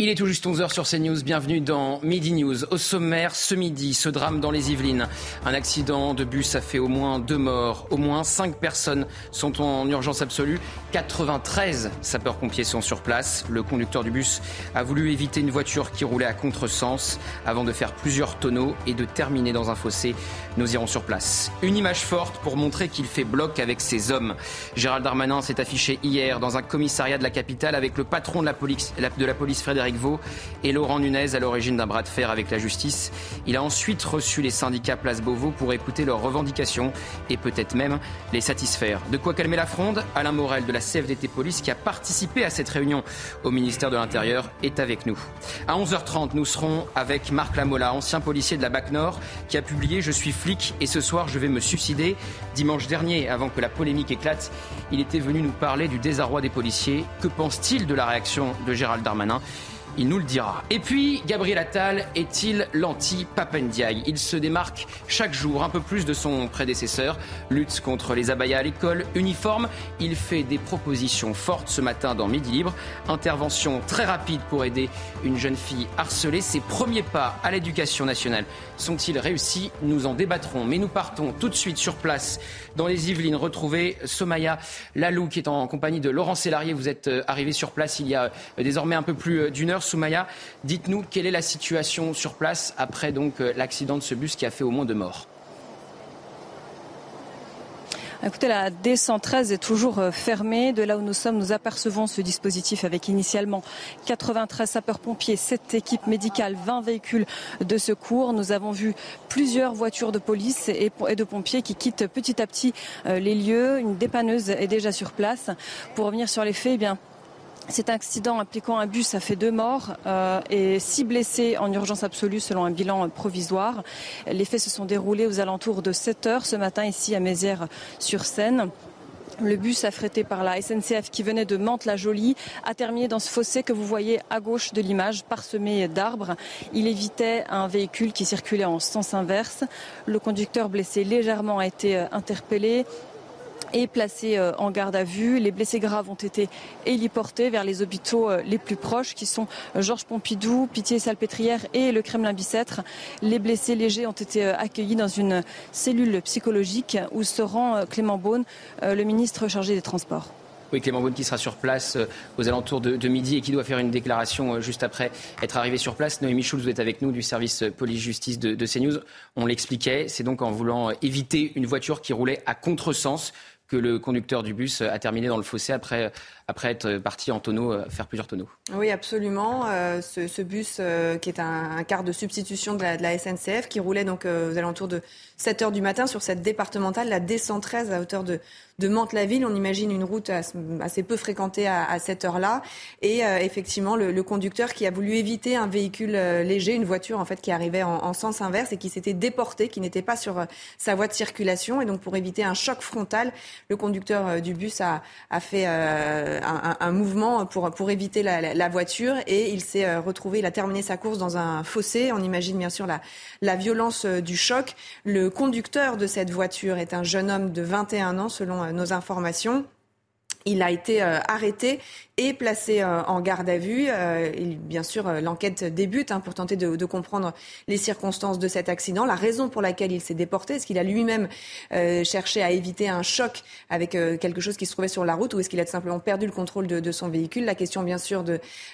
Il est tout juste 11h sur CNews. Bienvenue dans Midi News. Au sommaire, ce midi, ce drame dans les Yvelines. Un accident de bus a fait au moins deux morts. Au moins cinq personnes sont en urgence absolue. 93 sapeurs-pompiers sont sur place. Le conducteur du bus a voulu éviter une voiture qui roulait à contresens avant de faire plusieurs tonneaux et de terminer dans un fossé. Nous irons sur place. Une image forte pour montrer qu'il fait bloc avec ses hommes. Gérald Darmanin s'est affiché hier dans un commissariat de la capitale avec le patron de la police, de la police Frédéric et Laurent Nunez à l'origine d'un bras de fer avec la justice. Il a ensuite reçu les syndicats Place Beauvau pour écouter leurs revendications et peut-être même les satisfaire. De quoi calmer la fronde Alain Morel de la CFDT Police qui a participé à cette réunion au ministère de l'Intérieur est avec nous. À 11h30, nous serons avec Marc Lamola, ancien policier de la BAC Nord, qui a publié Je suis flic et ce soir je vais me suicider. Dimanche dernier, avant que la polémique éclate, il était venu nous parler du désarroi des policiers. Que pense-t-il de la réaction de Gérald Darmanin? Il nous le dira. Et puis, Gabriel Attal est-il l'anti-Papendiaï? Il se démarque chaque jour un peu plus de son prédécesseur. Lutte contre les abayas à l'école, uniforme. Il fait des propositions fortes ce matin dans Midi Libre. Intervention très rapide pour aider une jeune fille harcelée. Ses premiers pas à l'éducation nationale sont-ils réussis Nous en débattrons. Mais nous partons tout de suite sur place dans les Yvelines. Retrouver Somaya Lalou qui est en compagnie de Laurent Sélarié. Vous êtes euh, arrivé sur place il y a euh, désormais un peu plus euh, d'une heure. Soumaya, dites-nous quelle est la situation sur place après l'accident de ce bus qui a fait au moins deux morts. Écoutez, la D113 est toujours euh, fermée. De là où nous sommes, nous apercevons ce dispositif avec initialement 93 sapeurs-pompiers, 7 équipes médicales, 20 véhicules de secours. Nous avons vu plusieurs voitures de police et de pompiers qui quittent petit à petit euh, les lieux. Une dépanneuse est déjà sur place. Pour revenir sur les faits, eh bien, cet accident impliquant un bus a fait deux morts euh, et six blessés en urgence absolue selon un bilan provisoire. Les faits se sont déroulés aux alentours de 7 heures ce matin ici à Mézières-sur-Seine. Le bus affrété par la SNCF qui venait de Mantes-la-Jolie a terminé dans ce fossé que vous voyez à gauche de l'image, parsemé d'arbres. Il évitait un véhicule qui circulait en sens inverse. Le conducteur blessé légèrement a été euh, interpellé est placé euh, en garde à vue. Les blessés graves ont été héliportés vers les hôpitaux euh, les plus proches qui sont euh, Georges Pompidou, Pitié-Salpêtrière et le Kremlin-Bicêtre. Les blessés légers ont été accueillis dans une cellule psychologique où se rend Clément Beaune, le ministre chargé des Transports. Oui, Clément Beaune qui sera sur place aux alentours de, midi et qui doit faire une déclaration juste après être arrivé sur place. Noémie Schulz, vous êtes avec nous du service police-justice de, de CNews. On l'expliquait, c'est donc en voulant éviter une voiture qui roulait à contresens que le conducteur du bus a terminé dans le fossé après, après être parti en tonneau, euh, faire plusieurs tonneaux. Oui, absolument. Euh, ce, bus euh, qui est un, quart de substitution de la, SNCF qui roulait donc aux alentours de 7 heures du matin sur cette départementale, la D113 à hauteur de, Mantes-la-Ville. On imagine une route assez peu fréquentée à, cette heure-là. Et effectivement, le, conducteur qui a voulu éviter un véhicule léger, une voiture en fait qui arrivait en, en sens inverse et qui s'était déporté, qui n'était pas sur sa voie de circulation. Et donc pour éviter un choc frontal, le conducteur du bus a, fait euh, un, mouvement pour, pour éviter la, voiture et il s'est euh, retrouvé, il a terminé sa course dans un fossé. On imagine bien sûr la, la violence du choc. Le conducteur de cette voiture est un jeune homme de 21 ans selon nos informations. Il a été arrêté est placé euh, en garde à vue. Euh, bien sûr, euh, l'enquête débute hein, pour tenter de, comprendre les circonstances de cet accident, la raison pour laquelle il s'est déporté. Est-ce qu'il a lui-même cherché à éviter un choc avec quelque chose qui se trouvait sur la route ou est-ce qu'il a simplement perdu le contrôle de, son véhicule? La question, bien sûr,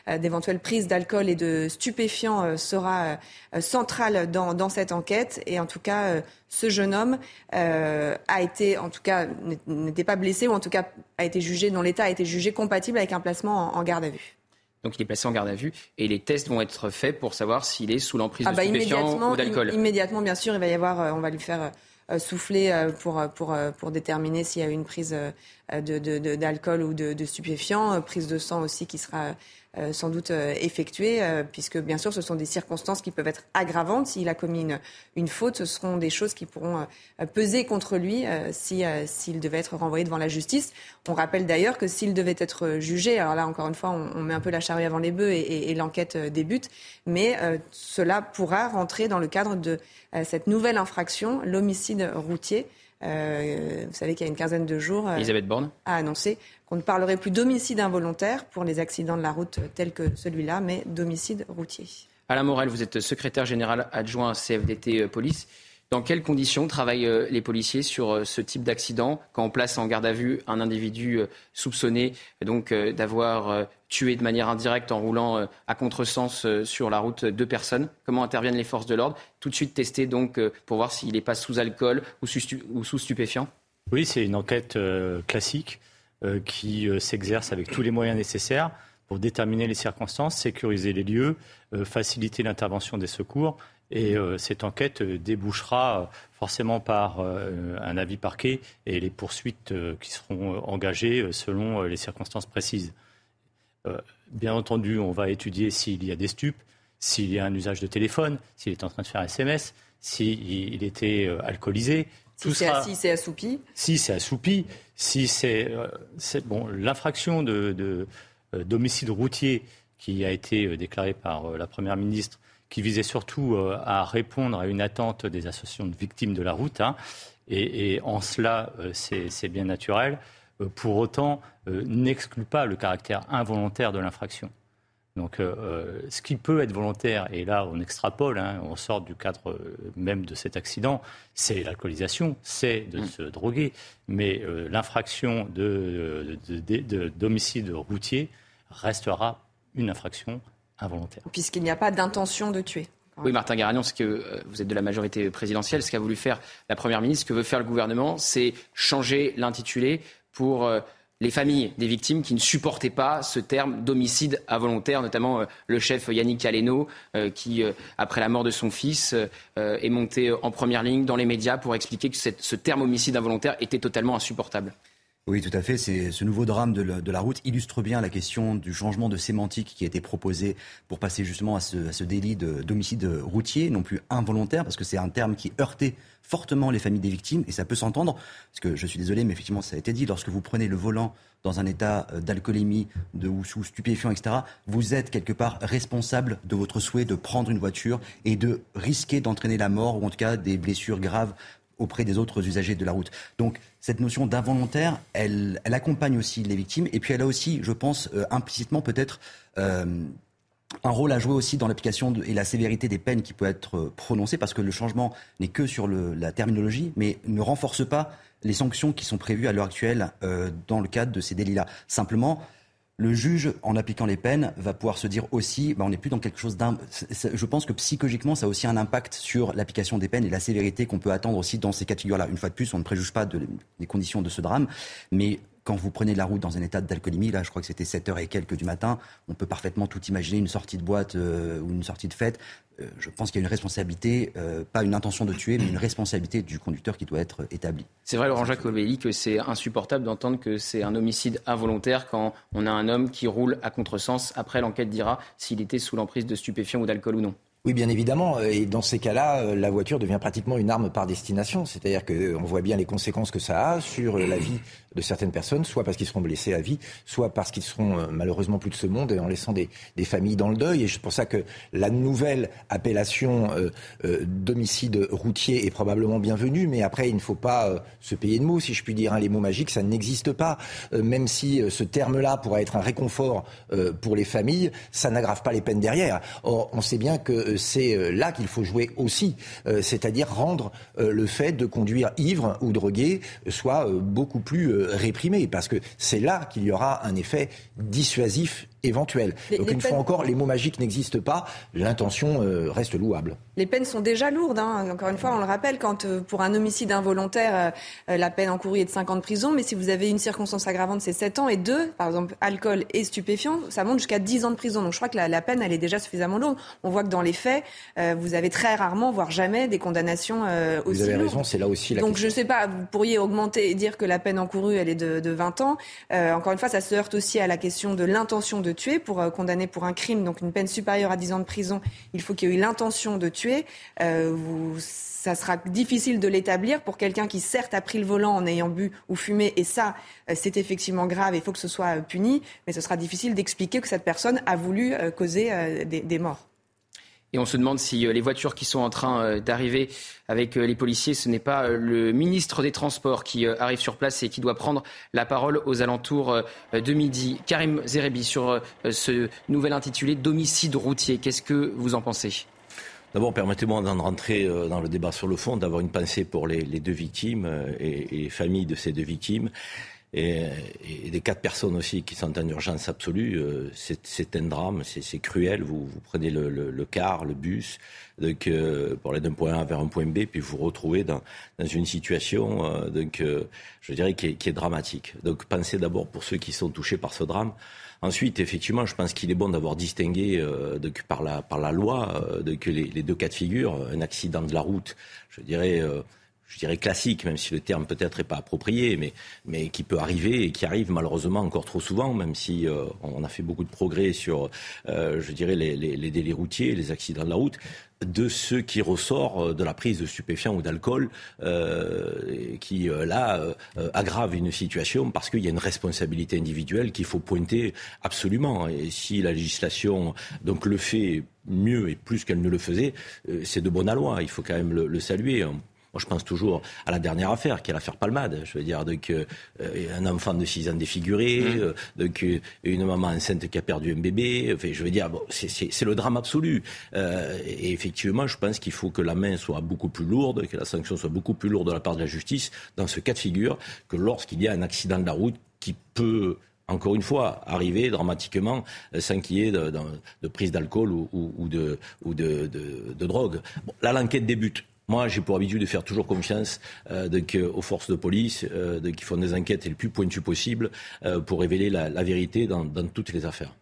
d'éventuelles prises d'alcool et de stupéfiants sera centrale dans, dans, cette enquête. Et en tout cas, ce jeune homme a été, en tout cas, n'était pas blessé ou en tout cas a été jugé, dont l'état a été jugé compatible avec un placement en, garde à vue. Donc il est placé en garde à vue et les tests vont être faits pour savoir s'il est sous l'emprise ah de bah stupéfiants ou d'alcool. Immédiatement, bien sûr, il va y avoir, euh, on va lui faire euh, souffler euh, pour, pour, pour déterminer s'il y a une prise d'alcool ou de, de stupéfiants, prise de sang aussi qui sera euh, sans doute euh, effectué, euh, puisque bien sûr ce sont des circonstances qui peuvent être aggravantes. S'il a commis une, une, faute, ce seront des choses qui pourront peser contre lui si, s'il devait être renvoyé devant la justice. On rappelle d'ailleurs que s'il devait être jugé, alors là encore une fois on, met un peu la charrue avant les bœufs et, et, l'enquête débute, mais cela pourra rentrer dans le cadre de cette nouvelle infraction, l'homicide routier. vous savez qu'il y a une quinzaine de jours, Elisabeth Borne a annoncé qu'on ne parlerait plus d'homicide involontaire pour les accidents de la route tels que celui-là, mais d'homicide routier. Alain Morel, vous êtes secrétaire général adjoint à CFDT Police. Dans quelles conditions travaillent euh, les policiers sur euh, ce type d'accident quand on place en garde à vue un individu euh, soupçonné donc d'avoir tué de manière indirecte en roulant à contresens sur la route deux personnes? Comment interviennent les forces de l'ordre? Tout de suite tester donc pour voir s'il n'est pas sous alcool ou sous stupéfiant Oui, c'est une enquête classique qui s'exerce avec tous les moyens nécessaires pour déterminer les circonstances, sécuriser les lieux, faciliter l'intervention des secours et euh, cette enquête euh, débouchera euh, forcément par un avis parquet et les poursuites qui seront engagées selon les circonstances précises. bien entendu, on va étudier s'il y a des stupes, s'il y a un usage de téléphone, s'il est en train de faire SMS, s'il était alcoolisé. Si c'est assoupi Si c'est assoupi, si c'est bon, l'infraction de, d'homicide routier qui a été déclarée par la Première ministre qui visait surtout euh, à répondre à une attente des associations de victimes de la route. Hein. et, en cela, euh, c'est bien naturel. Euh, pour autant, n'exclut pas le caractère involontaire de l'infraction. Donc, ce qui peut être volontaire, et là on extrapole, hein, on sort du cadre même de cet accident, c'est l'alcoolisation, c'est de mm. se droguer, mais l'infraction d'homicide routier restera une infraction involontaire. Puisqu'il n'y a pas d'intention de tuer. Oui, Martin Garagnon, ce que euh, vous êtes de la majorité présidentielle, ce qu'a voulu faire la Première ministre, ce que veut faire le gouvernement, c'est changer l'intitulé pour euh, les familles des victimes qui ne supportaient pas ce terme d'homicide involontaire, notamment euh, le chef Yannick Aleno, qui, après la mort de son fils, est monté en première ligne dans les médias pour expliquer que ce terme homicide involontaire était totalement insupportable. Oui, tout à fait. C'est ce nouveau drame de, la route illustre bien la question du changement de sémantique qui a été proposé pour passer justement à ce, délit d'homicide routier, non plus involontaire, parce que c'est un terme qui heurtait fortement les familles des victimes et ça peut s'entendre. Parce que je suis désolé, mais effectivement, ça a été dit. Lorsque vous prenez le volant dans un état euh, d'alcoolémie de, ou sous stupéfiant, etc., vous êtes quelque part responsable de votre souhait de prendre une voiture et de risquer d'entraîner la mort ou en tout cas des blessures graves auprès des autres usagers de la route. Donc cette notion d'involontaire, elle, elle, accompagne aussi les victimes et puis elle a aussi, je pense, euh, implicitement peut-être euh, un rôle à jouer aussi dans l'application et la sévérité des peines qui peut être euh, prononcées parce que le changement n'est que sur la terminologie mais ne renforce pas les sanctions qui sont prévues à l'heure actuelle dans le cadre de ces délits-là. Simplement, le juge, en appliquant les peines, va pouvoir se dire aussi, bah, on n'est plus dans quelque chose d'un. Je pense que psychologiquement, ça a aussi un impact sur l'application des peines et la sévérité qu'on peut attendre aussi dans ces cas de figure-là. Une fois de plus, on ne préjuge pas des conditions de ce drame, mais quand vous prenez la route dans un état d'alcoolémie, là je crois que c'était 7 heures et quelques du matin, on peut parfaitement tout imaginer, une sortie de boîte euh, ou une sortie de fête. Euh, je pense qu'il y a une responsabilité, euh, pas une intention de tuer, mais une responsabilité du conducteur qui doit être établie. C'est vrai, Laurent Jacques que c'est insupportable d'entendre que c'est un homicide involontaire quand on a un homme qui roule à contresens. Après, l'enquête dira s'il était sous l'emprise de stupéfiants ou d'alcool ou non. Oui, bien évidemment. Et dans ces cas-là, la voiture devient pratiquement une arme par destination. C'est-à-dire qu'on voit bien les conséquences que ça a sur la vie de certaines personnes, soit parce qu'ils seront blessés à vie, soit parce qu'ils seront euh, malheureusement plus de ce monde en laissant des, familles dans le deuil. Et c'est pour ça que la nouvelle appellation euh, euh, d'homicide routier est probablement bienvenue, mais après, il ne faut pas se payer de mots, si je puis dire. Hein. Les mots magiques, ça n'existe pas. même si ce terme-là pourrait être un réconfort pour les familles, ça n'aggrave pas les peines derrière. Or, on sait bien que c'est là qu'il faut jouer aussi, c'est-à-dire rendre le fait de conduire ivre ou drogué soit beaucoup plus réprimer, parce que c'est là qu'il y aura un effet dissuasif éventuel. Donc une fois encore, les mots magiques n'existent pas, l'intention euh, reste louable. Les peines sont déjà lourdes, hein. encore une fois, on le rappelle, quand euh, pour un homicide involontaire, euh, la peine encourue est de 5 ans de prison, mais si vous avez une circonstance aggravante, c'est 7 ans, et deux, par exemple, alcool et stupéfiant, ça monte jusqu'à 10 ans de prison. Donc je crois que la, peine, elle est déjà suffisamment lourde. On voit que dans les faits, vous avez très rarement, voire jamais, des condamnations aussi Vous avez raison, c'est là aussi la Donc je ne sais pas, vous pourriez augmenter et dire que la peine encourue, elle est de, de 20 ans. encore une fois, ça se heurte aussi à la question de l'intention de tuer. Pour euh, condamner pour un crime, donc une peine supérieure à 10 ans de prison, il faut qu'il y ait eu l'intention de tuer. Euh, ça sera difficile de l'établir pour quelqu'un qui certes a pris le volant en ayant bu ou fumé, et ça, euh, c'est effectivement grave, il faut que ce soit puni, mais ce sera difficile d'expliquer que cette personne a voulu causer des morts. Et on se demande si euh, les voitures qui sont en train euh, d'arriver avec euh, les policiers, ce n'est pas le ministre des Transports qui arrive sur place et qui doit prendre la parole aux alentours de midi. Karim Zerebi, sur ce nouvel intitulé Domicide routier, qu'est-ce que vous en pensez? D'abord, permettez-moi d'en rentrer dans le débat sur le fond, d'avoir une pensée pour les, deux victimes et, les familles de ces deux victimes et, des quatre personnes aussi qui sont en urgence absolue, euh, c'est un drame, c'est cruel. Vous, vous prenez le, le, le, car, le bus, donc, euh, pour aller d'un point A vers un point B, puis vous vous retrouvez dans, dans une situation, euh, donc, euh, je dirais, qui est, qui est, dramatique. Donc, pensez d'abord pour ceux qui sont touchés par ce drame. Ensuite, effectivement, je pense qu'il est bon d'avoir distingué euh, donc, par, la, par la loi donc, les, les, deux cas de figure. Un accident de la route, je dirais je dirais classique, même si le terme peut-être n'est pas approprié, mais, mais qui peut arriver et qui arrive malheureusement encore trop souvent, même si euh, on a fait beaucoup de progrès sur, euh, je dirais, les, les, les, délais routiers, les accidents de la route de ce qui ressort euh, de la prise de stupéfiants ou d'alcool, euh, qui là euh, aggrave une situation parce qu'il y a une responsabilité individuelle qu'il faut pointer absolument. Et si la législation donc le fait mieux et plus qu'elle ne le faisait, c'est de bonne loi. Il faut quand même le, le saluer. Moi, je pense toujours à la dernière affaire, qui est l'affaire Palmade. Je veux dire, donc, euh, un enfant de 6 ans défiguré, mmh. euh, donc, euh, une maman enceinte qui a perdu un bébé. Enfin, je veux dire, bon, c'est le drame absolu. et effectivement, je pense qu'il faut que la main soit beaucoup plus lourde, que la sanction soit beaucoup plus lourde de la part de la justice dans ce cas de figure que lorsqu'il y a un accident de la route qui peut encore une fois, arriver dramatiquement sans qu'il y ait de, prise d'alcool ou, de, ou de, drogue. Bon, là, l'enquête débute. Moi, j'ai pour habitude de faire toujours confiance euh, aux forces de police, euh, qui font des enquêtes les plus pointues possibles euh, pour révéler la, vérité dans toutes les affaires.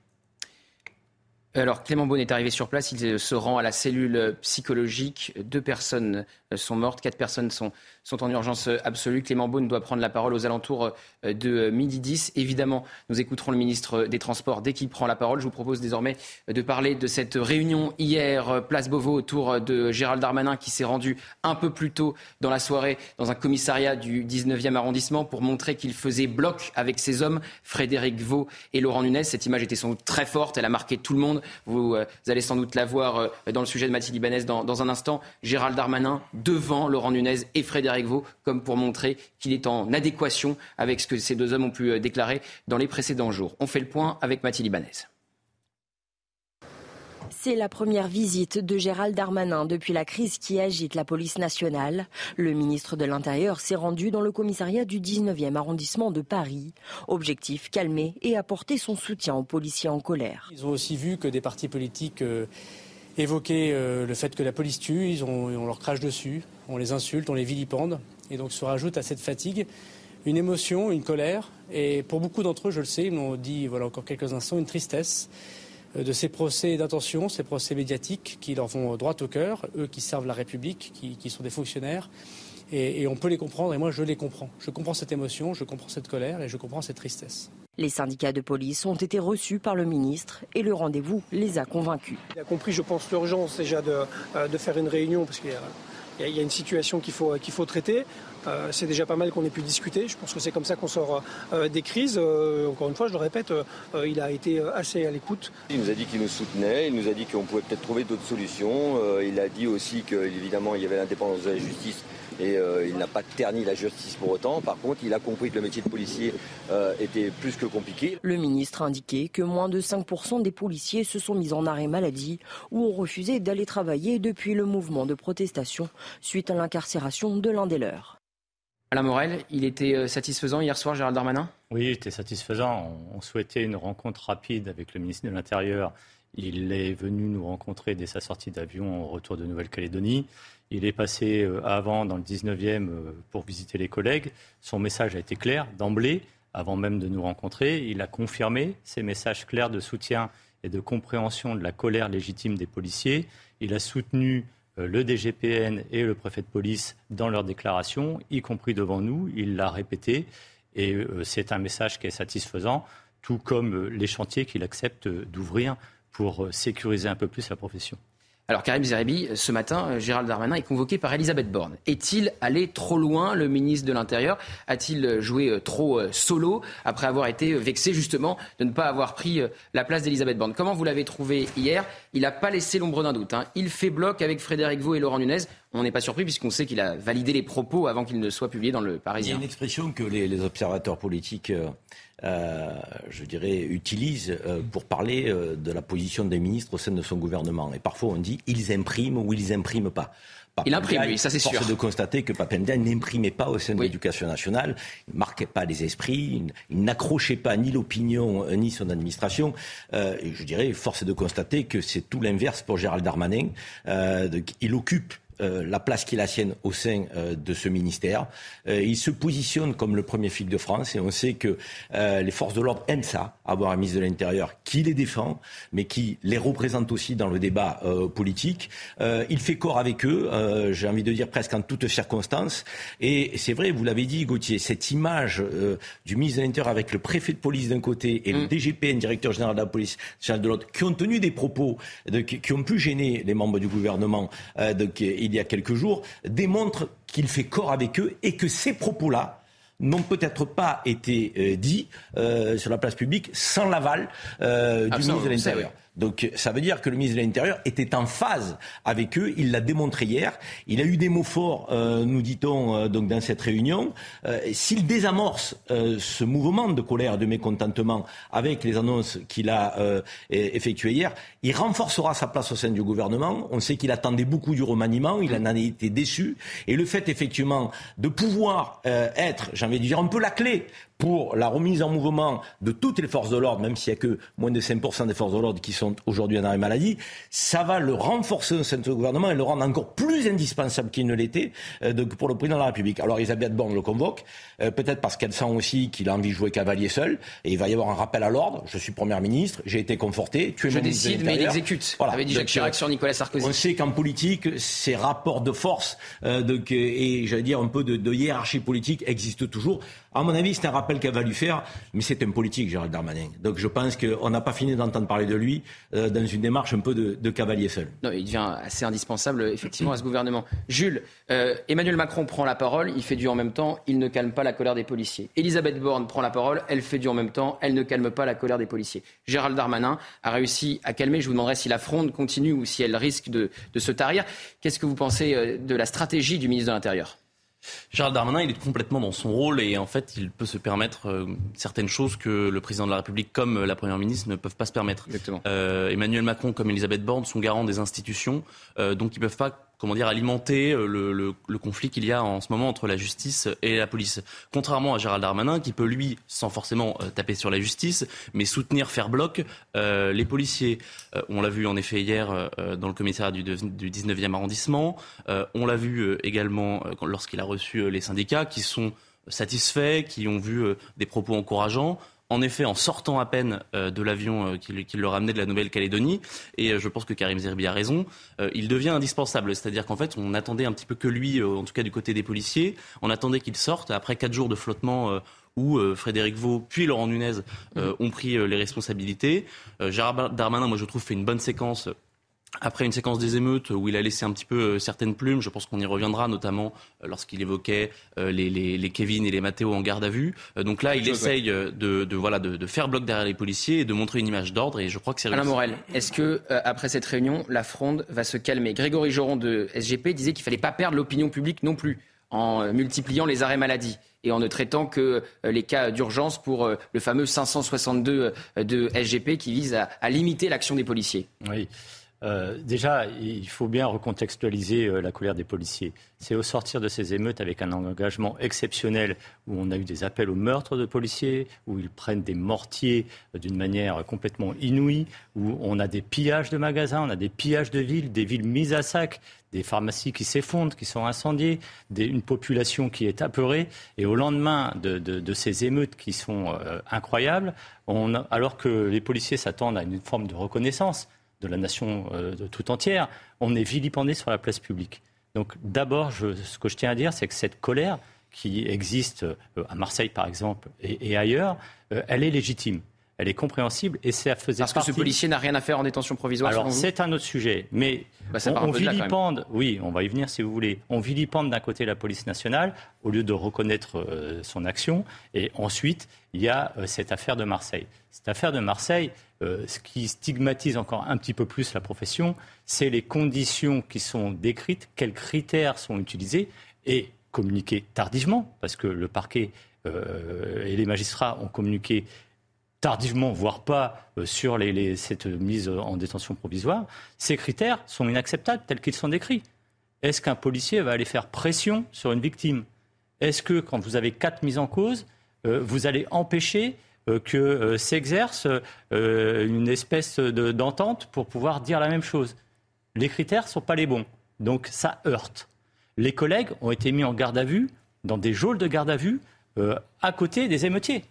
Alors Clément Beaune est arrivé sur place, il se rend à la cellule psychologique. Deux personnes sont mortes, quatre personnes sont, en urgence absolue. Clément Beaune doit prendre la parole aux alentours de midi 10. Évidemment, nous écouterons le ministre des Transports dès qu'il prend la parole. Je vous propose désormais de parler de cette réunion hier, place Beauvau, autour de Gérald Darmanin qui s'est rendu un peu plus tôt dans la soirée dans un commissariat du 19e arrondissement pour montrer qu'il faisait bloc avec ses hommes, Frédéric Vaux et Laurent Nunez. Cette image était sans doute très forte, elle a marqué tout le monde. Vous, euh, allez sans doute la voir euh, dans le sujet de Mathilde Ibanez dans, un instant. Gérald Darmanin devant Laurent Nunez et Frédéric Vaux, comme pour montrer qu'il est en adéquation avec ce que ces deux hommes ont pu euh, déclarer dans les précédents jours. On fait le point avec Mathilde Ibanez. C'est la première visite de Gérald Darmanin depuis la crise qui agite la police nationale. Le ministre de l'Intérieur s'est rendu dans le commissariat du 19e arrondissement de Paris. Objectif, calmer et apporter son soutien aux policiers en colère. Ils ont aussi vu que des partis politiques euh, évoquaient euh, le fait que la police tue, ils ont, on leur crache dessus, on les insulte, on les vilipende. Et donc se rajoute à cette fatigue une émotion, une colère, et pour beaucoup d'entre eux, je le sais, ils m'ont dit voilà encore quelques instants, une tristesse. Euh, de ces procès d'intention, ces procès médiatiques qui leur vont droit au cœur, eux qui servent la République, qui, sont des fonctionnaires. Et, on peut les comprendre, et moi je les comprends. Je comprends cette émotion, je comprends cette colère et je comprends cette tristesse. Les syndicats de police ont été reçus par le ministre et le rendez-vous les a convaincus. Il a compris, je pense, l'urgence déjà de, euh, de, faire une réunion parce qu'il y a il y, a une situation qu'il faut, qu'il faut traiter. Euh, c'est déjà pas mal qu'on ait pu discuter. Je pense que c'est comme ça qu'on sort euh, des crises. Euh, encore une fois, je le répète, il a été assez à l'écoute. Il nous a dit qu'il nous soutenait, il nous a dit qu'on pouvait peut-être trouver d'autres solutions. il a dit aussi qu'évidemment, il y avait l'indépendance de la justice et euh, il n'a pas terni la justice pour autant. Par contre, il a compris que le métier de policier euh, était plus que compliqué. Le ministre a indiqué que moins de 5% des policiers se sont mis en arrêt maladie ou ont refusé d'aller travailler depuis le mouvement de protestation suite à l'incarcération de l'un des leurs. Alain Morel, il était euh, satisfaisant hier soir, Gérald Darmanin? Oui, il était satisfaisant. On souhaitait une rencontre rapide avec le ministre de l'Intérieur. Il est venu nous rencontrer dès sa sortie d'avion au retour de Nouvelle-Calédonie. Il est passé euh, avant dans le 19e euh, pour visiter les collègues. Son message a été clair d'emblée, avant même de nous rencontrer. Il a confirmé ses messages clairs de soutien et de compréhension de la colère légitime des policiers. Il a soutenu euh, le DGPN et le préfet de police dans leurs déclarations, y compris devant nous. Il l'a répété. Et c'est un message qui est satisfaisant, tout comme les chantiers qu'il accepte d'ouvrir pour sécuriser un peu plus la profession. Alors Karim Zeribi, ce matin, euh, Gérald Darmanin est convoqué par Elisabeth Borne. Est-il allé trop loin, le ministre de l'Intérieur? A-t-il joué euh, trop euh, solo après avoir été vexé justement de ne pas avoir pris la place d'Elisabeth Borne? Comment vous l'avez trouvé hier? Il n'a pas laissé l'ombre d'un doute. Hein. Il fait bloc avec Frédéric Vaux et Laurent Nunez. On n'est pas surpris puisqu'on sait qu'il a validé les propos avant qu'ils ne soient publiés dans le Parisien. Il y a une expression que les, observateurs politiques euh, je dirais, utilise euh, pour parler euh, de la position des ministres au sein de son gouvernement. Et parfois on dit ils impriment ou ils impriment pas. il imprime, oui, ça c'est sûr. Force de constater que Papendia n'imprimait pas au sein de l'éducation nationale, il ne marquait pas les esprits, il, n'accrochait pas ni l'opinion ni son administration. et je dirais, force de constater que c'est tout l'inverse pour Gérald Darmanin. il occupe euh, la place qui est la sienne au sein euh, de ce ministère. Euh, il se positionne comme le premier flic de France et on sait que les forces de l'ordre aiment ça, avoir un ministre de l'Intérieur qui les défend, mais qui les représente aussi dans le débat politique. il fait corps avec eux, j'ai envie de dire presque en toutes circonstances. Et c'est vrai, vous l'avez dit, Gauthier, cette image du ministre de l'Intérieur avec le préfet de police d'un côté et le mm. DGPN, directeur général de la police de l'autre, qui ont tenu des propos qui, ont pu gêner les membres du gouvernement. Il y a quelques jours, démontre qu'il fait corps avec eux et que ces propos-là, n'ont peut-être pas été euh, dits euh, sur la place publique sans l'aval euh, du ministre de l'Intérieur. Donc ça veut dire que le ministre de l'Intérieur était en phase avec eux. Il l'a démontré hier. Il a eu des mots forts, euh, nous dit-on, euh, donc dans cette réunion. Euh, s'il désamorce ce mouvement de colère, de mécontentement avec les annonces qu'il a effectuées hier, il renforcera sa place au sein du gouvernement. On sait qu'il attendait beaucoup du remaniement. Il en a été déçu. Et le fait effectivement de pouvoir être, j'ai envie de dire, un peu la clé pour la remise en mouvement de toutes les forces de l'ordre, même s'il n'y a que moins de 5% des forces de l'ordre qui sont aujourd'hui en arrêt maladie, ça va le renforcer au sein de ce gouvernement et le rendre encore plus indispensable qu'il ne l'était euh, pour le président de la République. Alors Elisabeth Borne le convoque, euh, peut-être parce qu'elle sent aussi qu'il a envie de jouer cavalier seul, et il va y avoir un rappel à l'ordre. Je suis première ministre, j'ai été conforté, tu es Je décide, mais il exécute. Voilà. Avait dit Jacques Chirac sur Nicolas Sarkozy. On sait qu'en politique, ces rapports de force euh, de, et j'allais dire un peu de, de hiérarchie politique existent toujours. À mon avis, c'est un rappel qu'elle va lui faire, mais c'est un politique, Gérald Darmanin. Donc je pense qu'on n'a pas fini d'entendre parler de lui euh, dans une démarche un peu de, cavalier seul. Non, il devient assez indispensable, effectivement, à ce gouvernement. Jules, euh, Emmanuel Macron prend la parole, il fait du en même temps, il ne calme pas la colère des policiers. Elisabeth Borne prend la parole, elle fait du en même temps, elle ne calme pas la colère des policiers. Gérald Darmanin a réussi à calmer, je vous demanderai si la fronde continue ou si elle risque de, se tarir. Qu'est-ce que vous pensez euh, de la stratégie du ministre de l'Intérieur? Gérald Darmanin, il est complètement dans son rôle et en fait, il peut se permettre euh, certaines choses que le président de la République comme la première ministre ne peuvent pas se permettre. Euh, Emmanuel Macron comme Elisabeth Borne sont garants des institutions, euh, donc ils ne peuvent pas comment dire, alimenter euh, le, conflit qu'il y a en ce moment entre la justice et la police. Contrairement à Gérald Darmanin, qui peut, lui, sans forcément euh, taper sur la justice, mais soutenir, faire bloc euh, les policiers. on l'a vu en effet hier dans le commissariat du, du 19e arrondissement. on l'a vu également lorsqu'il a reçu les syndicats qui sont satisfaits, qui ont vu des propos encourageants en effet en sortant à peine euh, de l'avion euh, qui, le ramenait de la Nouvelle-Calédonie. Et euh, je pense que Karim Zerbi a raison. il devient indispensable. C'est-à-dire qu'en fait, on attendait un petit peu que lui, en tout cas du côté des policiers, on attendait qu'il sorte après quatre jours de flottement où Frédéric Vaux puis Laurent Nunez ont pris les responsabilités. Gérard Darmanin, moi je trouve, fait une bonne séquence après une séquence des émeutes où il a laissé un petit peu euh, certaines plumes, je pense qu'on y reviendra, notamment euh, lorsqu'il évoquait euh, les, les, Kevin et les Mathéo en garde à vue. donc là, il essaye de, voilà, de, faire bloc derrière les policiers et de montrer une image d'ordre. Et je crois que c'est Alain Morel, est-ce que après cette réunion, la fronde va se calmer? Grégory Joron de SGP disait qu'il fallait pas perdre l'opinion publique non plus en multipliant les arrêts maladie et en ne traitant que les cas d'urgence pour le fameux 562 de SGP qui vise à, à limiter l'action des policiers. Oui. Euh, déjà, il faut bien recontextualiser euh, la colère des policiers. C'est au sortir de ces émeutes avec un engagement exceptionnel où on a eu des appels au meurtre de policiers, où ils prennent des mortiers euh, d'une manière complètement inouïe, où on a des pillages de magasins, on a des pillages de villes, des villes mises à sac, des pharmacies qui s'effondrent, qui sont incendiées, une population qui est apeurée. Et au lendemain de, ces émeutes qui sont incroyables, alors que les policiers s'attendent à une forme de reconnaissance, de la nation euh, tout entière, on est vilipendé sur la place publique. Donc d'abord, ce que je tiens à dire, c'est que cette colère qui existe euh, à Marseille, par exemple, et, ailleurs, euh, elle est légitime. elle est compréhensible et ça faisait Parce que ce policier n'a rien à faire en détention provisoire. Alors c'est un autre sujet, mais bah, on, vilipende. oui, on va y venir si vous voulez. On vilipende d'un côté la police nationale au lieu de reconnaître son action, et ensuite il y a cette affaire de Marseille. Cette affaire de Marseille, euh, ce qui stigmatise encore un petit peu plus la profession, c'est les conditions qui sont décrites, quels critères sont utilisés et communiqués tardivement, parce que le parquet et les magistrats ont communiqué tardivement, voire pas, euh, sur cette mise en détention provisoire, ces critères sont inacceptables tels qu'ils sont décrits. Est-ce qu'un policier va aller faire pression sur une victime? Est-ce que quand vous avez quatre mises en cause, euh, vous allez empêcher euh, que s'exerce une espèce d'entente pour pouvoir dire la même chose Les critères ne sont pas les bons. Donc ça heurte. Les collègues ont été mis en garde à vue, dans des geôles de garde à vue, à côté des émeutiers.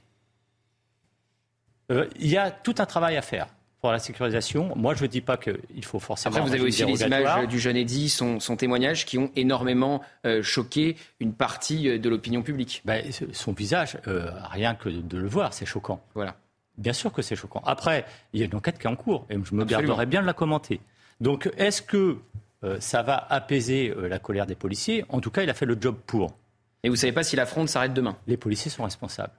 Euh, il y a tout un travail à faire pour la sécurisation. Moi, je ne dis pas qu'il faut forcément. Après, vous avez aussi les images du jeune Eddy, son, témoignage, qui ont énormément euh, choqué une partie euh, de l'opinion publique. Ben, son visage, rien que de le voir, c'est choquant. Voilà. Bien sûr que c'est choquant. Après, il y a une enquête qui est en cours et je me garderai bien de la commenter. Donc, est-ce que ça va apaiser la colère des policiers? En tout cas, il a fait le job pour. Et vous ne savez pas si la fronde s'arrête demain? Les policiers sont responsables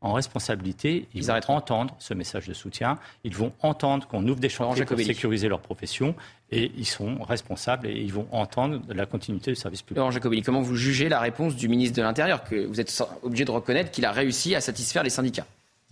en responsabilité, ils, vont entendre ce message de soutien, ils vont entendre qu'on ouvre des chantiers pour sécuriser leur profession et ils sont responsables et ils vont entendre la continuité du service public. Laurent Jacobelli, comment vous jugez la réponse du ministre de l'Intérieur, que vous êtes obligé de reconnaître qu'il a réussi à satisfaire les syndicats?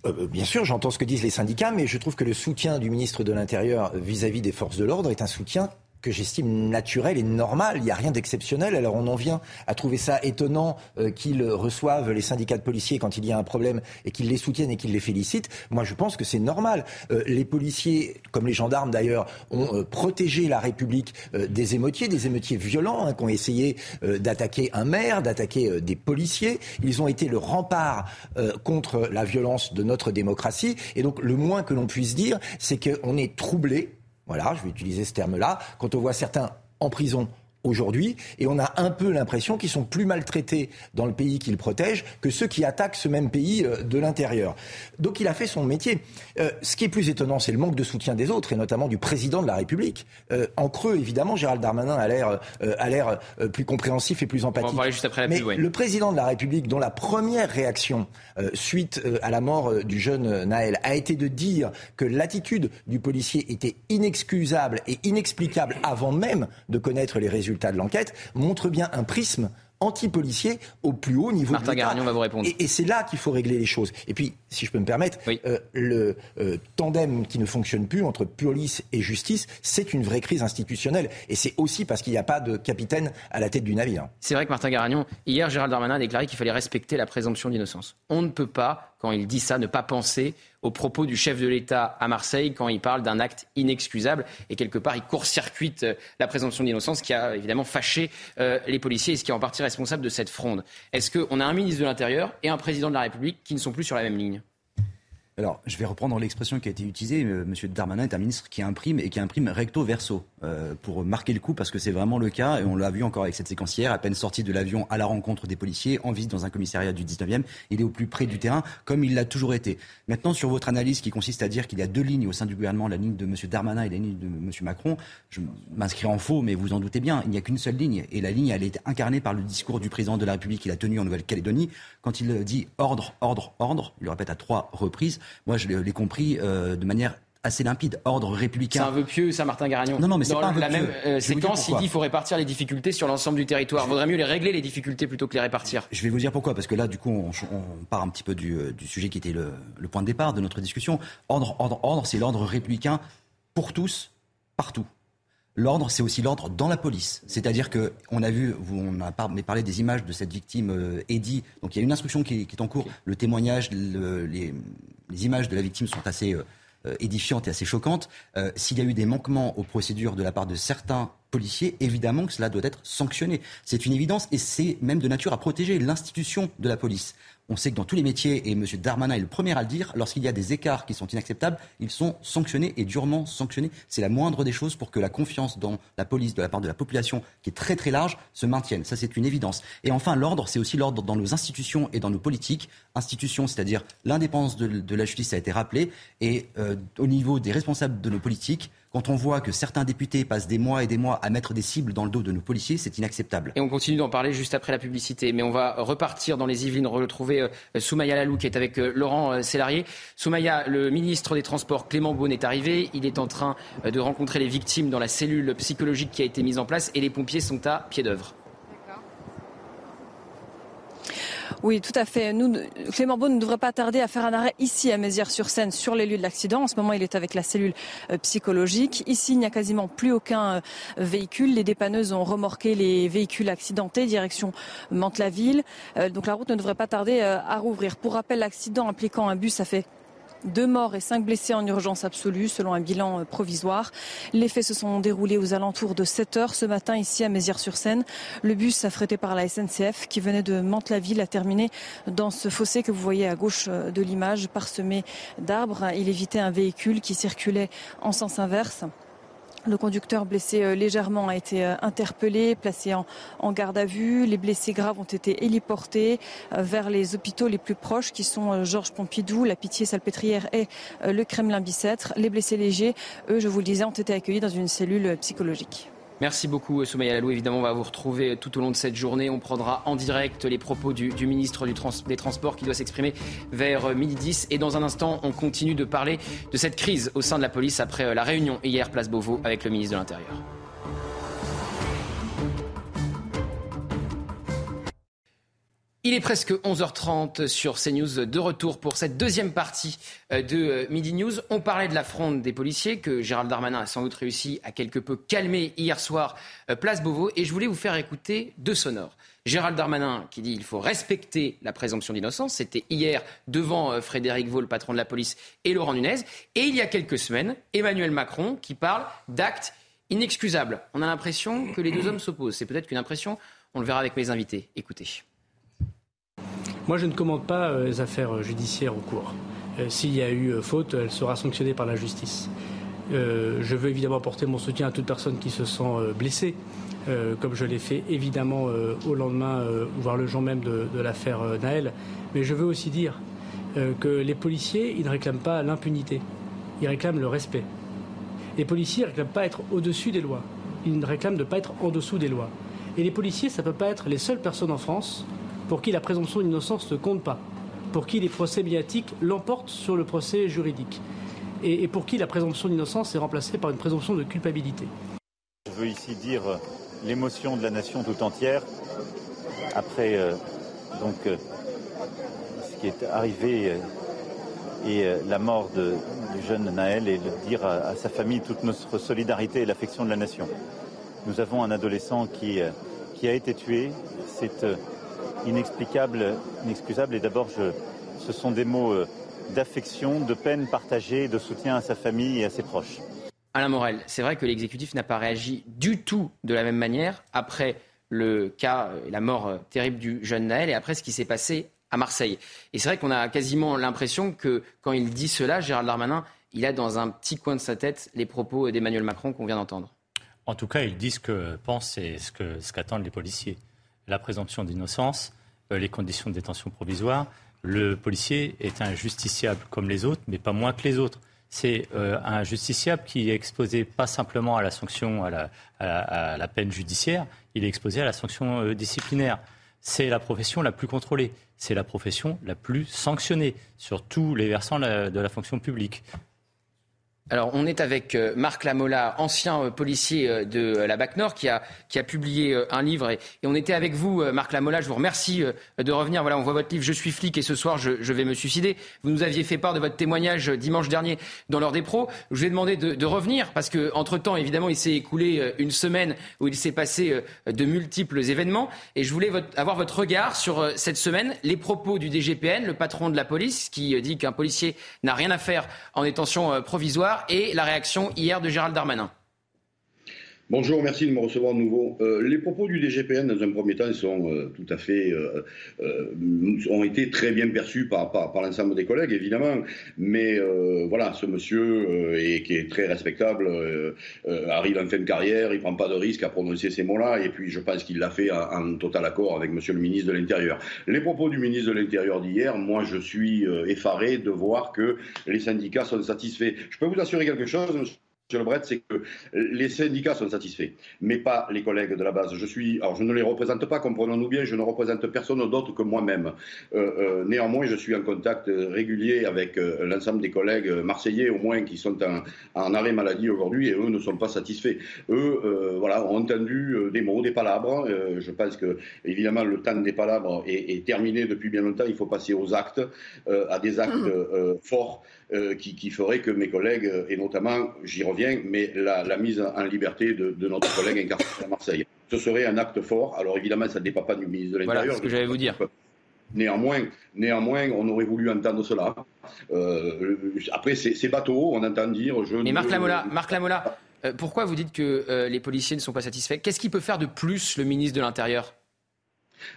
Euh, euh, Bien sûr, j'entends ce que disent les syndicats, mais je trouve que le soutien du ministre de l'Intérieur vis-à-vis des forces de l'ordre est un soutien que j'estime naturel et normal. Il n'y a rien d'exceptionnel. Alors on en vient à trouver ça étonnant euh, qu'ils reçoivent les syndicats de policiers quand il y a un problème et qu'ils les soutiennent et qu'ils les félicitent. Moi, je pense que c'est normal. Euh, les policiers, comme les gendarmes d'ailleurs, ont euh, protégé la République des émeutiers, des émeutiers violents hein, qui ont essayé d'attaquer un maire, d'attaquer des policiers. Ils ont été le rempart contre la violence de notre démocratie. Et donc, le moins que l'on puisse dire, c'est qu'on est troublé voilà, je vais utiliser ce terme-là. Quand on voit certains en prison aujourd'hui, et on a un peu l'impression qu'ils sont plus maltraités dans le pays qu'ils protègent que ceux qui attaquent ce même pays euh, de l'intérieur. Donc il a fait son métier. Euh, ce qui est plus étonnant, c'est le manque de soutien des autres, et notamment du président de la République. Euh, en creux, évidemment, Gérald Darmanin a l'air l'air plus compréhensif et plus empathique. On va juste après la Mais le président de la République, dont la première réaction suite à la mort du jeune Naël a été de dire que l'attitude du policier était inexcusable et inexplicable avant même de connaître les résultats de l'enquête, montre bien un prisme anti-policier au plus haut niveau Martin de va vous répondre. Et, c'est là qu'il faut régler les choses. Et puis, si je peux me permettre, euh, le euh, tandem qui ne fonctionne plus entre police et justice, c'est une vraie crise institutionnelle. Et c'est aussi parce qu'il n'y a pas de capitaine à la tête du navire. C'est vrai que Martin Garagnon, hier, Gérald Darmanin a déclaré qu'il fallait respecter la présomption d'innocence. On ne peut pas quand il dit ça, ne pas penser aux propos du chef de l'État à Marseille quand il parle d'un acte inexcusable. Et quelque part, il court-circuite euh, la présomption d'innocence qui a évidemment fâché euh, les policiers et ce qui est en partie responsable de cette fronde. Est-ce qu'on a un ministre de l'Intérieur et un président de la République qui ne sont plus sur la même ligne? Alors, je vais reprendre l'expression qui a été utilisée. Euh, Monsieur Darmanin est un ministre qui imprime et qui imprime recto verso euh, pour marquer le coup parce que c'est vraiment le cas et on l'a vu encore avec cette séquence hier. À peine sorti de l'avion à la rencontre des policiers, en visite dans un commissariat du 19e, il est au plus près du terrain comme il l'a toujours été. Maintenant, sur votre analyse qui consiste à dire qu'il y a deux lignes au sein du gouvernement, la ligne de Monsieur Darmanin et la ligne de Monsieur Macron, je m'inscris en faux, mais vous en doutez bien, il n'y a qu'une seule ligne et la ligne, elle est incarnée par le discours du président de la République qu'il a tenu en Nouvelle-Calédonie quand il dit ordre, ordre, ordre. Il le répète à trois reprises. Moi, je l'ai compris euh, de manière assez limpide, ordre républicain. C'est un vœu pieux, ça, Martin Garagnon. Non, non, mais c'est pas un la même euh, séquence, il dit qu'il faut répartir les difficultés sur l'ensemble du territoire. Il vaudrait mieux les régler, les difficultés, plutôt que les répartir. Je vais vous dire pourquoi, parce que là, du coup, on, part un petit peu du, euh, sujet qui était le, le, point de départ de notre discussion. Ordre, ordre, ordre, c'est l'ordre républicain pour tous, partout. L'ordre, c'est aussi l'ordre dans la police. C'est-à-dire que on a vu, on a parlé des images de cette victime euh, Eddie. Donc il y a une instruction qui, est en cours. Le témoignage, les, images de la victime sont assez euh, édifiantes et assez choquantes. Euh, s'il y a eu des manquements aux procédures de la part de certains policier, évidemment que cela doit être sanctionné. C'est une évidence et c'est même de nature à protéger l'institution de la police. On sait que dans tous les métiers, et M. Darmanin est le premier à le dire, lorsqu'il y a des écarts qui sont inacceptables, ils sont sanctionnés et durement sanctionnés. C'est la moindre des choses pour que la confiance dans la police de la part de la population, qui est très très large, se maintienne. Ça, c'est une évidence. Et enfin, l'ordre, c'est aussi l'ordre dans nos institutions et dans nos politiques. Institutions, c'est-à-dire l'indépendance de, la justice a été rappelée, et euh, au niveau des responsables de nos politiques, quand on voit que certains députés passent des mois et des mois à mettre des cibles dans le dos de nos policiers, c'est inacceptable. Et on continue d'en parler juste après la publicité. Mais on va repartir dans les Yvelines, retrouver euh, Soumaya Lalou qui est avec euh, Laurent euh, Sélarié. Soumaya, le ministre des Transports Clément Beaune est arrivé. Il est en train de rencontrer les victimes dans la cellule psychologique qui a été mise en place et les pompiers sont à pied d'œuvre. Oui, tout à fait. Nous, Clément Beau ne devrait pas tarder à faire un arrêt ici à Mézières-sur-Seine sur les lieux de l'accident. En ce moment, il est avec la cellule euh, psychologique. Ici, il n'y a quasiment plus aucun euh, véhicule. Les dépanneuses ont remorqué les véhicules accidentés direction Mantes-la-Ville. Euh, donc la route ne devrait pas tarder à rouvrir. Pour rappel, l'accident impliquant un bus a fait deux morts et cinq blessés en urgence absolue, selon un bilan euh, provisoire. Les faits se sont déroulés aux alentours de 7 heures ce matin ici à Mézières-sur-Seine. Le bus affrété par la SNCF qui venait de Mantes-la-Ville a terminé dans ce fossé que vous voyez à gauche euh, de l'image, parsemé d'arbres. Il évitait un véhicule qui circulait en sens inverse. Le conducteur blessé euh, légèrement a été euh, interpellé, placé en, garde à vue. Les blessés graves ont été héliportés euh, vers les hôpitaux les plus proches qui sont Georges Pompidou, la Pitié-Salpêtrière et le Kremlin-Bicêtre. Les blessés légers, eux, je vous le disais, ont été accueillis dans une cellule psychologique. Merci beaucoup Soumaya Lalou. Évidemment, on va vous retrouver tout au long de cette journée. On prendra en direct les propos du, ministre des Transports qui doit s'exprimer vers midi 10. Et dans un instant, on continue de parler de cette crise au sein de la police après la réunion hier, place Beauvau, avec le ministre de l'Intérieur. Il est presque 11h30 sur CNews, de retour pour cette deuxième partie euh, de euh, Midi News. On parlait de la fronde des policiers que Gérald Darmanin a sans doute réussi à quelque peu calmer hier soir, euh, place Beauvau, et je voulais vous faire écouter deux sonores. Gérald Darmanin qui dit qu'il faut respecter la présomption d'innocence. C'était hier devant Frédéric Vaux, le patron de la police, et Laurent Nunez. Et il y a quelques semaines, Emmanuel Macron qui parle d'actes inexcusables. On a l'impression que les deux hommes s'opposent. C'est peut-être qu'une impression. On le verra avec mes invités. Écoutez. Moi, je ne commande pas euh, les affaires euh, judiciaires en cours. Euh, s'il y a eu faute, elle sera sanctionnée par la justice. je veux évidemment apporter mon soutien à toute personne qui se sent blessée, comme je l'ai fait évidemment au lendemain, voire le jour même de, l'affaire Naël. Mais je veux aussi dire que les policiers, ils ne réclament pas l'impunité, ils réclament le respect. Les policiers ne réclament pas être au-dessus des lois, ils réclament de ne pas être en dessous des lois. Et les policiers, ça ne peut pas être les seules personnes en France pour qui la présomption d'innocence ne compte pas, pour qui les procès médiatiques l'emportent sur le procès juridique, et, pour qui la présomption d'innocence est remplacée par une présomption de culpabilité. Je veux ici dire euh, l'émotion de la nation tout entière après euh, donc euh, ce qui est arrivé et la mort du jeune Naël et dire à, sa famille toute notre solidarité et l'affection de la nation. Nous avons un adolescent qui, qui a été tué. Inexplicable, inexcusable. Et d'abord, ce sont des mots euh, d'affection, de peine partagée, de soutien à sa famille et à ses proches. Alain Morel, c'est vrai que l'exécutif n'a pas réagi du tout de la même manière après le cas et la mort euh, terrible du jeune Naël et après ce qui s'est passé à Marseille. Et c'est vrai qu'on a quasiment l'impression que quand il dit cela, Gérald Darmanin, il a dans un petit coin de sa tête les propos d'Emmanuel Macron qu'on vient d'entendre. En tout cas, il dit ce que pensent et ce qu'attendent les policiers. La présomption d'innocence, euh, les conditions de détention provisoire, le policier est un justiciable comme les autres, mais pas moins que les autres. C'est euh, un justiciable qui est exposé pas simplement à la sanction, à la, peine judiciaire, il est exposé à la sanction euh, disciplinaire. C'est la profession la plus contrôlée, c'est la profession la plus sanctionnée sur tous les versants de la fonction publique. Alors, on est avec euh, Marc Lamola, ancien euh, policier euh, de la BAC Nord, qui a, publié un livre. Et, on était avec vous, Marc Lamola. Je vous remercie de revenir. Voilà, on voit votre livre Je suis flic et ce soir, je, vais me suicider. Vous nous aviez fait part de votre témoignage dimanche dernier dans l'heure des pros. Je vous ai demandé de, revenir parce que, entre temps, évidemment, il s'est écoulé une semaine où il s'est passé de multiples événements. Et je voulais avoir votre regard sur cette semaine, les propos du DGPN, le patron de la police, qui dit qu'un policier n'a rien à faire en détention provisoire et la réaction hier de Gérald Darmanin. Bonjour, merci de me recevoir de nouveau. Euh, les propos du DGPN, dans un premier temps, sont euh, tout à fait, euh, ont été très bien perçus par, l'ensemble des collègues, évidemment. Mais voilà, ce monsieur, qui est très respectable, arrive en fin de carrière, il prend pas de risque à prononcer ces mots-là, et puis je pense qu'il l'a fait en, en, total accord avec monsieur le ministre de l'Intérieur. Les propos du ministre de l'Intérieur d'hier, moi, je suis effaré de voir que les syndicats sont satisfaits. Je peux vous assurer quelque chose, Monsieur Lebret, c'est que les syndicats sont satisfaits, mais pas les collègues de la base. Je suis, alors je ne les représente pas, comprenons-nous bien, je ne représente personne d'autre que moi-même. Euh, euh, néanmoins, je suis en contact régulier avec euh, l'ensemble des collègues marseillais, au moins qui sont en, arrêt maladie aujourd'hui, et eux ne sont pas satisfaits. Eux, voilà, ont entendu des mots, des palabres. je pense que, évidemment, le temps des palabres est, est, terminé depuis bien longtemps. Il faut passer aux actes, à des actes forts. Euh, qui, qui, ferait que mes collègues, euh, et notamment, j'y reviens, mais la, mise en liberté de, notre collègue incarcéré à Marseille. Ce serait un acte fort. Alors évidemment, ça ne dépend pas du ministre de l'Intérieur. Voilà ce que j'allais vous dire. Néanmoins, néanmoins, on aurait voulu entendre cela. Euh, après, c'est bateau, on entend dire. Je Mais Marc Lamola, Marc Lamola pourquoi vous dites que les policiers ne sont pas satisfaits? Qu'est-ce qu'il peut faire de plus, le ministre de l'Intérieur?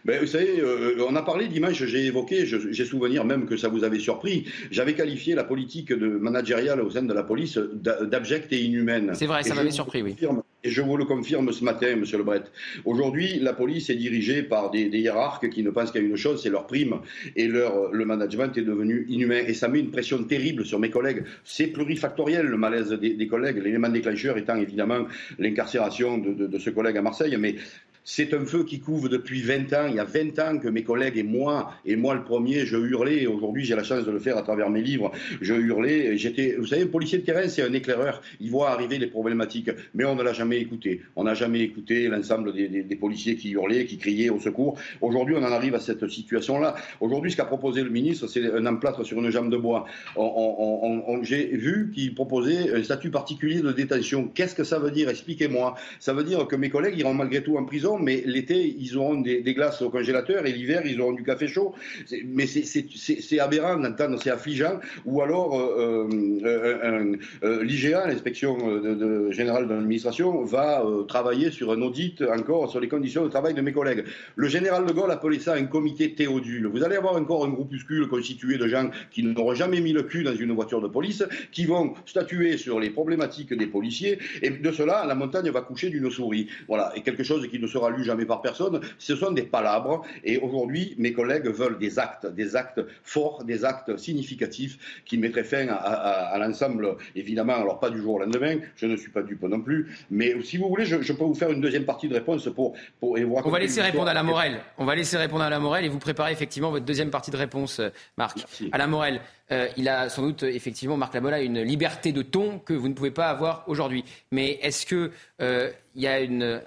Ben, vous savez, euh, on a parlé dimanche, j'ai évoqué, j'ai souvenir même que ça vous avait surpris. J'avais qualifié la politique de managériale au sein de la police d'abjecte et inhumaine. C'est vrai, ça m'avait surpris, oui. Et je vous le confirme ce matin, Monsieur Lebret. Aujourd'hui, la police est dirigée par des, hiérarques qui ne pensent qu'à une chose, c'est leur prime. Et leur, le management est devenu inhumain. Et ça met une pression terrible sur mes collègues. C'est plurifactoriel, le malaise des, collègues. L'élément déclencheur étant évidemment l'incarcération de, de, ce collègue à Marseille. Mais c'est un feu qui couvre depuis 20 ans. Il y a 20 ans que mes collègues et moi, et moi le premier, je hurlais. Aujourd'hui, j'ai la chance de le faire à travers mes livres. Je hurlais. J'étais, vous savez, un policier de terrain, c'est un éclaireur. Il voit arriver les problématiques. Mais on ne l'a jamais écouté. On n'a jamais écouté l'ensemble des, policiers qui hurlaient, qui criaient au secours. Aujourd'hui, on en arrive à cette situation-là. Aujourd'hui, ce qu'a proposé le ministre, c'est un emplâtre sur une jambe de bois. j'ai vu qu'il proposait un statut particulier de détention. Qu'est-ce que ça veut dire? Expliquez-moi. Ça veut dire que mes collègues iront malgré tout en prison mais l'été, ils auront des, glaces au congélateur et l'hiver, ils auront du café chaud. Mais c'est aberrant d'entendre, c'est affligeant. Ou alors, euh, euh, euh, l'IGA, l'inspection générale de l'administration, va travailler sur un audit encore sur les conditions de travail de mes collègues. Le général de Gaulle appelait ça un comité théodule. Vous allez avoir encore un groupuscule constitué de gens qui n'auront jamais mis le cul dans une voiture de police, qui vont statuer sur les problématiques des policiers, et de cela, la montagne va coucher d'une souris. Voilà, et quelque chose qui ne sera lu jamais par personne. Ce sont des palabres. Et aujourd'hui, mes collègues veulent des actes, des actes forts, des actes significatifs qui mettraient fin à, l'ensemble, évidemment, alors pas du jour au lendemain, je ne suis pas dupe non plus. Mais si vous voulez, je, peux vous faire une deuxième partie de réponse pour, pour On va laisser répondre à la Morel. On va laisser répondre à la Morel et vous préparez effectivement votre deuxième partie de réponse, euh, Marc. À la Morel. Euh, il a sans doute effectivement Marc Lamola une liberté de ton que vous ne pouvez pas avoir aujourd'hui. Mais est-ce que euh, y a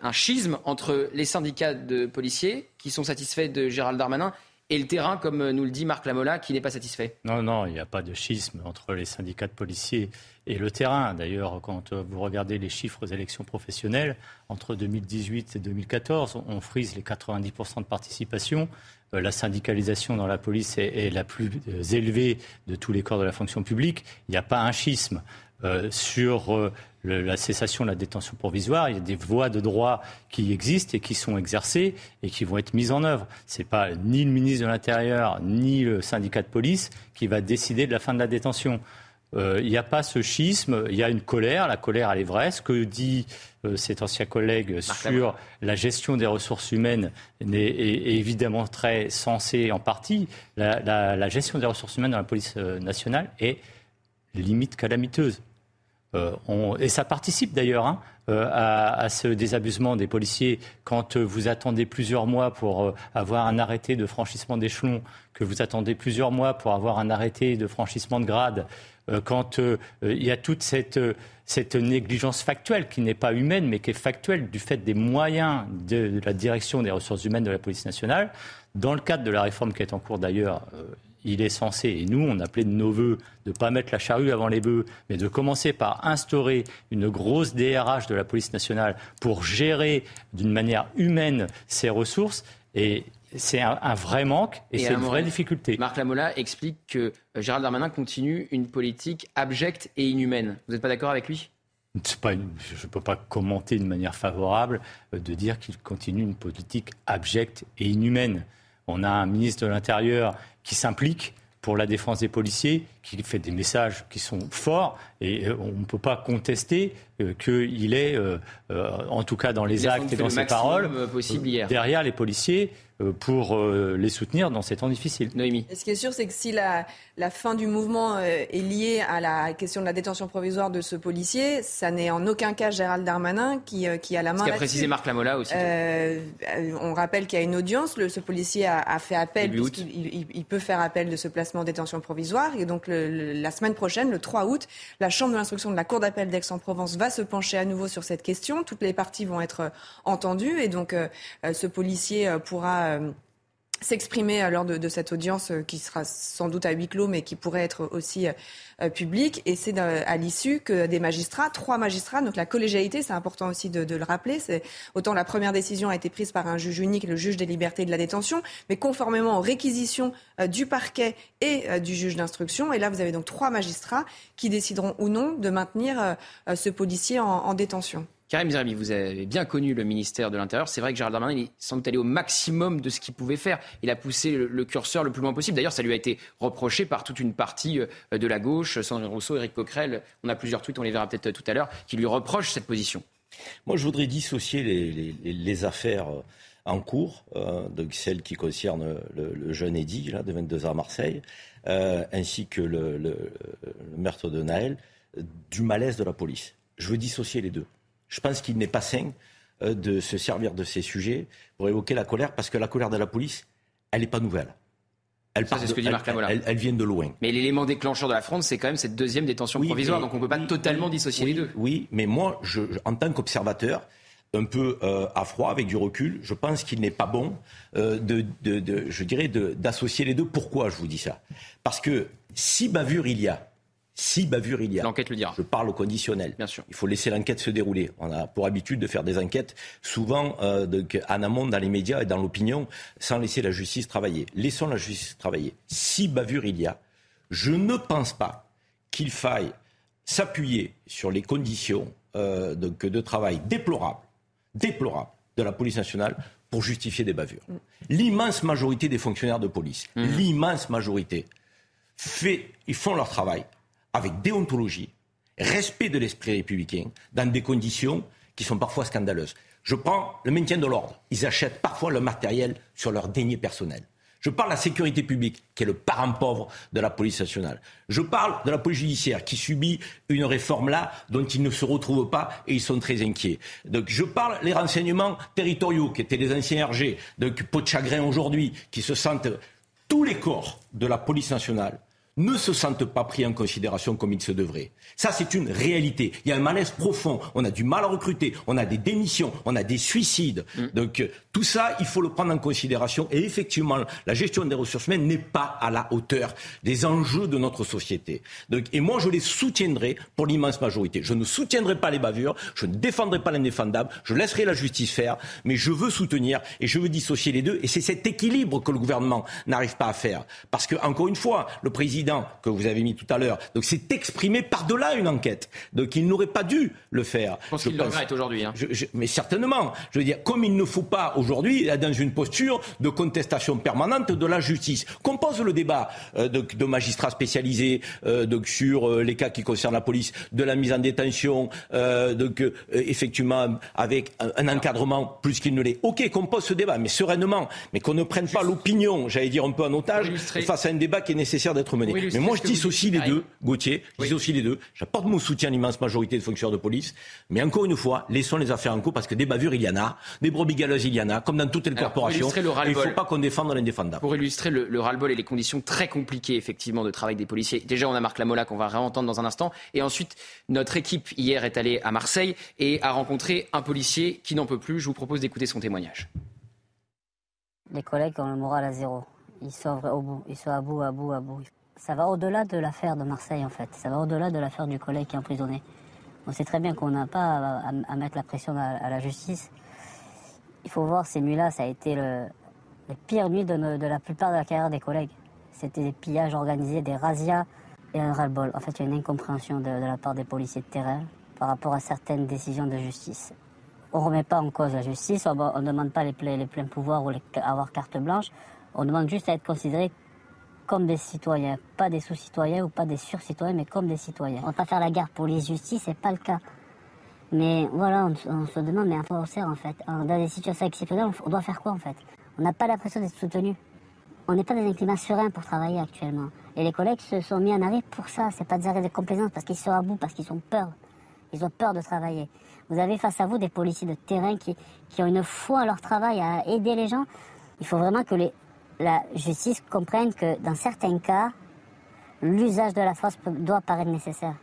un schisme entre les syndicats de policiers qui sont satisfaits de Gérald Darmanin et le terrain, comme nous le dit Marc Lamola, qui n'est pas satisfait? Non, non, il n'y a pas de schisme entre les syndicats de policiers et le terrain. D'ailleurs, quand vous regardez les chiffres aux élections professionnelles, entre 2018 et 2014, on frise les 90% de participation. Euh, la syndicalisation dans la police est, la plus euh, élevée de tous les corps de la fonction publique. Il n'y a pas un schisme. Euh, sur la cessation de la détention provisoire, il y a des voies de droit qui existent et qui sont exercées et qui vont être mises en œuvre. Ce n'est pas ni le ministre de l'Intérieur ni le syndicat de police qui va décider de la fin de la détention. Il n'y a pas ce schisme, il y a une colère, la colère elle est vraie. Ce que dit cet ancien collègue sur la gestion des ressources humaines est, évidemment très sensé en partie. La, gestion des ressources humaines dans la police euh, nationale est limite calamiteuse. et ça participe d'ailleurs hein, à, à, ce désabusement des policiers quand vous attendez plusieurs mois pour avoir un arrêté de franchissement d'échelon, que vous attendez plusieurs mois pour avoir un arrêté de franchissement de grade euh, quand euh, il y a toute cette, cette négligence factuelle qui n'est pas humaine mais qui est factuelle du fait des moyens de, la direction des ressources humaines de la police nationale. Dans le cadre de la réforme qui est en cours d'ailleurs, euh, il est censé, et nous on appelait de nos voeux, de ne pas mettre la charrue avant les bœufs, mais de commencer par instaurer une grosse DRH de la police nationale pour gérer d'une manière humaine ces ressources. Et c'est un, vrai manque et, c'est une vraie difficulté. Marc Lamola explique que euh, Gérald Darmanin continue une politique abjecte et inhumaine. Vous n'êtes pas d'accord avec lui? Je ne peux pas commenter de manière favorable euh, de dire qu'il continue une politique abjecte et inhumaine. On a un ministre de l'Intérieur qui s'implique pour la défense des policiers, qui fait des messages qui sont forts, et euh, on ne peut pas contester qu'il est, en tout cas dans les actes et dans ses paroles, derrière les policiers pour euh, les soutenir dans ces temps difficiles. Noémie. Ce qui est sûr, c'est que si la, la, fin du mouvement euh, est liée à la question de la détention provisoire de ce policier, ça n'est en aucun cas Gérald Darmanin qui, qui a la main. Ce qu'a précisé Marc Lamola aussi. Euh, on rappelle qu'il y a une audience. Le, ce policier a, a fait appel. Il, il, peut faire appel de ce placement en détention provisoire. Et donc, le, la semaine prochaine, le 3 août, la Chambre de l'instruction de la Cour d'appel d'Aix-en-Provence va se pencher à nouveau sur cette question. Toutes les parties vont être entendues. Et donc, ce policier pourra euh, s'exprimer lors de, cette audience euh, qui sera sans doute à huis clos, mais qui pourrait être aussi euh, publique. Et c'est à l'issue que des magistrats, trois magistrats, donc la collégialité, c'est important aussi de, le rappeler. Autant la première décision a été prise par un juge unique, le juge des libertés et de la détention, mais conformément aux réquisitions du parquet et du juge d'instruction. Et là, vous avez donc trois magistrats qui décideront ou non de maintenir ce policier en détention. Karim Zerbi, vous avez bien connu le ministère de l'Intérieur. C'est vrai que Gérald Darmanin, il semble allé au maximum de ce qu'il pouvait faire. Il a poussé le, curseur le plus loin possible. D'ailleurs, ça lui a été reproché par toute une partie euh, de la gauche. Sandrine Rousseau, Éric Coquerel, on a plusieurs tweets, on les verra peut-être tout à l'heure, qui lui reprochent cette position. Moi, je voudrais dissocier les, affaires euh, en cours, euh, donc celles qui concernent le, jeune Eddy, de 22 ans à Marseille, ainsi que le meurtre de Naël, du malaise de la police. Je veux dissocier les deux. Je pense qu'il n'est pas sain euh, de se servir de ces sujets pour évoquer la colère, parce que la colère de la police, elle n'est pas nouvelle. Elle, part ce que dit Marc elle, elle, vient de loin. Mais l'élément déclencheur de la France, c'est quand même cette deuxième détention provisoire, donc on ne peut pas totalement dissocier les deux. Oui, mais moi, je, en tant qu'observateur, un peu euh, à froid, avec du recul, je pense qu'il n'est pas bon euh, de, de, je dirais, d'associer les deux. Pourquoi je vous dis ça? Parce que si bavure il y a, si bavure il y a. L'enquête le dira. Je parle au conditionnel. Bien sûr. Il faut laisser l'enquête se dérouler. On a pour habitude de faire des enquêtes souvent euh, en amont dans les médias et dans l'opinion sans laisser la justice travailler. Laissons la justice travailler. Si bavure il y a, je ne pense pas qu'il faille s'appuyer sur les conditions euh, de, travail déplorables, déplorables de la police nationale pour justifier des bavures. Mm. L'immense majorité des fonctionnaires de police, mm. l'immense majorité, fait, ils font leur travail avec déontologie, respect de l'esprit républicain, dans des conditions qui sont parfois scandaleuses. Je prends le maintien de l'ordre. Ils achètent parfois le matériel sur leur denier personnel. Je parle de la sécurité publique, qui est le parent pauvre de la police nationale. Je parle de la police judiciaire, qui subit une réforme là dont ils ne se retrouvent pas et ils sont très inquiets. Donc je parle des renseignements territoriaux, qui étaient les anciens RG, de peau de chagrin aujourd'hui, qui se sentent tous les corps de la police nationale ne se sentent pas pris en considération comme il se devrait. Ça, c'est une réalité. Il y a un malaise profond. On a du mal à recruter. On a des démissions. On a des suicides. Mm. Donc, euh, tout ça, il faut le prendre en considération. Et effectivement, la gestion des ressources humaines n'est pas à la hauteur des enjeux de notre société. Donc, et moi, je les soutiendrai pour l'immense majorité. Je ne soutiendrai pas les bavures. Je ne défendrai pas l'indéfendable. Je laisserai la justice faire. Mais je veux soutenir et je veux dissocier les deux. Et c'est cet équilibre que le gouvernement n'arrive pas à faire. Parce que, encore une fois, le président que vous avez mis tout à l'heure, donc c'est exprimé par-delà une enquête. Donc il n'aurait pas dû le faire. Je pense qu'il le regrette aujourd'hui. Hein. mais certainement. Je veux dire, comme il ne faut pas aujourd'hui être dans une posture de contestation permanente de la justice. Qu'on pose le débat euh, de, magistrats spécialisés euh, donc sur euh, les cas qui concernent la police, de la mise en détention, donc effectivement avec un, encadrement plus qu'il ne l'est. Ok, qu'on pose ce débat, mais sereinement, mais qu'on ne prenne pas l'opinion, j'allais dire un peu en otage, face à un débat qui est nécessaire d'être mené mais moi, je dis aussi les deux, Gauthier, je dis aussi les deux. J'apporte mon soutien à l'immense majorité de fonctionnaires de police. Mais encore une fois, laissons les affaires en cours parce que des bavures, il y en a. Des brebis galeuses, il y en a. Comme dans toutes les corporations. il ne faut pas qu'on défende l'indéfendable. Pour illustrer le, ras-le-bol et les conditions très compliquées, effectivement, de travail des policiers. Déjà, on a Marc Lamola qu'on va réentendre dans un instant. Et ensuite, notre équipe, hier, est allée à Marseille et a rencontré un policier qui n'en peut plus. Je vous propose d'écouter son témoignage. Les collègues ont le moral à zéro. Ils sont au bout. Ils sont à bout, à bout, à bout ça va au-delà de l'affaire de Marseille, en fait. Ça va au-delà de l'affaire du collègue qui est emprisonné. On sait très bien qu'on n'a pas à, mettre la pression à, la justice. Il faut voir, ces nuits-là, ça a été le, les pires nuits de, la plupart de la carrière des collègues. C'était des pillages organisés, des razzias et un ras-le-bol. En fait, il y a une incompréhension de, la part des policiers de terrain par rapport à certaines décisions de justice. On ne remet pas en cause la justice, on ne demande pas les, pleins pouvoirs ou avoir carte blanche, on demande juste à être considéré comme des citoyens, pas des sous-citoyens ou pas des sur-citoyens, mais comme des citoyens. On va pas faire la guerre pour les justices, c'est pas le cas. Mais voilà, on, se demande, mais à quoi on sert en fait? Dans des situations exceptionnelles, on doit faire quoi en fait? On n'a pas l'impression d'être soutenu. On n'est pas dans un climat serein pour travailler actuellement. Et les collègues se sont mis en arrêt pour ça. C'est pas des arrêts de complaisance parce qu'ils sont à bout, parce qu'ils ont peur. Ils ont peur de travailler. Vous avez face à vous des policiers de terrain qui, qui ont une foi à leur travail, à aider les gens. Il faut vraiment que les, la justice comprenne que dans certains cas, l'usage de la force doit paraître nécessaire.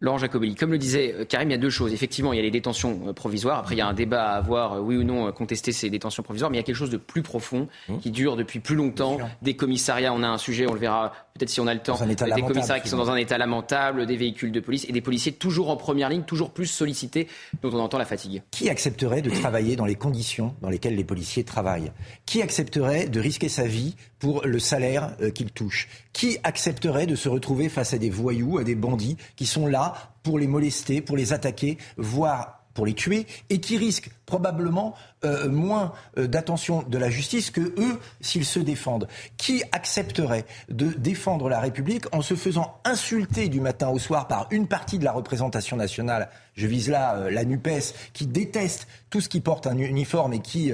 Laurent Jacobelli, comme le disait euh, Karim, il y a deux choses. Effectivement, il y a les détentions euh, provisoires. Après, il y a un débat à avoir, euh, oui ou non, contester ces détentions provisoires. Mais il y a quelque chose de plus profond mmh. qui dure depuis plus longtemps. Des commissariats, on a un sujet, on le verra peut-être si on a le temps. Des commissariats qui sont dans un état lamentable, des véhicules de police et des policiers toujours en première ligne, toujours plus sollicités, dont on entend la fatigue. Qui accepterait de travailler dans les conditions dans lesquelles les policiers travaillent? Qui accepterait de risquer sa vie pour le salaire qu'il touche? Qui accepterait de se retrouver face à des voyous, à des bandits qui sont là pour les molester, pour les attaquer, voire pour les tuer, et qui risquent probablement euh, moins euh, d'attention de la justice que eux s'ils se défendent. Qui accepterait de défendre la République en se faisant insulter du matin au soir par une partie de la représentation nationale? Je vise là euh, la NUPES, qui déteste tout ce qui porte un uniforme et qui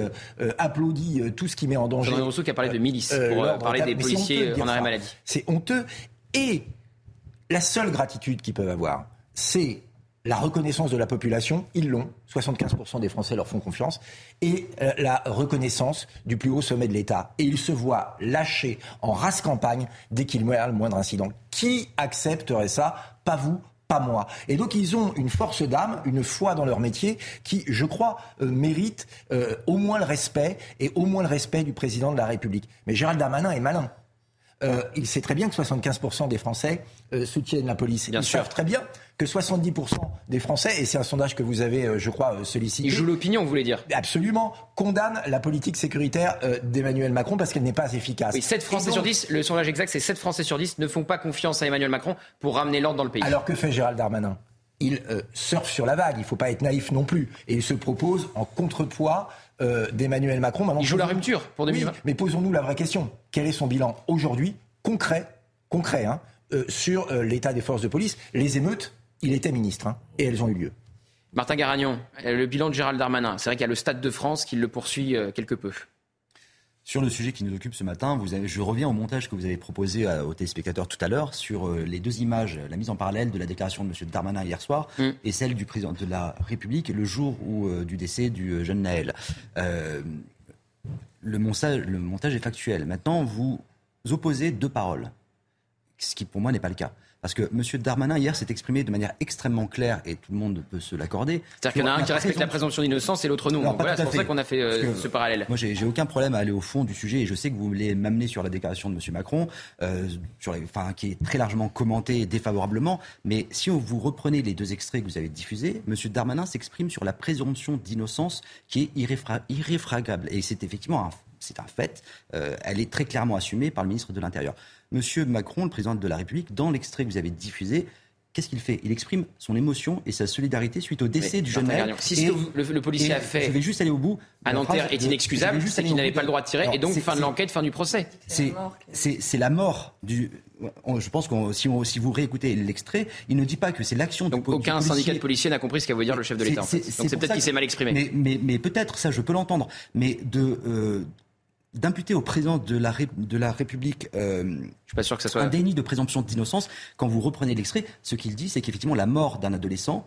applaudit tout ce qui met en danger. Jean Rousseau qui a parlé de milice pour parler des policiers en arrêt maladie. C'est honteux. Et la seule gratitude qu'ils peuvent avoir, c'est la reconnaissance de la population, ils l'ont, 75% des Français leur font confiance, et euh, la reconnaissance du plus haut sommet de l'État. Et ils se voient lâchés en race campagne dès qu'il y a le moindre incident. Qui accepterait ça? Pas vous, pas moi. Et donc ils ont une force d'âme, une foi dans leur métier qui, je crois, euh, mérite euh, au moins le respect et au moins le respect du président de la République. Mais Gérald Darmanin est malin. il sait très bien que 75% des Français soutiennent la police. Bien Ils savent très bien que 70% des Français, et c'est un sondage que vous avez, euh, je crois, euh, sollicité. Il joue l'opinion, vous voulez dire Absolument, condamnent la politique sécuritaire euh, d'Emmanuel Macron parce qu'elle n'est pas efficace. Oui, 7 Français sur 10, le sondage exact, c'est 7 Français sur 10 ne font pas confiance à Emmanuel Macron pour ramener l'ordre dans le pays. Alors que fait Gérald Darmanin? Il surfe sur la vague, il ne faut pas être naïf non plus. Et il se propose en contrepoids d'Emmanuel Macron. il joue la rupture pour 2020. mais posons-nous la vraie question. Quel est son bilan aujourd'hui, concret, concret hein, sur l'état des forces de police Les émeutes il était ministre, hein, et elles ont eu lieu. Martin Garagnon, le bilan de Gérald Darmanin, c'est vrai qu'il y a le Stade de France qui le poursuit euh, quelque peu. Sur le sujet qui nous occupe ce matin, vous avez, je reviens au montage que vous avez proposé euh, aux téléspectateurs tout à l'heure sur euh, les deux images, la mise en parallèle de la déclaration de M. Darmanin hier soir mm. et celle du président de la République le jour où, du décès du jeune Naël. le, montage, le montage est factuel. Maintenant, vous opposez deux paroles, ce qui pour moi n'est pas le cas. Parce que M. Darmanin, hier, s'est exprimé de manière extrêmement claire, et tout le monde peut se l'accorder. C'est-à-dire qu'il y en a un qui respecte la présomption d'innocence et l'autre non. voilà, c'est pour ça qu'on a fait euh, ce parallèle. Moi, j'ai aucun problème à aller au fond du sujet, et je sais que vous voulez m'amener sur la déclaration de M. Macron, euh, sur les, enfin, qui est très largement commentée défavorablement. Mais si vous reprenez les deux extraits que vous avez diffusés, M. Darmanin s'exprime sur la présomption d'innocence qui est irréfragable. Et c'est effectivement un, c'est un fait. Euh, elle est très clairement assumée par le ministre de l'Intérieur. Monsieur Macron, le président de la République, dans l'extrait que vous avez diffusé, qu'est-ce qu'il fait? Il exprime son émotion et sa solidarité suite au décès du jeune homme. Si ce que le, policier a fait je vais juste aller au bout, à Nanterre est inexcusable, c'est qu'il n'avait pas le droit de tirer, et donc fin de l'enquête, fin du procès. C'est la mort du. Je pense que si, si, vous réécoutez l'extrait, il ne dit pas que c'est l'action Donc aucun syndicat de policiers n'a compris ce qu'a voulu dire le chef de l'État. Donc c'est peut-être qu'il s'est mal exprimé. Mais, peut-être, ça je peux l'entendre. Mais de, euh, d'imputer au président de la, de la République euh, Je suis pas sûr que ça soit... un déni de présomption d'innocence, quand vous reprenez l'extrait, ce qu'il dit, c'est qu'effectivement la mort d'un adolescent,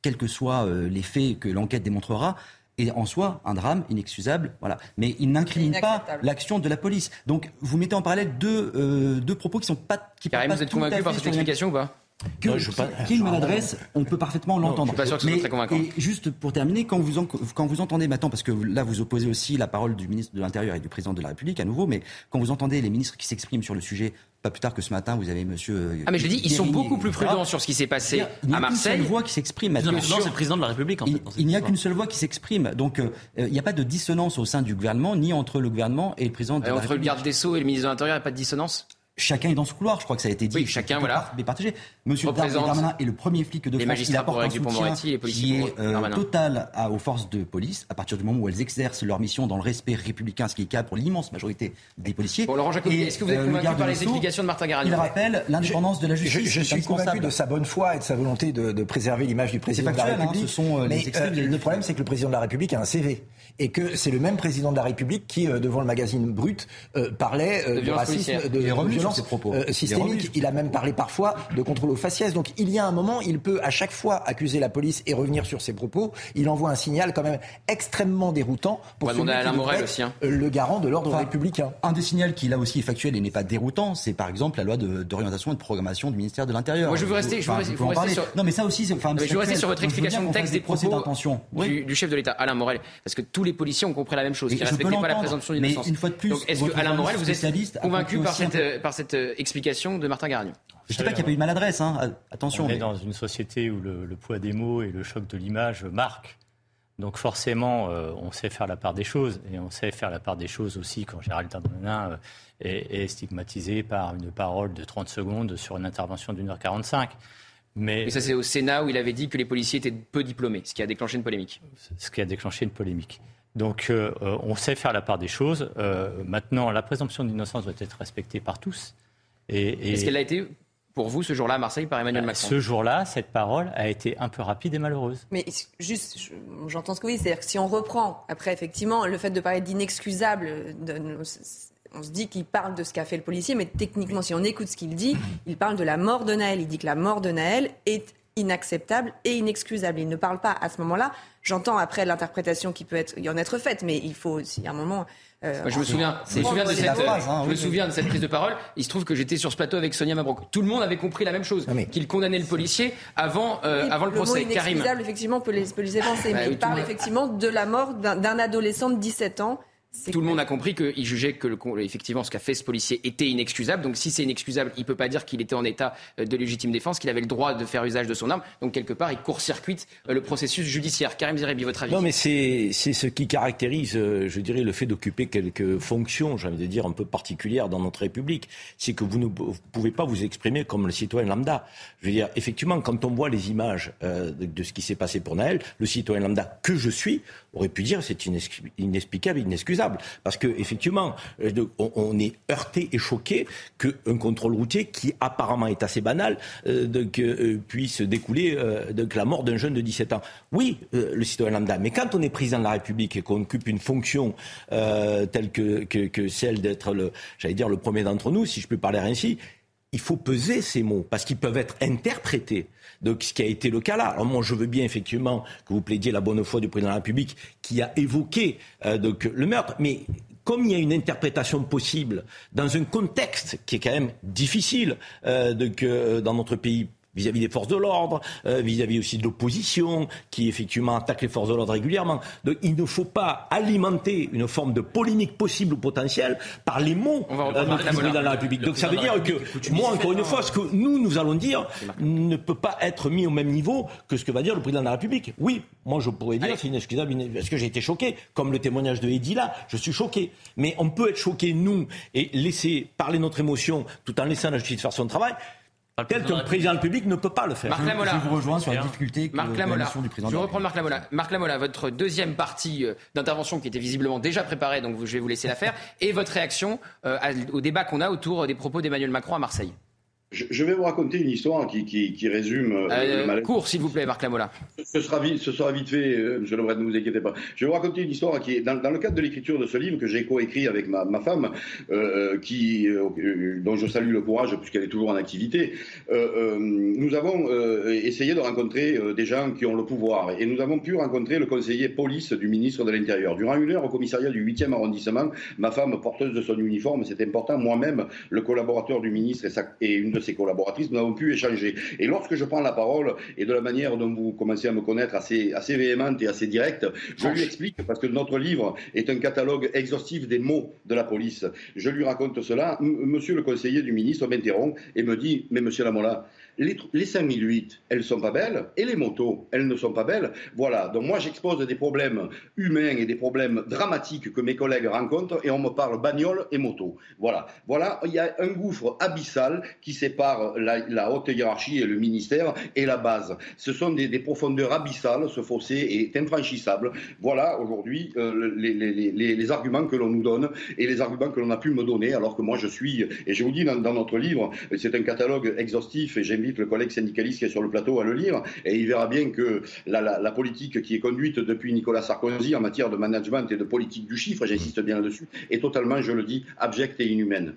quels que soient euh, les faits que l'enquête démontrera, est en soi un drame inexcusable. Voilà. Mais il n'incline pas l'action de la police. Donc vous mettez en parallèle deux, euh, deux propos qui sont pas... Qui Karim, vous êtes convaincu par cette explication ou pas? Que, non, qui est une maladresse, on peut parfaitement l'entendre. Mais et juste pour terminer, quand vous, quand vous entendez maintenant, parce que là vous opposez aussi la parole du ministre de l'Intérieur et du président de la République à nouveau, mais quand vous entendez les ministres qui s'expriment sur le sujet, pas plus tard que ce matin, vous avez Monsieur. Euh, ah mais je dis, ils sont beaucoup plus prudents sur ce qui s'est passé à Marseille. Il n'y a qu'une seule voix qui s'exprime. Non, c'est le président de la République. En fait, il n'y a qu'une seule voix qui s'exprime. Donc euh, il n'y a pas de dissonance au sein du gouvernement, ni entre le gouvernement et le président de la République. Entre le garde des sceaux et le ministre de l'Intérieur, il n'y a pas de dissonance? Chacun est dans ce couloir, je crois que ça a été dit. Oui, chacun, voilà. Mais partagé. Monsieur Darmanin est le premier flic de France. Il apporte un soutien qui est euh, total à, aux forces de police à partir du moment où elles exercent leur mission dans le respect républicain, ce qui est le cas pour l'immense majorité des policiers. Bon, Laurent Jacobi, est-ce que vous êtes euh, convaincu par les explications de Martin Garagnon Il rappelle l'indépendance de la justice. Je, suis convaincu de sa bonne foi et de sa volonté de, préserver l'image du président de la hein, République. ce sont, euh, mais le problème, c'est que le président de la République a un CV et que c'est le même président de la République qui, devant le magazine Brut, parlait de, racisme, de, violence propos. systémique. Il a même parlé parfois de contrôle aux faciès. Donc il y a un moment, il peut à chaque fois accuser la police et revenir sur ses propos. Il envoie un signal quand même extrêmement déroutant pour celui qui aussi, hein. le garant de l'ordre républicain. Un des signaux qui là aussi est factuel et n'est pas déroutant, c'est par exemple la loi d'orientation et de programmation du ministère de l'Intérieur. Moi je veux rester, je veux rester, sur... Non mais ça aussi, enfin, je veux rester sur votre explication de texte des propos du, du chef de l'État, Alain Morel, parce que tous les policiers ont compris la même chose, qui ne respectaient pas la présomption d'innocence. Mais une fois de plus, est-ce que Alain Morel, vous êtes convaincu par cette, par cette explication de Martin Garagnon je ne dis pas qu'il n'y a pas eu de maladresse, hein. attention. On est dans une société où le, poids des mots et le choc de l'image marquent. Donc forcément, euh, on sait faire la part des choses. Et on sait faire la part des choses aussi quand Gérald Darmanin euh, est, stigmatisé par une parole de 30 secondes sur une intervention d'une heure 45. Mais, ça, c'est au Sénat où il avait dit que les policiers étaient peu diplômés, ce qui a déclenché une polémique. Ce qui a déclenché une polémique. Donc euh, on sait faire la part des choses. maintenant, la présomption d'innocence doit être respectée par tous. Est-ce qu'elle a été pour vous ce jour-là à Marseille par Emmanuel bah, Macron Ce jour-là, cette parole a été un peu rapide et malheureuse. Mais juste, j'entends ce que vous dites, c'est-à-dire que si on reprend, après effectivement, le fait de parler d'inexcusable, on se dit qu'il parle de ce qu'a fait le policier, mais techniquement, si on écoute ce qu'il dit, il parle de la mort de Naël. Il dit que la mort de Naël est inacceptable et inexcusable. Il ne parle pas à ce moment-là. J'entends après l'interprétation qui peut être, y en être faite, mais il faut aussi, à un moment, euh, je me souviens, je me souviens, de cette, hein, je me souviens de cette prise de parole. Il se trouve que j'étais sur ce plateau avec Sonia Mabrouk. Tout le monde avait compris la même chose, qu'il condamnait le policier avant, euh, avant le, procès. Mot Karim. effectivement, peut les, peut les bah mais il parle effectivement de la mort d'un adolescent de 17 ans tout le monde a compris qu'il jugeait que le, effectivement ce qu'a fait ce policier était inexcusable. Donc si c'est inexcusable, il ne peut pas dire qu'il était en état euh, de légitime défense, qu'il avait le droit de faire usage de son arme. Donc quelque part, il court-circuite euh, le processus judiciaire. Karim Zeribi, votre avis? Non, mais c'est ce qui caractérise, euh, je dirais, le fait d'occuper quelques fonctions, j'ai envie de dire, un peu particulières dans notre République. C'est que vous ne pouvez pas vous exprimer comme le citoyen lambda. Je veux dire, effectivement, quand on voit les images de, ce qui s'est passé pour Naël, le citoyen lambda que je suis aurait pu dire c'est inexplicable, inexcusable. Parce qu'effectivement, euh, on, est heurté et choqué qu'un contrôle routier, qui apparemment est assez banal, euh, euh, puisse découler de la mort d'un jeune de 17 ans. Oui, le citoyen lambda, mais quand on est président de la République et qu'on occupe une fonction telle que, que celle d'être, j'allais dire, le premier d'entre nous, si je peux parler ainsi, il faut peser ces mots parce qu'ils peuvent être interprétés. Donc, ce qui a été le cas là. Alors, moi, je veux bien effectivement que vous plaidiez la bonne foi du président de la République qui a évoqué euh, donc, le meurtre, mais comme il y a une interprétation possible dans un contexte qui est quand même difficile euh, euh dans notre pays vis-à-vis des forces de l'ordre, euh, vis-à-vis aussi de l'opposition, qui effectivement attaque les forces de l'ordre régulièrement. Donc il ne faut pas alimenter une forme de polémique possible ou potentielle par les mots de notre président de la République. Donc ça veut dire que, moi, encore une fois, ce que nous, nous allons dire ne peut pas être mis au même niveau que ce que va dire le président de la République. Oui, moi je pourrais dire c'est inexcusable, parce que j'ai été choqué, comme le témoignage de Eddy là, je suis choqué. Mais on peut être choqué, nous, et laisser parler notre émotion tout en laissant la justice faire son travail. Tel que le président public ne peut pas le faire. Marc Lamola. Je vous rejoins sur la difficulté que Marc Lamola. du président. Je vais reprendre Marc Lamola. Marc Lamola, votre deuxième partie euh, d'intervention qui était visiblement déjà préparée, donc je vais vous laisser la faire, et votre réaction euh, au débat qu'on a autour des propos d'Emmanuel Macron à Marseille. Je, vais vous raconter une histoire qui, qui, qui résume. Euh, euh court, s'il vous plaît, Marc Lamola. Ce sera vite, ce sera vite fait, euh, Monsieur Lebret, ne vous inquiétez pas. Je vais vous raconter une histoire qui est dans, dans le cadre de l'écriture de ce livre que j'ai coécrit avec ma, ma femme, euh, qui, euh, dont je salue le courage puisqu'elle est toujours en activité. nous avons essayé de rencontrer des gens qui ont le pouvoir et nous avons pu rencontrer le conseiller police du ministre de l'Intérieur. Durant une heure au commissariat du 8e arrondissement, ma femme porteuse de son uniforme, c'est important, moi-même, le collaborateur du ministre et, sa, et une de ses collaboratrices, nous avons pu échanger. Et lorsque je prends la parole et de la manière dont vous commencez à me connaître assez, assez véhémente et assez directe, je lui explique, parce que notre livre est un catalogue exhaustif des mots de la police. Je lui raconte cela. monsieur le conseiller du ministre m'interrompt et me dit, mais monsieur Lamola, les, les 5008, elles ne sont pas belles, et les motos, elles ne sont pas belles. Voilà, donc moi j'expose des problèmes humains et des problèmes dramatiques que mes collègues rencontrent, et on me parle bagnole et moto. Voilà, voilà, il y a un gouffre abyssal qui sépare la, haute hiérarchie et le ministère et la base. Ce sont des, profondeurs abyssales, ce fossé est infranchissable. Voilà aujourd'hui euh, les, les, arguments que l'on nous donne et les arguments que l'on a pu me donner, alors que moi je suis, et je vous dis dans, dans notre livre, c'est un catalogue exhaustif et j'ai j'invite le collègue syndicaliste qui est sur le plateau à le lire, et il verra bien que la, politique qui est conduite depuis Nicolas Sarkozy en matière de management et de politique du chiffre, j'insiste bien là-dessus, est totalement, je le dis, abjecte et inhumaine.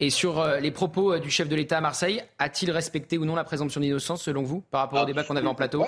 Et sur euh, les propos euh, du chef de l'État à Marseille, a-t-il respecté ou non la présomption d'innocence selon vous par rapport au débat qu'on avait en plateau?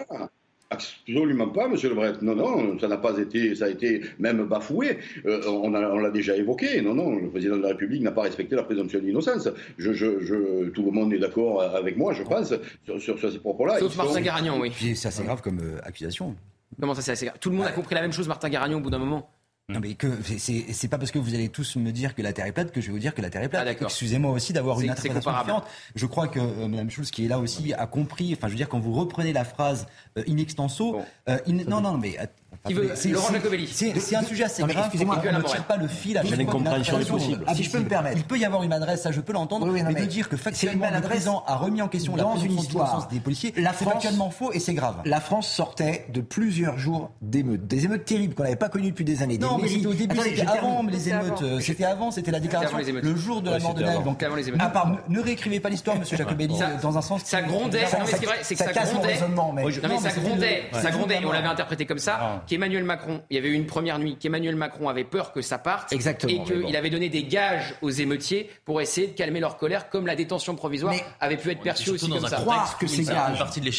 Absolument pas, Monsieur Le Bret. Non, non, ça n'a pas été, ça a été même bafoué. Euh, on, l'a déjà évoqué. Non, non, le président de la République n'a pas respecté la présomption d'innocence. Je, je, tout le monde est d'accord avec moi, je pense, sur, ces propos-là. Sauf Martin Garagnon, oui. C'est assez grave comme euh, accusation. Comment ça, c'est assez grave? Tout le monde a compris la même chose, Martin Garagnon, au bout d'un moment. Non mais que c'est pas parce que vous allez tous me dire que la Terre est plate que je vais vous dire que la Terre est plate. Ah, Excusez-moi aussi d'avoir une interprétation différente. Je crois que euh, Mme Schulz qui est là aussi a compris. Enfin, je veux dire quand vous reprenez la phrase euh, in extenso, euh, non non mais qui veut Laurent Jacobelli. C'est un sujet assez grave. Excusez-moi, on ne tire pas le fil à chaque compréhension possible. Si je peux me permettre. Il peut y avoir une adresse, ça je peux l'entendre, mais, de dire que factuellement le président a remis en question la présomption des policiers, c'est factuellement faux et c'est grave. La France sortait de plusieurs jours d'émeutes, des émeutes terribles qu'on n'avait pas connues depuis des années. Non, mais au début, c'était avant les émeutes. C'était avant, c'était la déclaration le jour de la mort de Naël. Donc avant les émeutes. À part, ne réécrivez pas l'histoire, Monsieur Jacobelli, dans un sens. Ça grondait. Non mais c'est vrai, c'est que ça grondait. Non mais ça grondait, ça grondait. On l'avait interprété comme ça. Qu'Emmanuel Macron il y avait eu une première nuit qu'Emmanuel Macron avait peur que ça parte. Exactement. Et qu'il avait donné des gages aux émeutiers pour essayer de calmer leur colère, comme la détention provisoire avait pu être perçue aussi comme ça. que c'est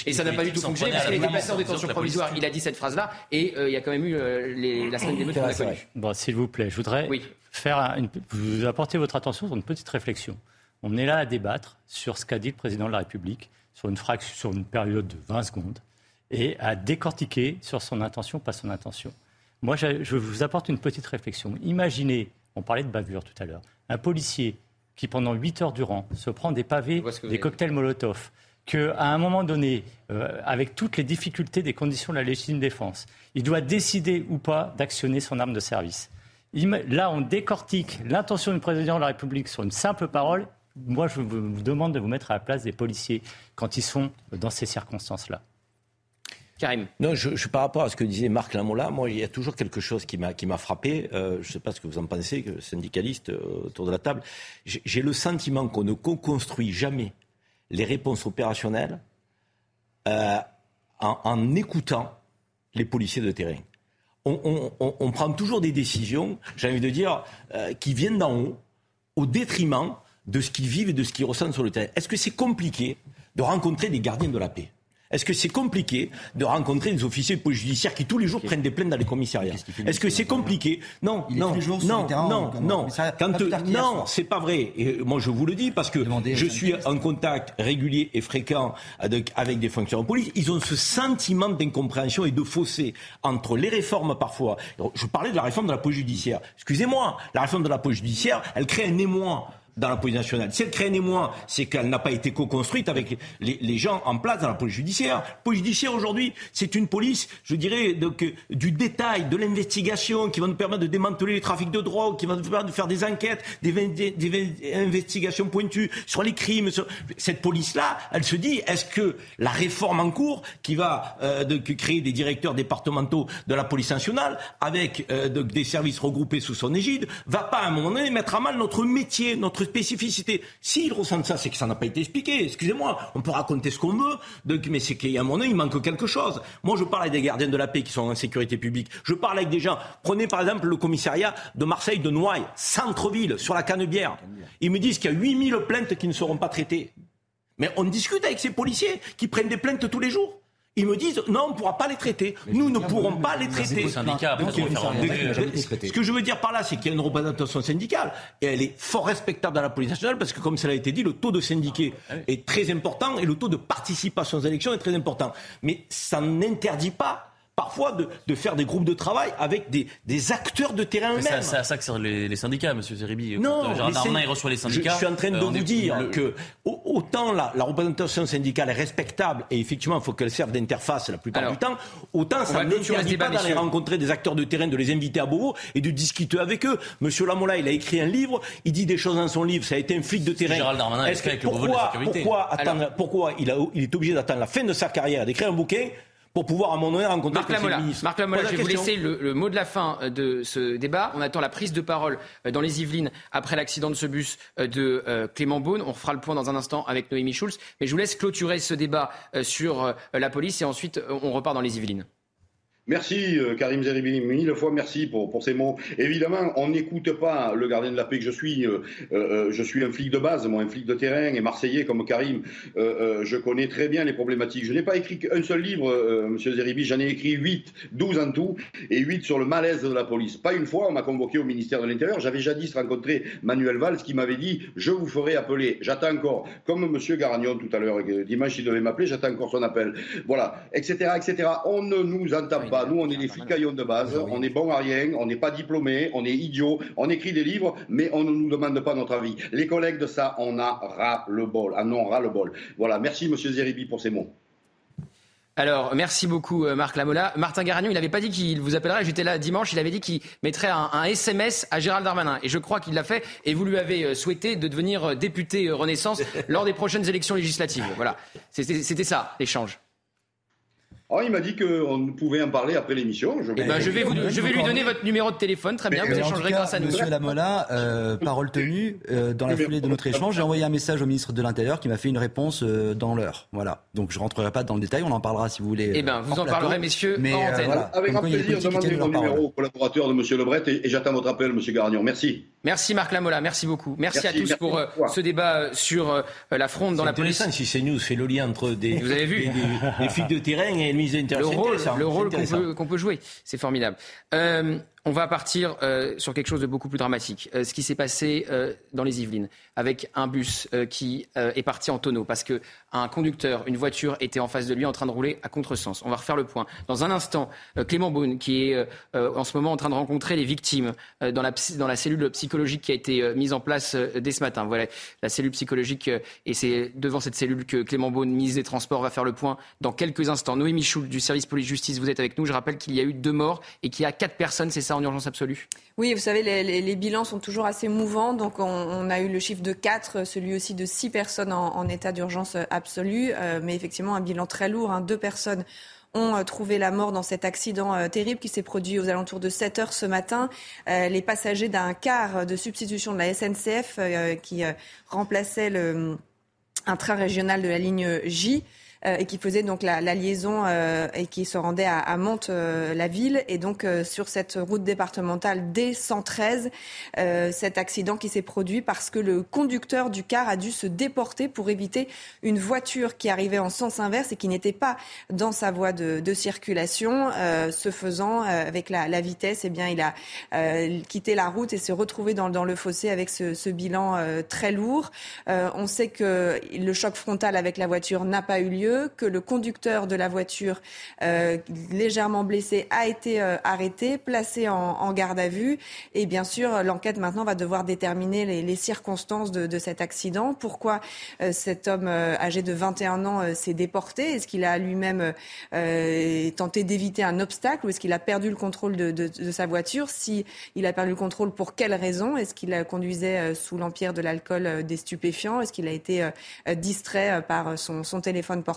Et ça n'a pas du tout fonctionné parce qu'il était passé en détention provisoire. Il a dit cette phrase-là et euh, il y a quand même eu euh, la semaine d'émeute qu'on a connue. Bon, s'il vous plaît, je voudrais faire vous apporter votre attention sur une petite réflexion. On est là à débattre sur ce qu'a dit le président de la République sur une fraction, sur une période de 20 secondes et à décortiquer sur son intention, pas son intention. Moi, je vous apporte une petite réflexion. Imaginez, on parlait de bavure tout à l'heure, un policier qui, pendant 8 heures durant, se prend des pavés, des cocktails Molotov, qu'à un moment donné, euh, avec toutes les difficultés des conditions de la légitime défense, il doit décider ou pas d'actionner son arme de service. Là, on décortique l'intention du président de la République sur une simple parole. Moi, je vous demande de vous mettre à la place des policiers quand ils sont dans ces circonstances-là. Karim. Non, je, par rapport à ce que disait Marc Lamola, moi, il y a toujours quelque chose qui m'a, frappé. Euh, je ne sais pas ce que vous en pensez, syndicaliste euh, autour de la table. J'ai, le sentiment qu'on ne co-construit jamais les réponses opérationnelles euh, en, écoutant les policiers de terrain. On, prend toujours des décisions, j'ai envie de dire, qui viennent d'en haut, au détriment de ce qu'ils vivent et de ce qu'ils ressentent sur le terrain. Est-ce que c'est compliqué de rencontrer des gardiens de la paix? Est-ce que c'est compliqué de rencontrer des officiers de police judiciaire qui tous les jours prennent des plaintes dans les commissariats Est-ce que c'est compliqué Non, non, non, non, non. non, c'est pas vrai. Et moi, je vous le dis parce que je suis en contact régulier et fréquent avec, avec des fonctionnaires de police. Ils ont ce sentiment d'incompréhension et de fossé entre les réformes parfois. Je parlais de la réforme de la police judiciaire. Excusez-moi, la réforme de la police judiciaire, elle crée un émoi dans la police nationale. Si elle craignait moins, c'est qu'elle n'a pas été co-construite avec les, gens en place dans la police judiciaire. La police judiciaire aujourd'hui, c'est une police, je dirais, donc, euh, du détail, de l'investigation, qui va nous permettre de démanteler les trafics de drogue, qui va nous permettre de faire des enquêtes, des, investigations pointues sur les crimes. Cette police-là, elle se dit, est-ce que la réforme en cours, qui va euh, créer des directeurs départementaux de la police nationale, avec euh, des services regroupés sous son égide, va pas à un moment donné mettre à mal notre métier, notre spécificité. S'ils ressentent ça, c'est que ça n'a pas été expliqué. Excusez-moi, on peut raconter ce qu'on veut, mais c'est qu'à mon œil, il manque quelque chose. Moi, je parle avec des gardiens de la paix qui sont en sécurité publique. Je parle avec des gens. Prenez par exemple le commissariat de Marseille, de Noailles, centre-ville, sur la Canebière. Ils me disent qu'il y a 8000 plaintes qui ne seront pas traitées. Mais on discute avec ces policiers qui prennent des plaintes tous les jours. Ils me disent non, on ne pourra pas les traiter. Nous ne pourrons pas les traiter. Ce que je veux dire par là, c'est qu'il y a une représentation syndicale et elle est fort respectable dans la police nationale parce que, comme cela a été dit, le taux de syndiqués est très important et le taux de participation aux élections est très important. Mais ça n'interdit pas parfois de, de, faire des groupes de travail avec des, des acteurs de terrain eux-mêmes. C'est à ça que servent les, les syndicats, Monsieur Zeribi. Non, Gérald Darmanin il reçoit les syndicats. Je, je suis en train de euh, vous dire le... que autant la, la, représentation syndicale est respectable et effectivement il faut qu'elle serve d'interface la plupart Alors, du temps, autant ça n'interdit pas d'aller rencontrer des acteurs de terrain, de les inviter à Beauvau et de discuter avec eux. Monsieur Lamola, il a écrit un livre, il dit des choses dans son livre, ça a été un flic de terrain. Gérald Darmanin est-ce avec pourquoi, le de la sécurité. Pourquoi, attendre, pourquoi il, a, il est obligé d'attendre la fin de sa carrière, d'écrire un bouquin pour pouvoir à un moment donné rencontrer Marc Lamola, Marc Lamola, je vais vous laisser le, le, mot de la fin euh, de ce débat. On attend la prise de parole euh, dans les Yvelines après l'accident de ce bus euh, de Clément Beaune. On refera le point dans un instant avec Noémie Schulz. Mais je vous laisse clôturer ce débat sur la police et ensuite on repart dans les Yvelines. Merci Karim Zeribi, mille fois merci pour, pour ces mots. Évidemment, on n'écoute pas le gardien de la paix que je suis. Euh, euh, je suis un flic de base, moi, un flic de terrain et marseillais comme Karim. Euh, je connais très bien les problématiques. Je n'ai pas écrit qu'un seul livre, Monsieur Zeribi, j'en ai écrit 8, 12 en tout, et 8 sur le malaise de la police. Pas une fois, on m'a convoqué au ministère de l'Intérieur. J'avais jadis rencontré Manuel Valls qui m'avait dit Je vous ferai appeler. J'attends encore, comme Monsieur Garagnon tout à l'heure, dimanche il devait m'appeler, j'attends encore son appel. Voilà, etc., etc. On ne nous entend pas. Nous, on est des flicaillons de base, on est bon à rien, on n'est pas diplômé, on est idiot, on écrit des livres, mais on ne nous demande pas notre avis. Les collègues de ça, on a ras le bol, ah non, ras le bol. Voilà, merci Monsieur Zeribi pour ces mots. Alors, merci beaucoup Marc Lamola. Martin Garagnon, il n'avait pas dit qu'il vous appellerait. J'étais là dimanche, il avait dit qu'il mettrait un, un, SMS à Gérald Darmanin. Et je crois qu'il l'a fait. Et vous lui avez souhaité de devenir député Renaissance lors des prochaines élections législatives. Voilà, c'était ça, l'échange. Oh, il m'a dit qu'on pouvait en parler après l'émission. Je, eh ben, je vais, vous, je vais lui donner votre numéro de téléphone. Très bien, vous échangerez grâce à nous. Monsieur Lamola, euh, parole tenue, euh, dans la foulée de notre échange, j'ai envoyé un message au ministre de l'Intérieur qui m'a fait une réponse euh, dans l'heure. Voilà. Donc je rentrerai pas dans le détail, on en parlera si vous voulez. Eh bien, vous en parlerez, messieurs, mais, en antenne. Voilà. Avec grand plaisir, demandez mon numéro au collaborateur de Monsieur Lebret et, et j'attends votre appel, Monsieur Garagnon. Merci. Merci Marc Lamola, merci beaucoup. Merci, merci à tous merci pour euh, ce débat sur la fronde dans la police. C'est si CNews fait le lien entre des, vous avez vu des, des, des flics de terrain et le ministre de l'Intérieur le rôle qu'on peut, qu peut, jouer. C'est formidable. Euh, on va partir euh, sur quelque chose de beaucoup plus dramatique. Euh, ce qui s'est passé euh, dans les Yvelines avec un bus qui est parti en tonneau parce que un conducteur, une voiture était en face de lui en train de rouler à contresens. On va refaire le point. Dans un instant, Clément Beaune, qui est en ce moment en train de rencontrer les victimes dans la, cellule psychologique qui a été mise en place dès ce matin. Voilà, la cellule psychologique et c'est devant cette cellule que Clément Beaune, ministre des Transports, va faire le point dans quelques instants. Noémie Schultz du service police-justice, vous êtes avec nous. Je rappelle qu'il y a eu deux morts et qu'il y a quatre personnes, c'est ça, en urgence absolue Oui, vous savez, les, bilans sont toujours assez mouvants. Donc, on, a eu le chiffre de 4, celui aussi de 6 personnes en, état d'urgence absolue. Euh, mais effectivement, un bilan très lourd. Hein. Deux personnes ont euh, trouvé la mort dans cet accident euh, terrible qui s'est produit aux alentours de 7 heures ce matin. Les passagers d'un car de substitution de la SNCF qui remplaçait un train régional de la ligne J et qui faisait donc la, liaison euh, et qui se rendait à, à Mantes-la-Ville. et donc euh, sur cette route départementale D113, cet accident qui s'est produit parce que le conducteur du car a dû se déporter pour éviter une voiture qui arrivait en sens inverse et qui n'était pas dans sa voie de, circulation. ce faisant, avec la, vitesse, eh bien, il a quitté la route et s'est retrouvé dans, le fossé avec ce bilan très lourd. on sait que le choc frontal avec la voiture n'a pas eu lieu que le conducteur de la voiture, euh, légèrement blessé, a été euh, arrêté, placé en, garde à vue. Et bien sûr, l'enquête maintenant va devoir déterminer les, circonstances de, cet accident. Pourquoi euh, cet homme âgé de 21 ans s'est déporté? Est-ce qu'il a lui-même tenté d'éviter un obstacle ou est-ce qu'il a perdu le contrôle de, sa voiture? Si il a perdu le contrôle, pour quelle raison? Est-ce qu'il conduisait sous l'empire de l'alcool des stupéfiants? Est-ce qu'il a été distrait par son téléphone portable?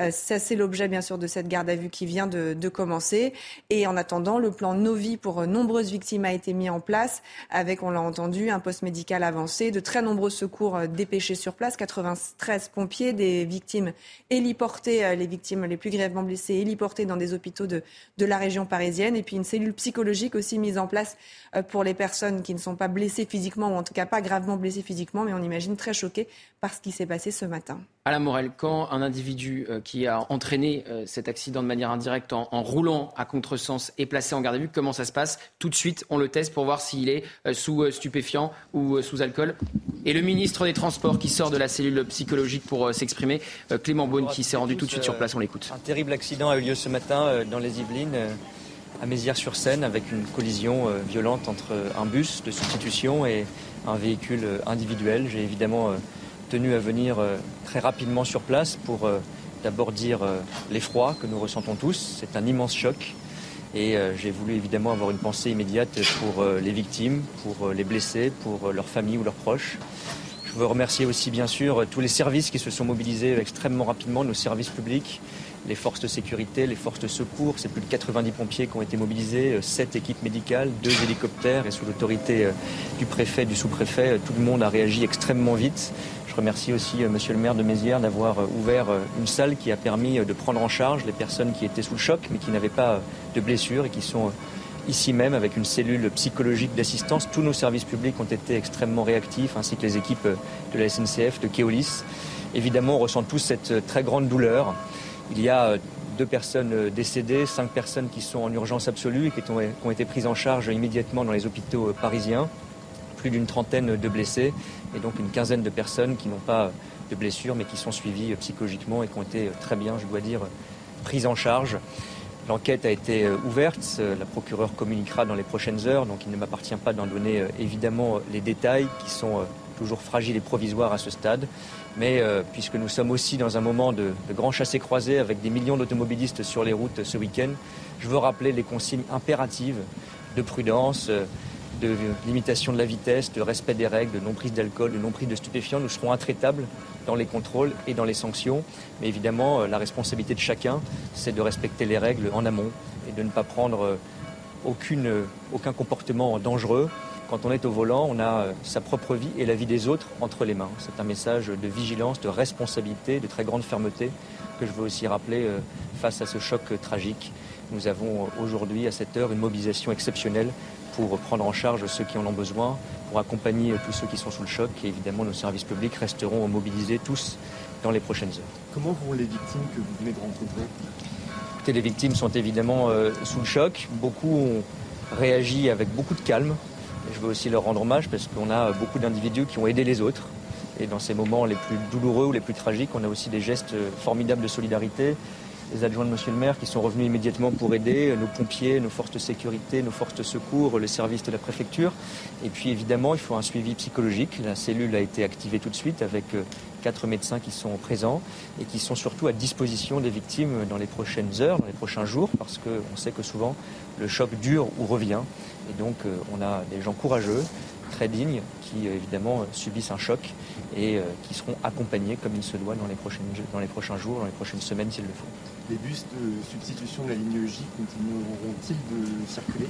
Euh, ça, c'est l'objet, bien sûr, de cette garde à vue qui vient de, commencer. Et en attendant, le plan Novi pour nombreuses victimes a été mis en place, avec, on l'a entendu, un poste médical avancé, de très nombreux secours euh, dépêchés sur place, 93 pompiers, des victimes héliportées, euh, les victimes les plus grièvement blessées héliportées dans des hôpitaux de, de la région parisienne, et puis une cellule psychologique aussi mise en place pour les personnes qui ne sont pas blessées physiquement, ou en tout cas pas gravement blessées physiquement, mais on imagine très choquées par ce qui s'est passé ce matin. À Morel, quand un individu l'individu qui a entraîné cet accident de manière indirecte en, roulant à contresens est placé en garde à vue. Comment ça se passe? Tout de suite, on le teste pour voir s'il est sous stupéfiant ou sous alcool. Et le ministre des Transports qui sort de la cellule psychologique pour s'exprimer, Clément Beaune, qui s'est rendu tout de suite sur place. On l'écoute. Un terrible accident a eu lieu ce matin dans les Yvelines à Mézières-sur-Seine avec une collision euh, violente entre un bus de substitution et un véhicule euh, individuel. J'ai évidemment euh, tenu à venir très rapidement sur place pour d'abord dire l'effroi que nous ressentons tous. C'est un immense choc. Et j'ai voulu évidemment avoir une pensée immédiate pour les victimes, pour les blessés, pour leurs familles ou leurs proches. Je veux remercier aussi bien sûr tous les services qui se sont mobilisés extrêmement rapidement, nos services publics, les forces de sécurité, les forces de secours. C'est plus de 90 pompiers qui ont été mobilisés, 7 euh, équipes médicales, 2 hélicoptères et sous l'autorité euh, du préfet, du sous-préfet, euh, tout le monde a réagi extrêmement vite. Je remercie aussi Monsieur le maire de Mézières d'avoir ouvert une salle qui a permis de prendre en charge les personnes qui étaient sous le choc mais qui n'avaient pas de blessures et qui sont ici même avec une cellule psychologique d'assistance. Tous nos services publics ont été extrêmement réactifs ainsi que les équipes de la SNCF, de Keolis. Évidemment, on ressent tous cette très grande douleur. Il y a euh, deux personnes euh, décédées, cinq personnes qui sont en urgence absolue et qui ont, été prises en charge immédiatement dans les hôpitaux euh, parisiens, plus d'une trentaine de blessés et donc une quinzaine de personnes qui n'ont pas de blessures mais qui sont suivies psychologiquement et qui ont été très bien, je dois dire, prises en charge. L'enquête a été ouverte, la procureure communiquera dans les prochaines heures, donc il ne m'appartient pas d'en donner évidemment les détails qui sont toujours fragiles et provisoires à ce stade. Mais euh, puisque nous sommes aussi dans un moment de, de grand chassé-croisé avec des millions d'automobilistes sur les routes ce week-end, je veux rappeler les consignes impératives de prudence, euh, de limitation de la vitesse, de respect des règles, de non-prise d'alcool, de non-prise de stupéfiants. Nous serons intraitables dans les contrôles et dans les sanctions. Mais évidemment, euh, la responsabilité de chacun, c'est de respecter les règles en amont et de ne pas prendre aucune, aucun comportement dangereux quand on est au volant, on a euh, sa propre vie et la vie des autres entre les mains. C'est un message de vigilance, de responsabilité, de très grande fermeté que je veux aussi rappeler euh, face à ce choc tragique. Nous avons euh, aujourd'hui, à cette heure, une mobilisation exceptionnelle pour prendre en charge ceux qui en ont besoin, pour accompagner tous ceux qui sont sous le choc. Et évidemment, nos services publics resteront mobilisés tous dans les prochaines heures. Comment vont les victimes que vous venez de rencontrer? Les victimes sont évidemment sous le choc. Beaucoup ont réagi avec beaucoup de calme, je veux aussi leur rendre hommage parce qu'on a beaucoup d'individus qui ont aidé les autres. Et dans ces moments les plus douloureux ou les plus tragiques, on a aussi des gestes formidables de solidarité. Les adjoints de Monsieur le maire qui sont revenus immédiatement pour aider, nos pompiers, nos forces de sécurité, nos forces de secours, les services de la préfecture. Et puis évidemment, il faut un suivi psychologique. La cellule a été activée tout de suite avec euh, quatre médecins qui sont présents et qui sont surtout à disposition des victimes dans les prochaines heures, dans les prochains jours, parce qu'on sait que souvent le choc dure ou revient. Et donc, euh, on a des gens courageux, très dignes, qui euh, évidemment subissent un choc et euh, qui seront accompagnés comme il se doit dans les, dans les prochains jours, dans les prochaines semaines s'il le faut. Les bus de substitution de la ligne J continueront-ils de circuler?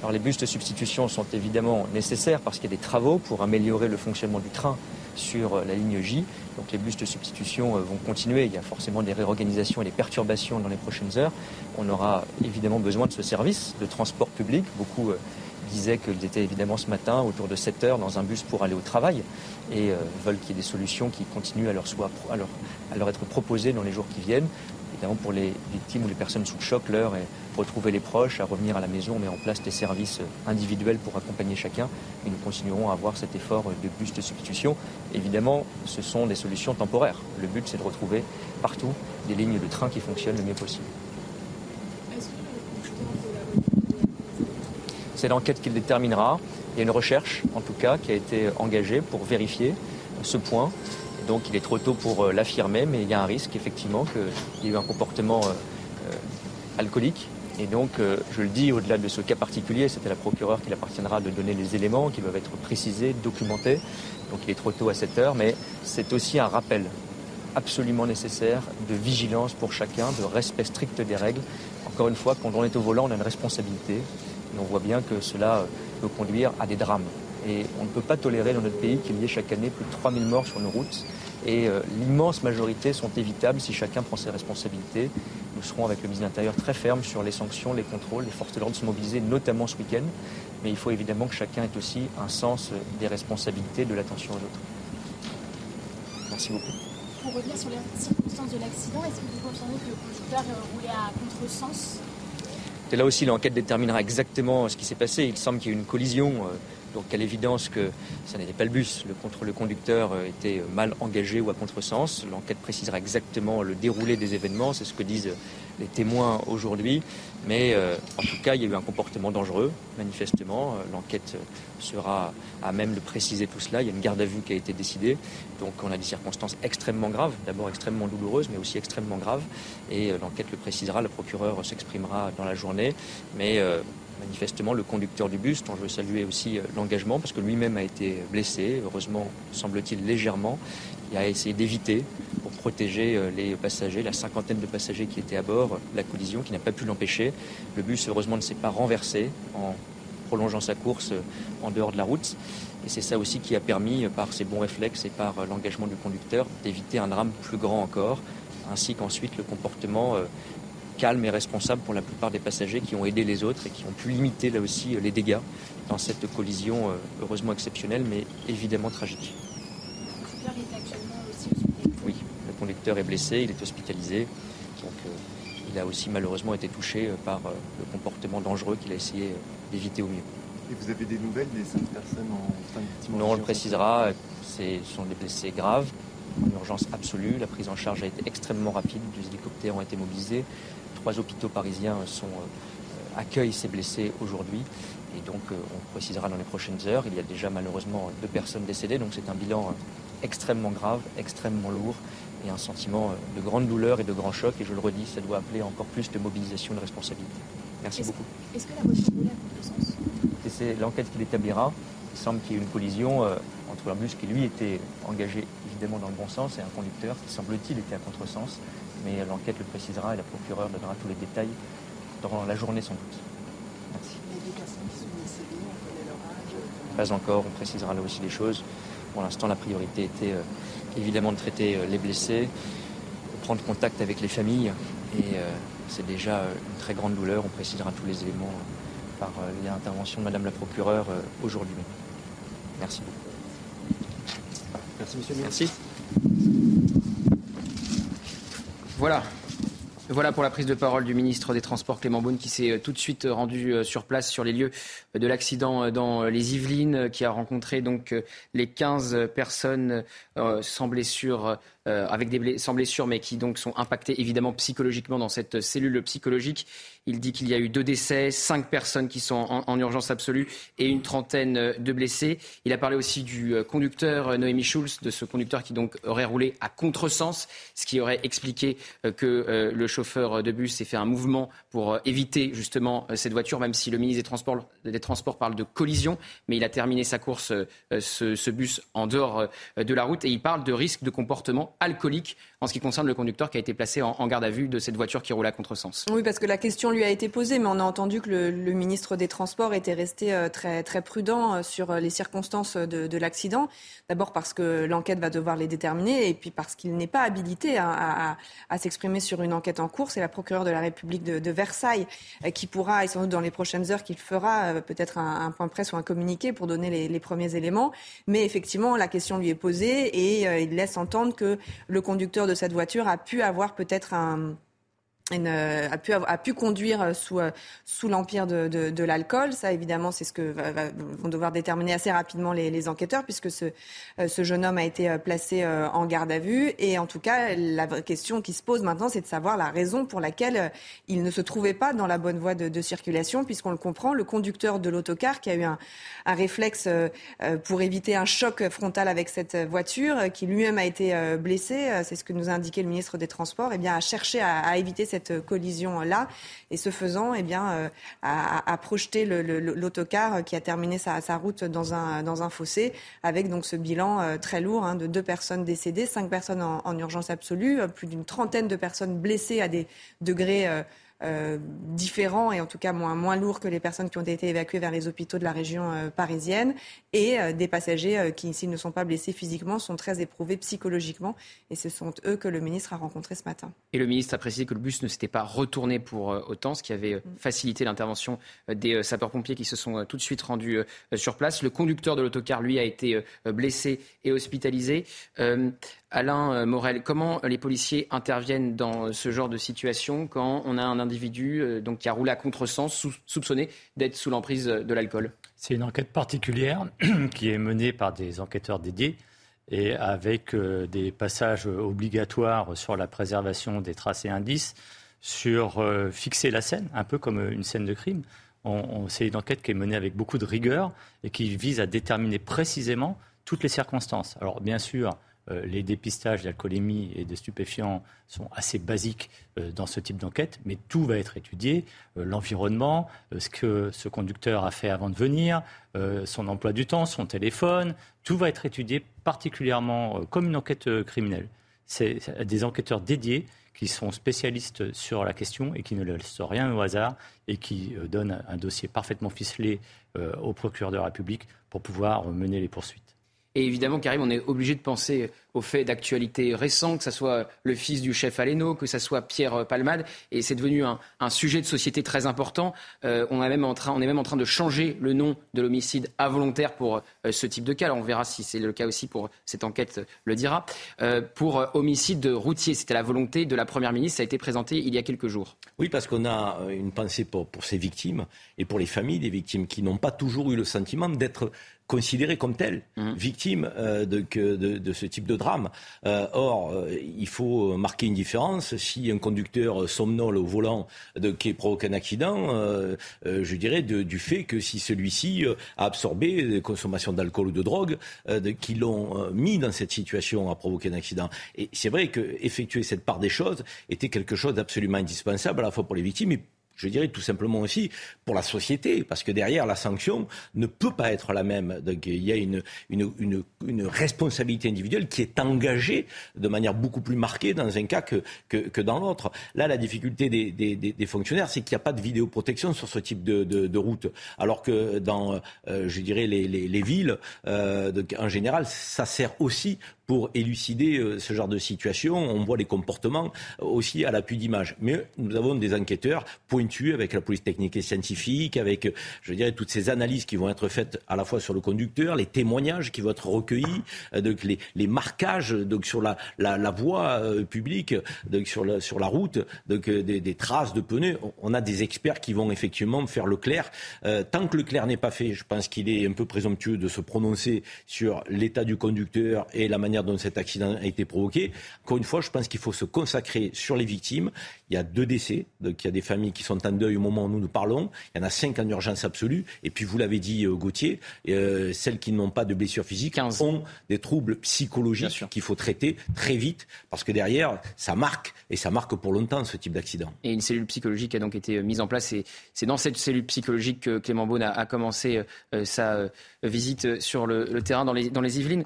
Alors les bus de substitution sont évidemment nécessaires parce qu'il y a des travaux pour améliorer le fonctionnement du train sur la ligne J. Donc les bus de substitution vont continuer. Il y a forcément des réorganisations et des perturbations dans les prochaines heures. On aura évidemment besoin de ce service de transport public. Beaucoup disaient qu'ils étaient évidemment ce matin autour de 7 heures dans un bus pour aller au travail et euh, veulent qu'il y ait des solutions qui continuent à leur être proposées dans les jours qui viennent. Évidemment, pour les victimes ou les personnes sous le choc, l'heure est retrouver les proches, à revenir à la maison. On met en place des services individuels pour accompagner chacun. Et nous continuerons à avoir cet effort de bus de substitution. Évidemment, ce sont des solutions temporaires. Le but, c'est de retrouver partout des lignes de train qui fonctionnent le mieux possible. C'est l'enquête qui le déterminera. Il y a une recherche, en tout cas, qui a été engagée pour vérifier ce point. Donc il est trop tôt pour euh, l'affirmer, mais il y a un risque, effectivement, qu'il y ait eu un comportement euh, euh, alcoolique. Et donc, je le dis, au-delà de ce cas particulier, c'était la procureure qui appartiendra de donner les éléments qui doivent être précisés, documentés. Donc il est trop tôt à cette heure, mais c'est aussi un rappel absolument nécessaire de vigilance pour chacun, de respect strict des règles. Encore une fois, quand on est au volant, on a une responsabilité on voit bien que cela peut conduire à des drames. Et on ne peut pas tolérer dans notre pays qu'il y ait chaque année plus de 3000 morts sur nos routes. Et euh, l'immense majorité sont évitables si chacun prend ses responsabilités. Nous serons avec le ministre de l'Intérieur très fermes sur les sanctions, les contrôles. Les forces de l'ordre sont mobilisées, notamment ce week-end. Mais il faut évidemment que chacun ait aussi un sens des responsabilités, de l'attention aux autres. Merci beaucoup. pour revenir sur les circonstances de l'accident, est-ce que vous confirmez que le conducteur roulait à contresens? Et là aussi, l'enquête déterminera exactement ce qui s'est passé. Il semble qu'il y ait eu une collision. Donc à l'évidence que ça n'était pas le bus, le, contre le conducteur était mal engagé ou à contresens. L'enquête précisera exactement le déroulé des événements, c'est ce que disent les témoins aujourd'hui. Mais euh, en tout cas, il y a eu un comportement dangereux, manifestement. Euh, l'enquête sera à même de préciser tout cela. Il y a une garde à vue qui a été décidée. Donc on a des circonstances extrêmement graves, d'abord extrêmement douloureuses, mais aussi extrêmement graves. Et euh, l'enquête le précisera, le procureur s'exprimera dans la journée. Mais manifestement, le conducteur du bus, dont je veux saluer aussi l'engagement, parce que lui-même a été blessé, heureusement, semble-t-il, légèrement. Il a essayé d'éviter pour protéger euh, les passagers, la cinquantaine de passagers qui étaient à bord, la collision qui n'a pas pu l'empêcher. Le bus, heureusement, ne s'est pas renversé en prolongeant sa course euh, en dehors de la route. Et c'est ça aussi qui a permis, euh, par ses bons réflexes et par l'engagement du conducteur, d'éviter un drame plus grand encore, ainsi qu'ensuite le comportement calme et responsable pour la plupart des passagers qui ont aidé les autres et qui ont pu limiter là aussi les dégâts dans cette collision heureusement exceptionnelle mais évidemment tragique. conducteur est blessé, il est hospitalisé. Donc euh, il a aussi malheureusement été touché euh, par euh, le comportement dangereux qu'il a essayé d'éviter au mieux. Et vous avez des nouvelles des cinq personnes en fin de Non, on le précisera, ce sont des blessés graves, en urgence absolue. La prise en charge a été extrêmement rapide, deux hélicoptères ont été mobilisés. Trois hôpitaux parisiens sont, accueillent ces blessés aujourd'hui. Et donc, on précisera dans les prochaines heures. Il y a déjà malheureusement deux personnes décédées, donc c'est un bilan extrêmement grave, extrêmement lourd et un sentiment euh, de grande douleur et de grand choc. Et je le redis, ça doit appeler encore plus de mobilisation de responsabilité. Merci beaucoup. Est-ce que la voiture roulait à contresens C'est l'enquête qui l'établira. Il semble qu'il y ait une collision euh, entre un bus qui, lui, était engagé évidemment dans le bon sens et un conducteur qui, semble-t-il, était à contresens. Mais l'enquête le précisera et la procureure donnera tous les détails dans la journée sans doute. Merci. Il y a des personnes qui sont décédées, on connaît leur âge Pas encore, on précisera là aussi les choses. Pour l'instant, la priorité était euh, évidemment de traiter euh, les blessés, de prendre contact avec les familles. Et euh, c'est déjà une très grande douleur. On précisera tous les éléments par l'intervention de Madame la procureure aujourd'hui. Merci beaucoup. Merci, monsieur le Merci. Voilà, voilà pour la prise de parole du ministre des Transports Clément Beaune qui s'est tout de suite rendu sur place sur les lieux de l'accident dans les Yvelines, qui a rencontré donc les 15 personnes sans blessure euh, avec des sans blessures, mais qui donc sont impactés évidemment psychologiquement dans cette cellule psychologique. Il dit qu'il y a eu deux décès, cinq personnes qui sont en, urgence absolue et une trentaine de blessés. Il a parlé aussi du euh, conducteur euh, Noémie Schulz, de ce conducteur qui donc aurait roulé à contresens, ce qui aurait expliqué que le chauffeur de bus ait fait un mouvement pour éviter justement cette voiture, même si le ministre des Transports, des Transports parle de collision, mais il a terminé sa course, ce, ce bus, en dehors de la route et il parle de risque de comportement alcoolique en ce qui concerne le conducteur qui a été placé en, garde à vue de cette voiture qui roule à contresens. Oui, parce que la question lui a été posée, mais on a entendu que le, ministre des Transports était resté euh, très, très prudent euh, sur euh, les circonstances de, l'accident. D'abord parce que l'enquête va devoir les déterminer, et puis parce qu'il n'est pas habilité à, s'exprimer sur une enquête en cours. C'est la procureure de la République de, Versailles qui pourra, et sans doute dans les prochaines heures, qu'il fera peut-être un, point de presse ou un communiqué pour donner les, premiers éléments. Mais effectivement, la question lui est posée et il laisse entendre que le conducteur de cette voiture a pu avoir peut-être un a, pu, a pu conduire euh, sous, euh, sous l'empire de, l'alcool. Ça, évidemment, c'est ce que vont devoir déterminer assez rapidement les, enquêteurs, puisque ce, jeune homme a été placé en garde à vue. Et en tout cas, la vraie question qui se pose maintenant, c'est de savoir la raison pour laquelle il ne se trouvait pas dans la bonne voie de, de circulation, puisqu'on le comprend, le conducteur de l'autocar qui a eu un, réflexe pour éviter un choc frontal avec cette voiture, qui lui-même a été blessé, c'est ce que nous a indiqué le ministre des Transports, eh bien, a cherché à, à éviter cette cette collision-là. Et ce faisant, eh bien, euh, a, projeté l'autocar qui a terminé sa, route dans un, fossé, avec donc ce bilan euh, très lourd hein, de deux personnes décédées, cinq personnes en urgence absolue, plus d'une trentaine de personnes blessées à des degrés euh, différents et en tout cas moins, moins lourds que les personnes qui ont été évacuées vers les hôpitaux de la région euh, parisienne et euh, des passagers qui, s'ils ne sont pas blessés physiquement, sont très éprouvés psychologiquement. Et ce sont eux que le ministre a rencontrés ce matin. Et le ministre a précisé que le bus ne s'était pas retourné pour autant, ce qui avait mm. facilité l'intervention des sapeurs-pompiers qui se sont tout de suite rendus sur place. Le conducteur de l'autocar, lui, a été blessé et hospitalisé. Alain Morel, comment les policiers interviennent dans ce genre de situation quand on a un individu donc, qui a roulé à contresens, soupçonné d'être sous l'emprise de l'alcool? C'est une enquête particulière qui est menée par des enquêteurs dédiés et avec des passages obligatoires sur la préservation des traces et indices, sur fixer la scène, un peu comme une scène de crime c'est une enquête qui est menée avec beaucoup de rigueur et qui vise à déterminer précisément toutes les circonstances. Alors bien sûr, euh, les dépistages d'alcoolémie et de stupéfiants sont assez basiques euh, dans ce type d'enquête, mais tout va être étudié, euh, l'environnement, ce que ce conducteur a fait avant de venir, son emploi du temps, son téléphone, tout va être étudié particulièrement comme une enquête criminelle. C'est des enquêteurs dédiés qui sont spécialistes sur la question et qui ne laissent rien au hasard et qui donnent un dossier parfaitement ficelé au procureur de la République pour pouvoir mener les poursuites. Et évidemment, Karim, on est obligé de penser aux faits d'actualité récents, que ce soit le fils du chef Aleno, que ce soit Pierre Palmade. Et c'est devenu un, sujet de société très important. Euh, on, est même en train, de changer le nom de l'homicide involontaire pour euh, ce type de cas. On verra si c'est le cas aussi pour cette enquête, le dira. Euh, pour homicide routier, c'était la volonté de la Première ministre. Ça a été présenté il y a quelques jours. Oui, parce qu'on a une pensée pour ces victimes et pour les familles des victimes qui n'ont pas toujours eu le sentiment d'être considérées comme telles, mmh. victimes de, de, de, ce type de drame. Euh, or, euh, il faut marquer une différence. Si un conducteur somnole au volant de, qui provoque un accident, euh, je dirais du fait que si celui-ci a absorbé des consommations d'alcool ou de drogue qui l'ont mis dans cette situation à provoquer un accident. Et c'est vrai que effectuer cette part des choses était quelque chose d'absolument indispensable à la fois pour les victimes et je dirais tout simplement aussi pour la société, parce que derrière, la sanction ne peut pas être la même. Donc, il y a une, une, une, responsabilité individuelle qui est engagée de manière beaucoup plus marquée dans un cas que, que, dans l'autre. Là, la difficulté des, des, des fonctionnaires, c'est qu'il n'y a pas de vidéoprotection sur ce type de, de, route, alors que dans, euh, je dirais, les, les, les villes, euh, en général, ça sert aussi pour élucider euh, ce genre de situation. On voit les comportements aussi à l'appui d'images. Mais nous avons des enquêteurs pointus avec la police technique et scientifique, avec, je dirais, toutes ces analyses qui vont être faites à la fois sur le conducteur, les témoignages qui vont être recueillis, euh, donc les, marquages donc sur la, voie euh, publique, donc sur la, route, donc des, des, traces de pneus. On a des experts qui vont effectivement faire le clair. tant que le clair n'est pas fait, je pense qu'il est un peu présomptueux de se prononcer sur l'état du conducteur et la manière dont cet accident a été provoqué. Encore une fois, je pense qu'il faut se consacrer sur les victimes. Il y a deux décès, donc il y a des familles qui sont en deuil au moment où nous nous parlons. Il y en a cinq en urgence absolue. Et puis, vous l'avez dit, euh, Gauthier, euh, celles qui n'ont pas de blessures physiques 15. ont des troubles psychologiques qu'il faut traiter très vite, parce que derrière, ça marque, et ça marque pour longtemps ce type d'accident. Et une cellule psychologique a donc été euh, mise en place. Et c'est dans cette cellule psychologique que Clément Beaune a, commencé sa visite sur le, terrain dans les, dans les Yvelines.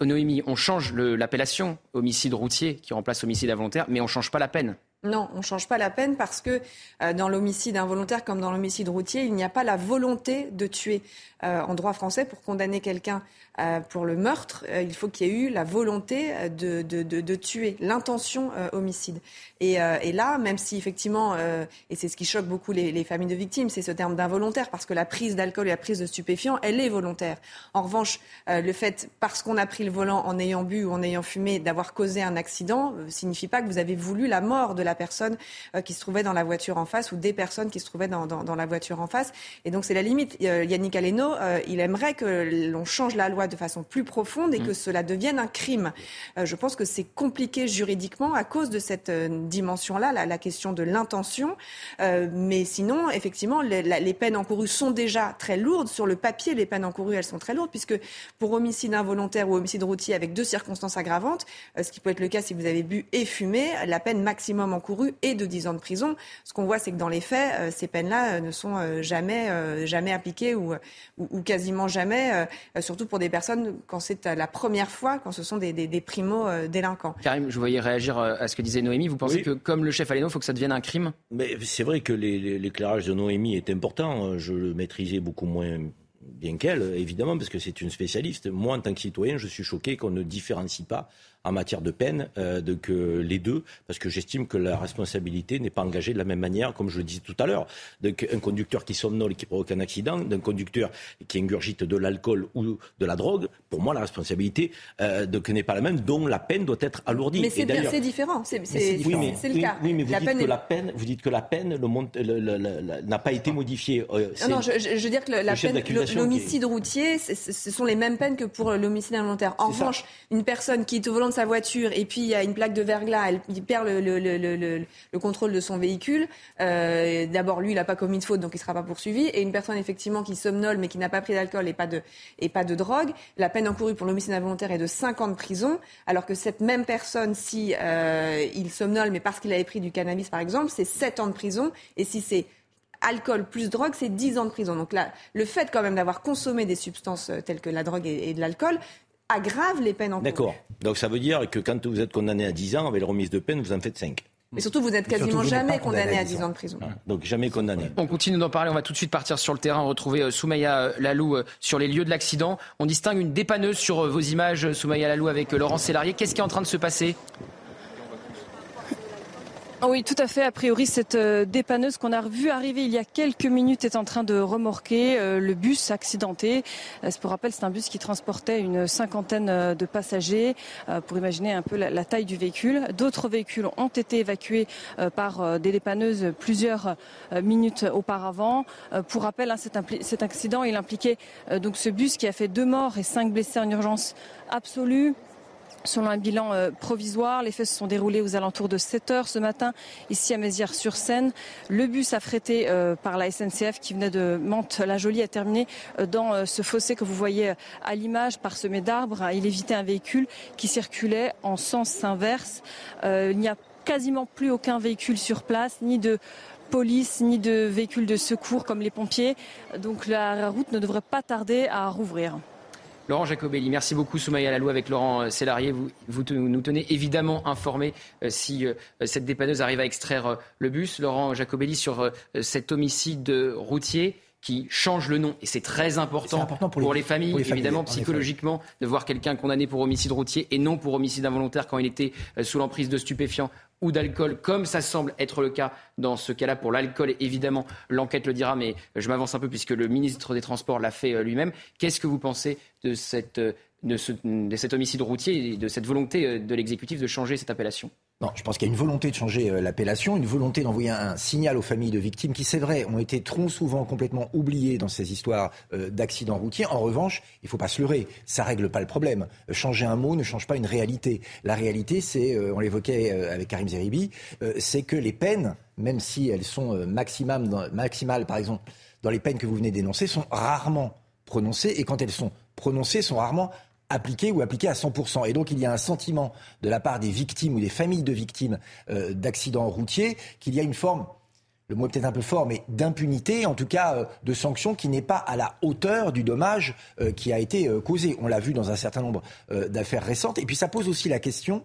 Noémie, on change l'appellation homicide routier qui remplace homicide involontaire, mais on ne change pas la peine. Non, on ne change pas la peine parce que euh, dans l'homicide involontaire comme dans l'homicide routier, il n'y a pas la volonté de tuer. Euh, en droit français, pour condamner quelqu'un pour le meurtre, il faut qu'il y ait eu la volonté de, de, tuer, l'intention homicide. Et, là, même si effectivement, et c'est ce qui choque beaucoup les, les familles de victimes, c'est ce terme d'involontaire, parce que la prise d'alcool et la prise de stupéfiants, elle est volontaire. En revanche, le fait, parce qu'on a pris le volant en ayant bu ou en ayant fumé, d'avoir causé un accident, signifie pas que vous avez voulu la mort de la personne euh, qui se trouvait dans la voiture en face ou des personnes qui se trouvaient dans, la voiture en face. Et donc c'est la limite. Euh, Yannick Aleno, euh, il aimerait que l'on change la loi de façon plus profonde et que mm. cela devienne un crime. je pense que c'est compliqué juridiquement à cause de cette dimension-là, la, question de l'intention. mais sinon, effectivement, les, les peines encourues sont déjà très lourdes. Sur le papier, les peines encourues, elles sont très lourdes, puisque pour homicide involontaire ou homicide routier avec deux circonstances aggravantes, ce qui peut être le cas si vous avez bu et fumé, la peine maximum encouru et de 10 ans de prison. Ce qu'on voit, c'est que dans les faits, euh, ces peines-là euh, ne sont euh, jamais, jamais appliquées ou, ou, quasiment jamais, surtout pour des personnes quand c'est la première fois, quand ce sont des, des, primo-délinquants. Karim, je voyais réagir à ce que disait Noémie. Vous pensez que, comme le chef Aleno, il faut que ça devienne un crime? Mais c'est vrai que l'éclairage de Noémie est important. Je le maîtrisais beaucoup moins bien qu'elle, évidemment, parce que c'est une spécialiste. Moi, en tant que citoyen, je suis choqué qu'on ne différencie pas en matière de peine euh, de que les deux, parce que j'estime que la responsabilité n'est pas engagée de la même manière, comme je le disais tout à l'heure. Un conducteur qui somnole et qui provoque un accident, d'un conducteur qui ingurgite de l'alcool ou de la drogue, pour moi, la responsabilité euh, n'est pas la même, dont la peine doit être alourdie. Mais c'est différent, c'est le cas. Oui, mais vous, dites que la peine, vous dites que la peine n'a pas été modifiée. Euh, non, non, je, veux dire que la peine, l'homicide routier, ce sont les mêmes peines que pour l'homicide involontaire. En revanche, une personne qui est au volant sa voiture et puis il y a une plaque de verglas, il perd le, le, le, le, contrôle de son véhicule. Euh, D'abord, lui, il n'a pas commis de faute, donc il ne sera pas poursuivi. Et une personne, effectivement, qui somnole mais qui n'a pas pris d'alcool et, pas de, et pas de drogue, la peine encourue pour l'homicide involontaire est de 5 ans de prison, alors que cette même personne, si euh, il somnole mais parce qu'il avait pris du cannabis, par exemple, c'est 7 ans de prison. Et si c'est alcool plus drogue, c'est 10 ans de prison. Donc là, le fait quand même d'avoir consommé des substances euh, telles que la drogue et de l'alcool aggrave les peines encourues. D'accord. Donc ça veut dire que quand vous êtes condamné à 10 ans, avec la remise de peine, vous en faites 5. Mais surtout, vous n'êtes quasiment jamais condamné à 10 ans de prison. Donc jamais condamné. On continue d'en parler. On va tout de suite partir sur le terrain, retrouver euh, Soumaya euh, Lalou euh, sur les lieux de l'accident. On distingue une dépanneuse sur vos images, Soumaya Lalou, avec Laurent Sélarié. Qu'est-ce qui est en train de se passer? Ah oui, tout à fait. A priori, cette euh, dépanneuse qu'on a vue arriver il y a quelques minutes est en train de remorquer euh, le bus accidenté. Euh, pour rappel, c'est un bus qui transportait une cinquantaine de passagers. Pour imaginer un peu la, taille du véhicule. D'autres véhicules ont été évacués par des dépanneuses plusieurs minutes auparavant. Pour rappel, hein, cet, accident, il impliquait donc ce bus qui a fait deux morts et cinq blessés en urgence absolue. Selon un bilan euh, provisoire, les faits se sont déroulés aux alentours de 7 heures ce matin, ici à Mézières-sur-Seine. Le bus affrété euh, par la SNCF qui venait de Mantes-la-Jolie a terminé euh, dans ce fossé que vous voyez à l'image, parsemé d'arbres. Il évitait un véhicule qui circulait en sens inverse. Il n'y a quasiment plus aucun véhicule sur place, ni de police, ni de véhicules de secours comme les pompiers. Donc la route ne devrait pas tarder à rouvrir. Laurent Jacobelli, merci beaucoup Soumaya Lalou avec Laurent Sélarié. Vous, nous tenez évidemment informés euh, si euh, cette dépanneuse arrive à extraire euh, le bus. Laurent Jacobelli sur cet homicide routier qui change le nom. Et c'est très important, pour, les, familles, évidemment, psychologiquement, de voir quelqu'un condamné pour homicide routier et non pour homicide involontaire quand il était sous l'emprise de stupéfiants ou d'alcool, comme ça semble être le cas dans ce cas-là pour l'alcool. Évidemment, l'enquête le dira, mais je m'avance un peu puisque le ministre des Transports l'a fait euh, lui-même. Qu'est-ce que vous pensez de, cette, euh, de, de cet homicide routier et de cette volonté euh, de l'exécutif de changer cette appellation? Je pense qu'il y a une volonté de changer euh, l'appellation, une volonté d'envoyer un, signal aux familles de victimes qui, c'est vrai, ont été trop souvent complètement oubliées dans ces histoires euh, d'accidents routiers. En revanche, il ne faut pas se leurrer, ça règle pas le problème. changer un mot ne change pas une réalité. La réalité, c'est, euh, on l'évoquait avec Karim Zeribi, c'est que les peines, même si elles sont maximales, par exemple, dans les peines que vous venez d'énoncer, sont rarement prononcées et quand elles sont prononcées, sont rarement appliqué ou appliqué à 100%. Et donc il y a un sentiment de la part des victimes ou des familles de victimes euh, d'accidents routiers qu'il y a une forme le mot est peut-être un peu fort, mais d'impunité, en tout cas euh, de sanction qui n'est pas à la hauteur du dommage euh, qui a été causé. On l'a vu dans un certain nombre d'affaires récentes. Et puis ça pose aussi la question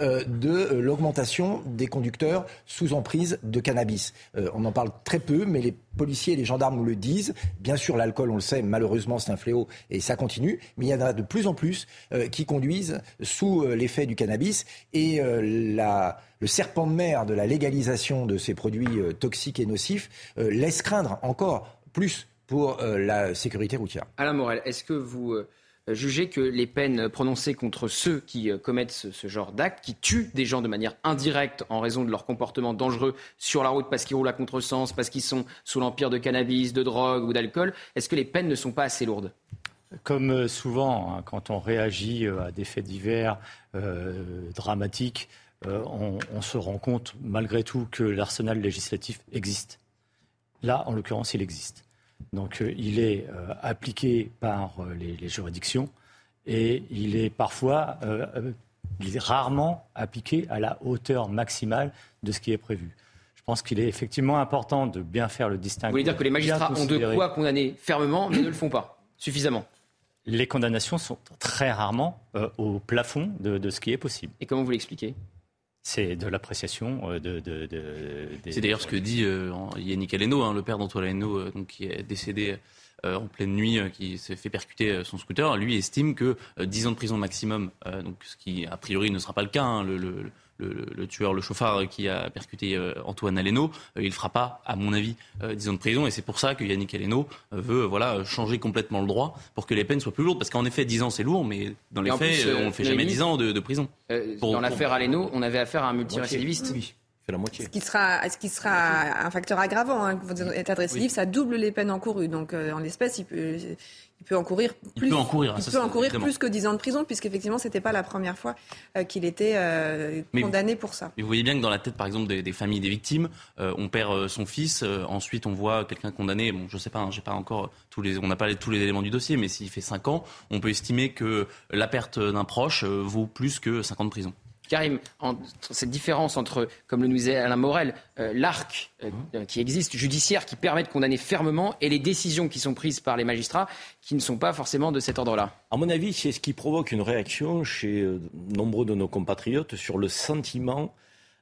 de euh, l'augmentation des conducteurs sous emprise de cannabis. Euh, on en parle très peu, mais les policiers et les gendarmes nous le disent. Bien sûr, l'alcool, on le sait, malheureusement, c'est un fléau et ça continue. Mais il y en a de plus en plus qui conduisent sous l'effet du cannabis. Et le serpent de mer de la légalisation de ces produits toxiques et nocifs laisse craindre encore plus pour la sécurité routière. Alain Morel, est-ce que vous juger que les peines prononcées contre ceux qui euh, commettent ce, genre d'actes, qui tuent des gens de manière indirecte en raison de leur comportement dangereux sur la route parce qu'ils roulent à contresens, parce qu'ils sont sous l'empire de cannabis, de drogue ou d'alcool, est-ce que les peines ne sont pas assez lourdes? Comme euh, souvent, hein, quand on réagit euh, à des faits divers dramatiques, on, se rend compte malgré tout que l'arsenal législatif existe. Là, en l'occurrence, il existe. Donc euh, il est euh, appliqué par euh, les, juridictions et il est parfois, il est rarement appliqué à la hauteur maximale de ce qui est prévu. Je pense qu'il est effectivement important de bien faire le distinguo. Vous voulez dire que les magistrats ont de quoi condamner fermement, mais ne le font pas suffisamment? Les condamnations sont très rarement au plafond de, de, ce qui est possible. Et comment vous l'expliquez? C'est de l'appréciation euh, de, C'est d'ailleurs ce que dit euh, Yannick Aleno, hein, le père d'Antoine Aleno, euh, donc, qui est décédé en pleine nuit, qui s'est fait percuter son scooter. Lui estime que 10 ans de prison maximum, donc, ce qui a priori ne sera pas le cas, hein, le, tueur, le chauffard qui a percuté euh, Antoine Aleno, euh, il ne fera pas, à mon avis, 10 euh, ans de prison. Et c'est pour ça que Yannick Aleno veut voilà, changer complètement le droit pour que les peines soient plus lourdes. Parce qu'en effet, 10 ans, c'est lourd, mais dans les faits, on ne fait jamais 10 ans de, prison. dans l'affaire Aleno, on avait affaire à un multirécidiviste. Oui. La moitié. Ce qui sera, ce qui sera un facteur aggravant. Hein, état de récidive, ça double les peines encourues. Donc, en l'espèce, il peut, il peut encourir plus, il peut encourir, il peut encourir plus que 10 ans de prison, puisqu'effectivement, ce n'était pas la première fois euh, qu'il était euh, condamné pour ça. Mais vous voyez bien que dans la tête, par exemple, des, familles des victimes, euh, on perd son fils, ensuite on voit quelqu'un condamné, bon, je sais pas, hein, j'ai pas encore tous les, on n'a pas tous les éléments du dossier, mais s'il fait 5 ans, on peut estimer que la perte d'un proche vaut plus que 5 ans de prison. Karim, cette différence entre, comme le nous disait Alain Morel, euh, l'arc euh, euh, qui existe judiciaire qui permet de condamner fermement et les décisions qui sont prises par les magistrats qui ne sont pas forcément de cet ordre-là À mon avis, c'est ce qui provoque une réaction chez nombreux de nos compatriotes sur le sentiment,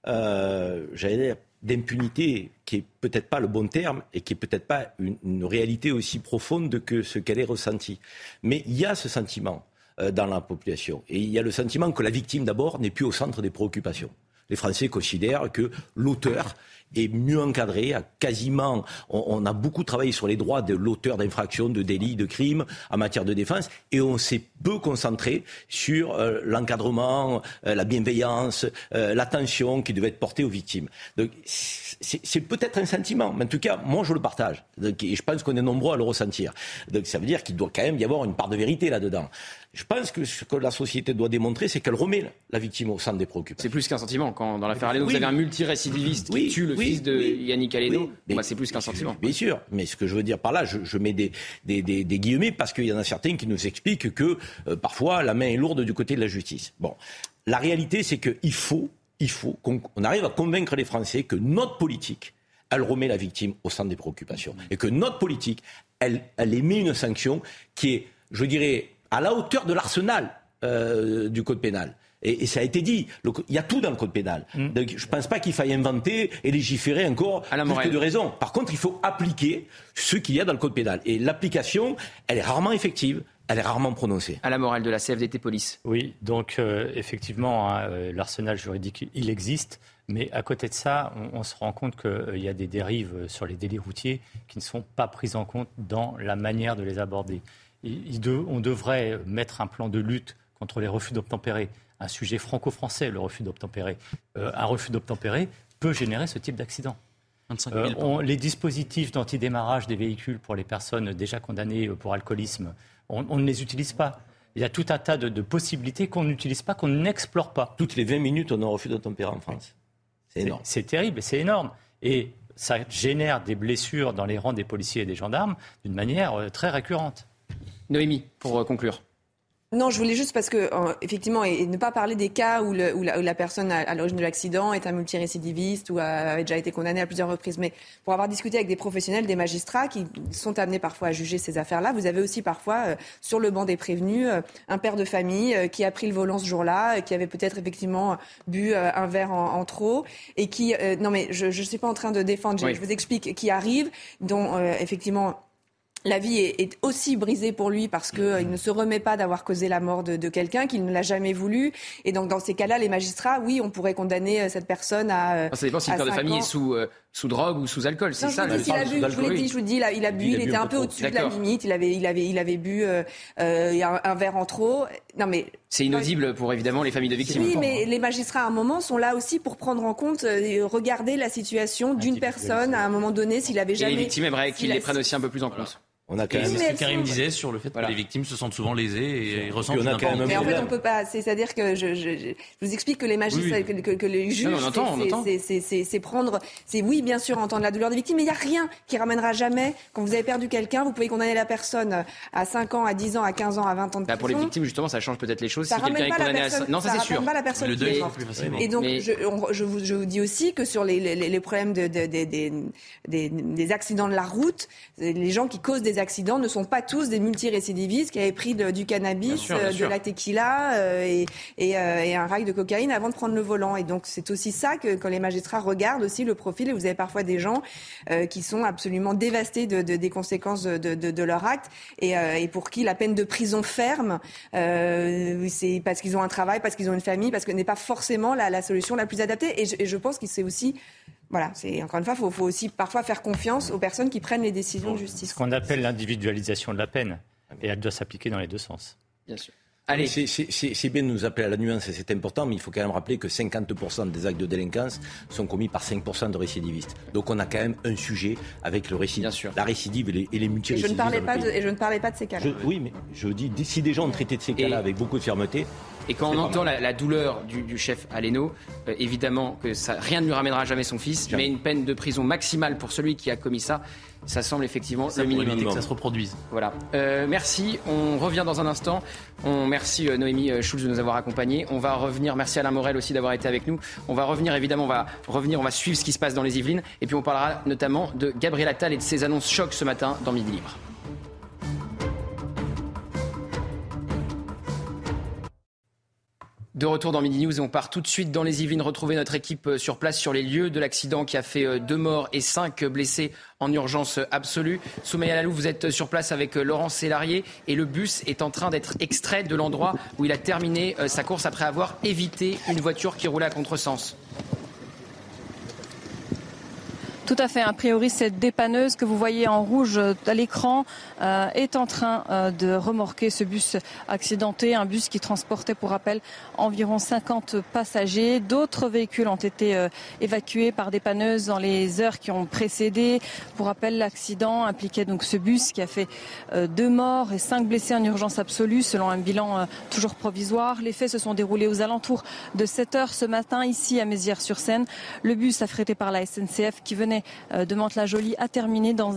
j'allais dire, d'impunité, qui est peut-être pas le bon terme et qui est peut-être pas une réalité aussi profonde que ce qu'elle est ressentie. Mais il y a ce sentiment. Euh, dans la population. Et il y a le sentiment que la victime, d'abord, n'est plus au centre des préoccupations. Les Français considèrent que l'auteur est mieux encadré, quasiment, on, a beaucoup travaillé sur les droits de l'auteur d'infractions, de délits, de crimes en matière de défense, et on s'est peu concentré sur euh, l'encadrement, euh, la bienveillance, l'attention qui devait être portée aux victimes. Donc c'est peut-être un sentiment, mais en tout cas, moi je le partage. et je pense qu'on est nombreux à le ressentir. Donc ça veut dire qu'il doit quand même y avoir une part de vérité là-dedans. Je pense que ce que la société doit démontrer, c'est qu'elle remet la victime au centre des préoccupations. C'est plus qu'un sentiment. Quand dans l'affaire Aleno, vous avez un multirécidiviste qui tue le fils de Yannick Aleno, bah, c'est plus qu'un sentiment. Bien sûr, mais ce que je veux dire par là, je, mets des, des, guillemets parce qu'il y en a certains qui nous expliquent que euh, parfois la main est lourde du côté de la justice. Bon, la réalité, c'est qu'il faut, il faut qu'on arrive à convaincre les Français que notre politique, elle remet la victime au centre des préoccupations. Et que notre politique, elle, elle émet une sanction qui est, je dirais, à la hauteur de l'arsenal euh, du code pénal. Et, ça a été dit, il y a tout dans le code pénal. Mm. Donc, je ne pense pas qu'il faille inventer et légiférer encore à plus que de raison. Par contre, il faut appliquer ce qu'il y a dans le code pénal. Et l'application, elle est rarement effective. Elle est rarement prononcée. À la morale de la CFDT Police. Oui, donc euh, effectivement, hein, euh, l'arsenal juridique, il existe. Mais à côté de ça, on, se rend compte qu'il y a des dérives sur les délits routiers qui ne sont pas prises en compte dans la manière de les aborder on devrait mettre un plan de lutte contre les refus d'obtempérer, un sujet franco-français, le refus d'obtempérer. Euh, un refus d'obtempérer peut générer ce type d'accident. Euh, les dispositifs d'antidémarrage des véhicules pour les personnes déjà condamnées pour alcoolisme, on, ne les utilise pas. Il y a tout un tas de, possibilités qu'on n'utilise pas, qu'on n'explore pas. Toutes les 20 minutes, on a un refus d'obtempérer en France. C'est énorme. C'est terrible, c'est énorme. Et ça génère des blessures dans les rangs des policiers et des gendarmes d'une manière euh, très récurrente. Noémie, pour euh, conclure. Non, je voulais juste parce que euh, effectivement et, ne pas parler des cas où, la, personne à, l'origine de l'accident est un multirécidiviste ou avait déjà été condamné à plusieurs reprises. Mais pour avoir discuté avec des professionnels, des magistrats qui sont amenés parfois à juger ces affaires-là, vous avez aussi parfois euh, sur le banc des prévenus un père de famille qui a pris le volant ce jour-là, qui avait peut-être effectivement bu un verre en, trop et qui non mais je ne suis pas en train de défendre, je, je vous explique, qui arrive, dont effectivement la vie est, aussi brisée pour lui parce qu'il euh, ne se remet pas d'avoir causé la mort de, quelqu'un qu'il ne l'a jamais voulu. Et donc dans ces cas-là, les magistrats, oui, on pourrait condamner euh, cette personne à. Euh, ça dépend si le père de famille est sous, sous drogue ou sous alcool, c'est ça. Je, vous a bu, je vous l'ai dit, je vous dis, il a, il a bu, il, était un peu au-dessus de la limite. Il avait, il avait, il avait bu un, un, verre en trop. Non mais. C'est inaudible pour évidemment les familles de victimes. Oui, mais les magistrats à un moment sont là aussi pour prendre en compte, regarder la situation d'une personne à un moment donné s'il avait jamais. Et les victimes aimeraient qu'ils les prennent aussi un peu plus en compte. On a quand même ce que Karim disait sur le fait que les victimes se sentent souvent lésées et ressentent une Mais en fait, on peut pas. C'est-à-dire que je, je, je, vous explique que les magistrats, que, que, les juges, c'est prendre. C'est oui, bien sûr, entendre la douleur des victimes, mais il n'y a rien qui ramènera jamais. Quand vous avez perdu quelqu'un, vous pouvez condamner la personne à 5 ans, à 10 ans, à 15 ans, à 20 ans de prison. Bah pour les victimes, justement, ça change peut-être les choses. Ça si quelqu'un est condamné à non, ça, c'est sûr. Pas la personne le deuil plus facilement. Et donc, je, vous, je vous dis aussi que sur les, les, les problèmes de, des accidents de la route, les gens qui causent des accidents ne sont pas tous des multirécidivistes qui avaient pris du cannabis, de la tequila et, et, un rail de cocaïne avant de prendre le volant. Et donc c'est aussi ça que quand les magistrats regardent aussi le profil, et vous avez parfois des gens qui sont absolument dévastés de, des conséquences de, leur acte et, et, pour qui la peine de prison ferme, c'est parce qu'ils ont un travail, parce qu'ils ont une famille, parce que n'est pas forcément la, la, solution la plus adaptée. Et je, et je pense que c'est aussi voilà, c'est encore une fois, il faut, aussi parfois faire confiance aux personnes qui prennent les décisions de justice. Ce qu'on appelle l'individualisation de la peine, et elle doit s'appliquer dans les deux sens. Bien sûr. Allez. C'est bien de nous appeler à la nuance et c'est important, mais il faut quand même rappeler que 50% des actes de délinquance sont commis par 5% de récidivistes. Donc on a quand même un sujet avec le récidive, la récidive et les, et les multirécidives. Et je, ne parlais pas de, et je ne parlais pas de ces cas-là. Oui, mais je dis, si des gens ont traité de ces cas-là avec beaucoup de fermeté, et quand on entend la, douleur du, chef Aleno, euh, évidemment que ça, rien ne lui ramènera jamais son fils, mais une peine de prison maximale pour celui qui a commis ça, ça semble effectivement le minimum. que ça se reproduise. Voilà. Euh, merci. On revient dans un instant. On merci euh, Noémie Schulz de nous avoir accompagnés. On va revenir. Merci Alain Morel aussi d'avoir été avec nous. On va revenir évidemment. On va revenir. On va suivre ce qui se passe dans les Yvelines. Et puis on parlera notamment de Gabriel Attal et de ses annonces choc ce matin dans Midi Libre. De retour dans Midi News et on part tout de suite dans les Yvelines retrouver notre équipe euh, sur place sur les lieux de l'accident qui a fait euh, deux morts et cinq blessés en urgence absolue. Soumaya Lalou, vous êtes sur place avec euh, Laurent Sélarié et le bus est en train d'être extrait de l'endroit où il a terminé sa course après avoir évité une voiture qui roulait à contresens. Tout à fait. A priori, cette dépanneuse que vous voyez en rouge à l'écran euh, est en train euh, de remorquer ce bus accidenté, un bus qui transportait, pour rappel, environ 50 passagers. D'autres véhicules ont été euh, évacués par dépanneuses dans les heures qui ont précédé. Pour rappel, l'accident impliquait donc ce bus qui a fait deux morts et cinq blessés en urgence absolue, selon un bilan toujours provisoire. Les faits se sont déroulés aux alentours de 7 heures ce matin, ici à Mézières-sur-Seine. Le bus affrété par la SNCF qui venait de Mantes-la-Jolie a terminé dans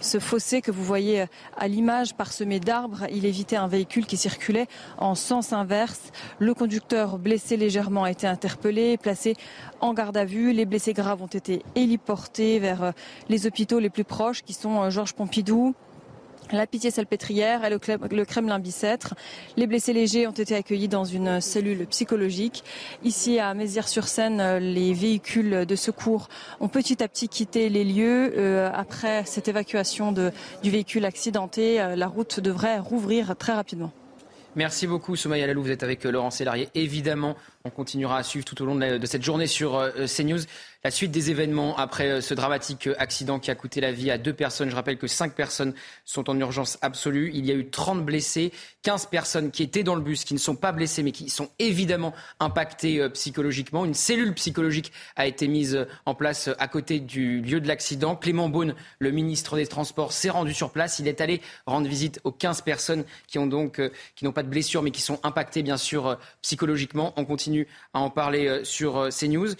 ce fossé que vous voyez à l'image parsemé d'arbres. Il évitait un véhicule qui circulait en sens inverse. Le conducteur blessé légèrement a été interpellé, placé en garde à vue. Les blessés graves ont été héliportés vers euh, les hôpitaux les plus proches qui sont euh, Georges Pompidou, la Pitié-Salpêtrière et le, Kremlin-Bicêtre. Les blessés légers ont été accueillis dans une cellule psychologique. Ici à Mézières-sur-Seine, les véhicules de secours ont petit à petit quitté les lieux. Euh, après cette évacuation du véhicule accidenté, euh, la route devrait rouvrir très rapidement. Merci beaucoup, Somaya Lalou. Vous êtes avec Laurent Sélarié. Évidemment, on continuera à suivre tout au long de cette journée sur euh, CNews. La suite des événements après euh, ce dramatique euh, accident qui a coûté la vie à deux personnes. Je rappelle que cinq personnes sont en urgence absolue. Il y a eu 30 blessés, 15 personnes qui étaient dans le bus, qui ne sont pas blessées, mais qui sont évidemment impactées psychologiquement. Une cellule psychologique a été mise en place à côté du lieu de l'accident. Clément Beaune, le ministre des Transports, s'est rendu sur place. Il est allé rendre visite aux 15 personnes qui ont donc, n'ont pas de blessures, mais qui sont impactées, bien sûr, psychologiquement. On continue à en parler sur CNews.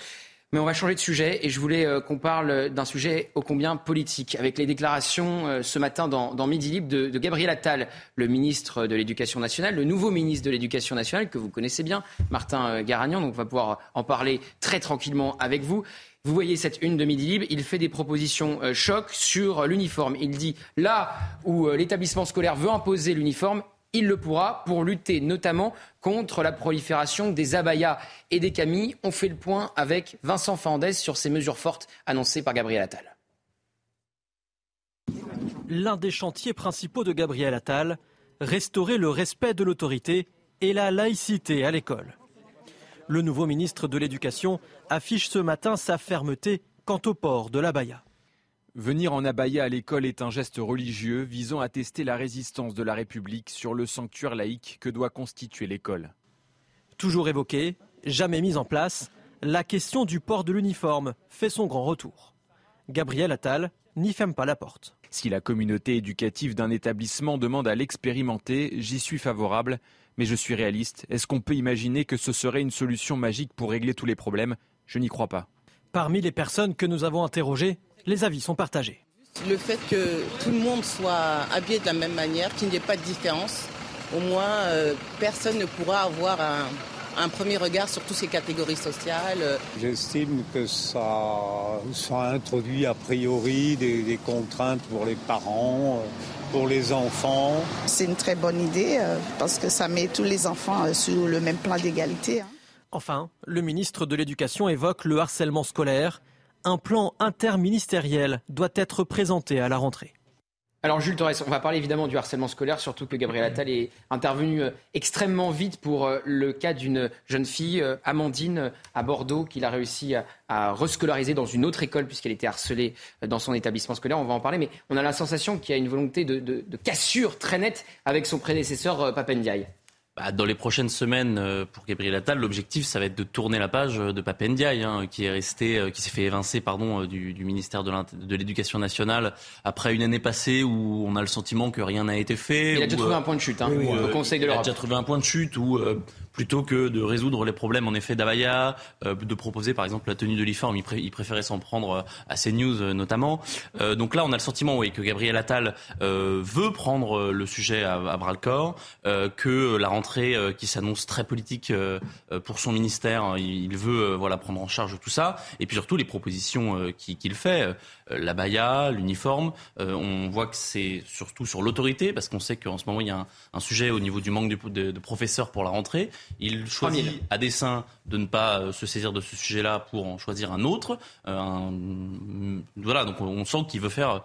Mais on va changer de sujet et je voulais euh, qu'on parle d'un sujet ô combien politique, avec les déclarations euh, ce matin dans, Midi Libre de, Gabriel Attal, le ministre de l'Éducation nationale, le nouveau ministre de l'Éducation nationale que vous connaissez bien, Martin euh, Garagnan. Donc on va pouvoir en parler très tranquillement avec vous. Vous voyez cette une de Midi Libre, il fait des propositions choc sur l'uniforme. Il dit là où l'établissement scolaire veut imposer l'uniforme, il le pourra pour lutter notamment contre la prolifération des abayas et des camis. On fait le point avec Vincent Fandès sur ces mesures fortes annoncées par Gabriel Attal. L'un des chantiers principaux de Gabriel Attal, restaurer le respect de l'autorité et la laïcité à l'école. Le nouveau ministre de l'Éducation affiche ce matin sa fermeté quant au port de l'abaya. Venir en abaya à l'école est un geste religieux visant à tester la résistance de la République sur le sanctuaire laïque que doit constituer l'école. Toujours évoquée, jamais mise en place, la question du port de l'uniforme fait son grand retour. Gabriel Attal n'y ferme pas la porte. Si la communauté éducative d'un établissement demande à l'expérimenter, j'y suis favorable, mais je suis réaliste. Est-ce qu'on peut imaginer que ce serait une solution magique pour régler tous les problèmes? Je n'y crois pas. Parmi les personnes que nous avons interrogées, les avis sont partagés. Le fait que tout le monde soit habillé de la même manière, qu'il n'y ait pas de différence, au moins euh, personne ne pourra avoir un, un premier regard sur toutes ces catégories sociales. J'estime que ça, ça introduit a priori des, des contraintes pour les parents pour les enfants. C'est une très bonne idée euh, parce que ça met tous les enfants euh, sur le même plan d'égalité. Hein. Enfin, le ministre de l'Éducation évoque le harcèlement scolaire. Un plan interministériel doit être présenté à la rentrée. Alors Jules Torres, on va parler évidemment du harcèlement scolaire, surtout que Gabriel Attal est intervenu euh, extrêmement vite pour euh, le cas d'une jeune fille, euh, Amandine, à Bordeaux, qu'il a réussi à, rescolariser dans une autre école puisqu'elle était harcelée dans son établissement scolaire. On va en parler, mais on a la sensation qu'il y a une volonté de, cassure très nette avec son prédécesseur Papendiaï. Bah, dans les prochaines semaines, euh, pour Gabriel Attal, l'objectif, ça va être de tourner la page de Papendiaï, hein, qui est resté, euh, qui s'est fait évincer, pardon, euh, du, du ministère de l'Éducation nationale après une année passée où on a le sentiment que rien n'a été fait. Il a déjà trouvé un point de chute, hein, au Conseil de l'Europe. Il a déjà trouvé un point de chute où plutôt que de résoudre les problèmes en effet d'Abaya, euh, de proposer par exemple la tenue de l'uniforme, il, préférait s'en prendre euh, à CNews euh, notamment. donc là, on a le sentiment oui, que Gabriel Attal veut prendre le sujet à, à bras le corps, que la rentrée qui s'annonce très politique pour son ministère, il, veut voilà prendre en charge tout ça, et puis surtout les propositions qu'il fait. Euh, la baya, l'uniforme. Euh, on voit que c'est surtout sur l'autorité, parce qu'on sait qu'en ce moment, il y a un, sujet au niveau du manque de, de, professeurs pour la rentrée. Il choisit à dessein de ne pas euh, se saisir de ce sujet-là pour en choisir un autre. voilà, donc on sent qu'il veut faire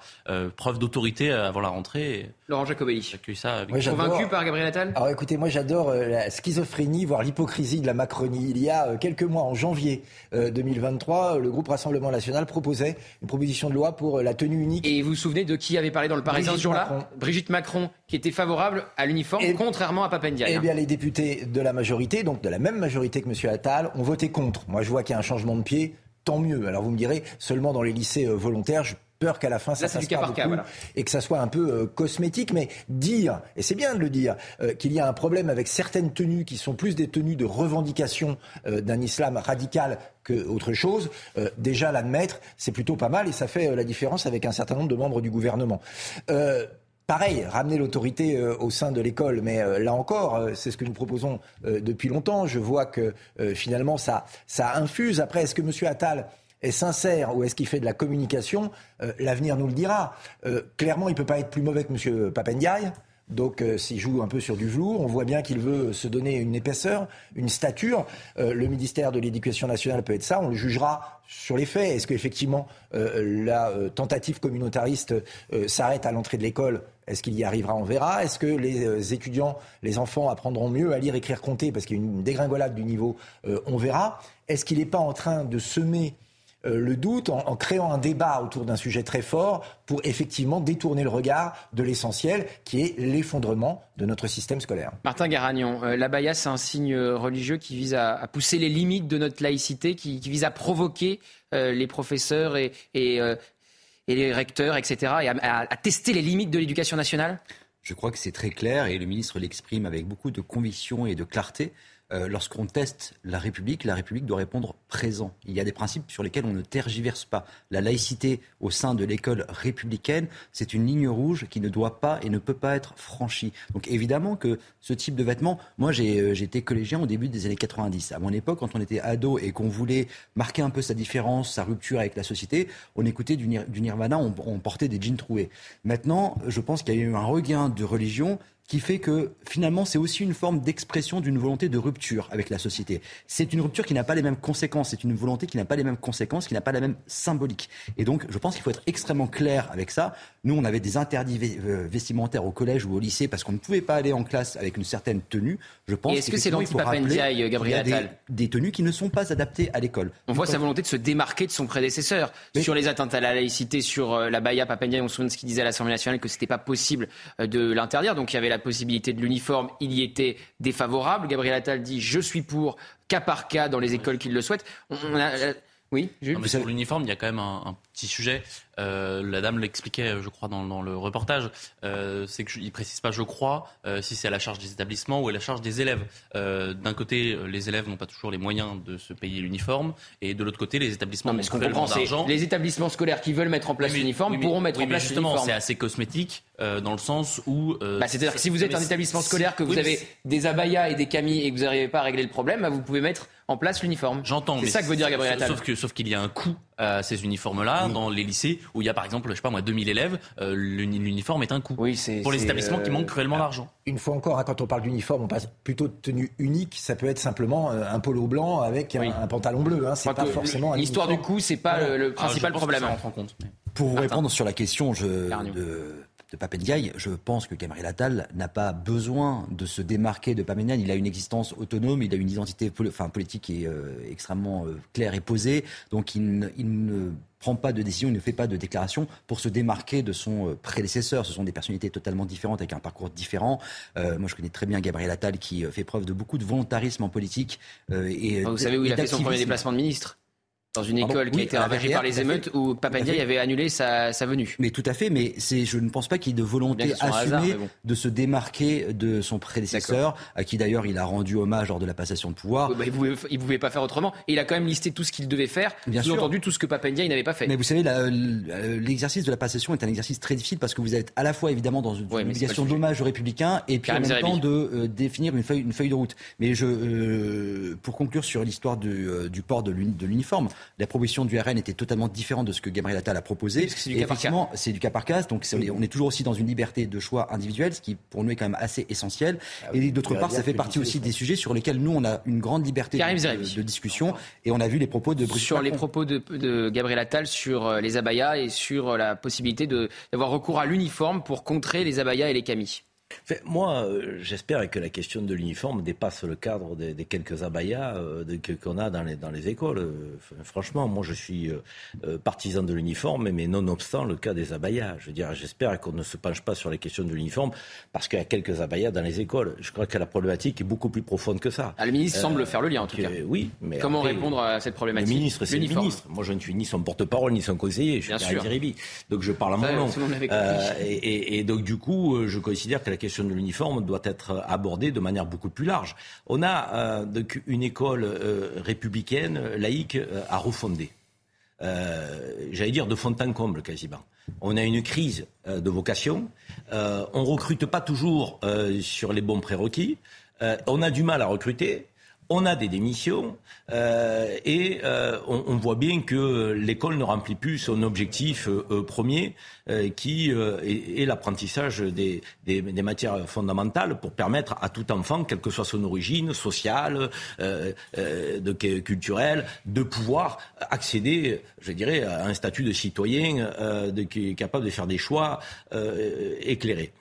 preuve d'autorité avant la rentrée. Laurent Jacobelli. J'accueille ça convaincu par Gabriel Attal? Alors écoutez, moi j'adore la schizophrénie, voire l'hypocrisie de la Macronie. Il y a quelques mois, en janvier 2023, le groupe Rassemblement National proposait une proposition de loi pour euh, la tenue unique. Et vous vous souvenez de qui avait parlé dans le Parisien ce jour-là? Brigitte Macron, qui était favorable à l'uniforme, contrairement à Papendia. Eh bien, les députés de la majorité, donc de la même majorité que M. Attal, ont voté contre. Moi, je vois qu'il y a un changement de pied tant mieux. Alors vous me direz, seulement dans les lycées euh, volontaires, je peur qu'à la fin ça fasse pas beaucoup et que ça soit un peu euh, cosmétique. Mais dire, et c'est bien de le dire, euh, qu'il y a un problème avec certaines tenues qui sont plus des tenues de revendication euh, d'un islam radical que autre chose, déjà l'admettre, c'est plutôt pas mal et ça fait la différence avec un certain nombre de membres du gouvernement. Pareil, ramener l'autorité au sein de l'école, mais là encore, c'est ce que nous proposons depuis longtemps. Je vois que finalement ça, ça infuse. Après, est-ce que M. Attal est sincère ou est-ce qu'il fait de la communication, euh, l'avenir nous le dira. Euh, clairement, il ne peut pas être plus mauvais que M. Papendiaï. Donc, euh, s'il joue un peu sur du velours, on voit bien qu'il veut se donner une épaisseur, une stature. le ministère de l'Éducation nationale peut être ça. On le jugera sur les faits. Est-ce qu'effectivement la tentative communautariste s'arrête à l'entrée de l'école Est-ce qu'il y arrivera On verra. Est-ce que les étudiants, les enfants apprendront mieux à lire, écrire, compter? Parce qu'il y a une dégringolade du niveau. on verra. Est-ce qu'il n'est pas en train de semer euh, le doute en, créant un débat autour d'un sujet très fort pour effectivement détourner le regard de l'essentiel qui est l'effondrement de notre système scolaire. Martin Garagnon, euh, l'abaya c'est un signe religieux qui vise à, pousser les limites de notre laïcité, qui, vise à provoquer euh, les professeurs et, les recteurs, etc., et à tester les limites de l'éducation nationale? Je crois que c'est très clair et le ministre l'exprime avec beaucoup de conviction et de clarté. Euh, lorsqu'on teste la République, la République doit répondre présent. Il y a des principes sur lesquels on ne tergiverse pas. La laïcité au sein de l'école républicaine, c'est une ligne rouge qui ne doit pas et ne peut pas être franchie. Donc évidemment que ce type de vêtements, moi euh, j'étais collégien au début des années 90. À mon époque, quand on était ado et qu'on voulait marquer un peu sa différence, sa rupture avec la société, on écoutait du, Nirvana, on, on portait des jeans troués. Maintenant, je pense qu'il y a eu un regain de religion qui fait que finalement c'est aussi une forme d'expression d'une volonté de rupture avec la société. C'est une rupture qui n'a pas les mêmes conséquences, c'est une volonté qui n'a pas les mêmes conséquences, qui n'a pas la même symbolique. Et donc je pense qu'il faut être extrêmement clair avec ça. Nous on avait des interdits euh, vestimentaires au collège ou au lycée parce qu'on ne pouvait pas aller en classe avec une certaine tenue. Je pense est-ce que c'est l'anti-Papendiaï, Gabriel Attal des, tenues qui ne sont pas adaptées à l'école. On voit sa volonté de se démarquer de son prédécesseur sur les atteintes à la laïcité, sur euh, la Baya Papendiaï. On se souvient de ce qu'il disait à l'Assemblée nationale que c'était pas possible euh, de l'interdire. Donc il y avait la possibilité de l'uniforme, il y était défavorable. Gabriel Attal dit je suis pour cas par cas dans les écoles qui le souhaitent. On a Oui, Jules. Non, mais sur l'uniforme, il y a quand même un, un petit sujet. Euh, la dame l'expliquait, je crois, dans, dans le reportage. Euh, c'est qu'il ne précise pas, je crois, euh, si c'est à la charge des établissements ou à la charge des élèves. D'un côté, les élèves n'ont pas toujours les moyens de se payer l'uniforme, et de l'autre côté, les établissements non, mais d'argent. Les établissements scolaires qui veulent mettre en place l'uniforme pourront mettre en place justement, c'est assez cosmétique dans le sens où. Bah, C'est-à-dire que si vous êtes un établissement scolaire, que vous avez des abayas et des camis et que vous n'arrivez pas à régler le problème, bah, vous pouvez mettre en place l'uniforme. J'entends. C'est ça que veut dire Gabriel Attal. Sauf que sauf qu'il y a un coût à ces uniformes-là dans les lycées où il y a par exemple, je sais pas moi, 2000 élèves, euh, l'uniforme est un coût. Oui, c'est pour les établissements qui manquent cruellement euh, d'argent. Une fois encore, hein, quand on parle d'uniforme, on passe plutôt de tenue unique. Ça peut être simplement euh, un polo blanc avec un, un, pantalon bleu. Hein. C'est pas forcément. L'histoire du coût, c'est pas le, le, principal ah, problème. en compte. Pour vous répondre sur la question, je, de de Papendiaï, je pense que Gabriel Attal n'a pas besoin de se démarquer de Papendiaï. Il a une existence autonome, il a une identité enfin, politique qui est euh, extrêmement euh, claire et posée. Donc il, il, ne prend pas de décision, il ne fait pas de déclaration pour se démarquer de son euh, prédécesseur. Ce sont des personnalités totalement différentes avec un parcours différent. Euh, moi, je connais très bien Gabriel Attal qui fait preuve de beaucoup de volontarisme en politique. Euh, et, vous savez où il a fait son premier déplacement de ministre? Dans une école qui a été ravagée par les émeutes où Papandiaï avait annulé sa, sa, venue. Mais tout à fait, mais c'est, je ne pense pas qu'il y ait de volonté assumée bon. de se démarquer de son prédécesseur, à qui d'ailleurs il a rendu hommage lors de la passation de pouvoir. Bah, il ne pouvait, pouvait, pas faire autrement. Et il a quand même listé tout ce qu'il devait faire, bien sûr. entendu tout ce que Papandiaï n'avait pas fait. Mais vous savez, l'exercice de la passation est un exercice très difficile parce que vous êtes à la fois évidemment dans une ouais, obligation d'hommage aux républicains et puis en même temps de euh, définir une feuille, une feuille de route. Mais je, euh, pour conclure sur l'histoire du, euh, du port de l'uniforme, la proposition du RN était totalement différente de ce que Gabriel Attal a proposé. C'est du, cas par cas. C'est du cas par cas. Donc on est toujours aussi dans une liberté de choix individuel, ce qui pour nous est quand même assez essentiel. Ah oui, et d'autre part, ça fait partie aussi des sujets sur lesquels nous on a une grande liberté de, de, discussion. Et on a vu les propos de Brice Sur Macron. les propos de, de, Gabriel Attal sur euh, les abayas et sur la possibilité d'avoir recours à l'uniforme pour contrer les abayas et les camis. Moi, euh, j'espère que la question de l'uniforme dépasse le cadre des, des quelques abayas euh, qu'on a dans les, dans les écoles. Euh, franchement, moi, je suis partisan de l'uniforme, mais nonobstant le cas des abayas. Je veux dire, j'espère qu'on ne se penche pas sur les questions de l'uniforme parce qu'il y a quelques abayas dans les écoles. Je crois que la problématique est beaucoup plus profonde que ça. Ah, le ministre semble faire le lien, en tout cas. Oui, mais comment après, répondre à cette problématique Le ministre, c'est le ministre. Moi, je ne suis ni son porte-parole ni son conseiller. Je suis Bien Donc, je parle à mon nom. Et, et, et donc, du coup, je considère que la question de l'uniforme doit être abordée de manière beaucoup plus large. On a euh, une école euh, républicaine, laïque, euh, à refonder. J'allais dire de fond en comble quasiment. On a une crise de vocation. on recrute pas toujours sur les bons prérequis. on a du mal à recruter on a des démissions euh, et euh, on, voit bien que l'école ne remplit plus son objectif euh, premier, euh, qui euh, est, l'apprentissage des, matières fondamentales pour permettre à tout enfant, quelle que soit son origine sociale, euh, de, culturelle, de pouvoir accéder, je dirais, à un statut de citoyen de, qui est capable de faire des choix éclairés.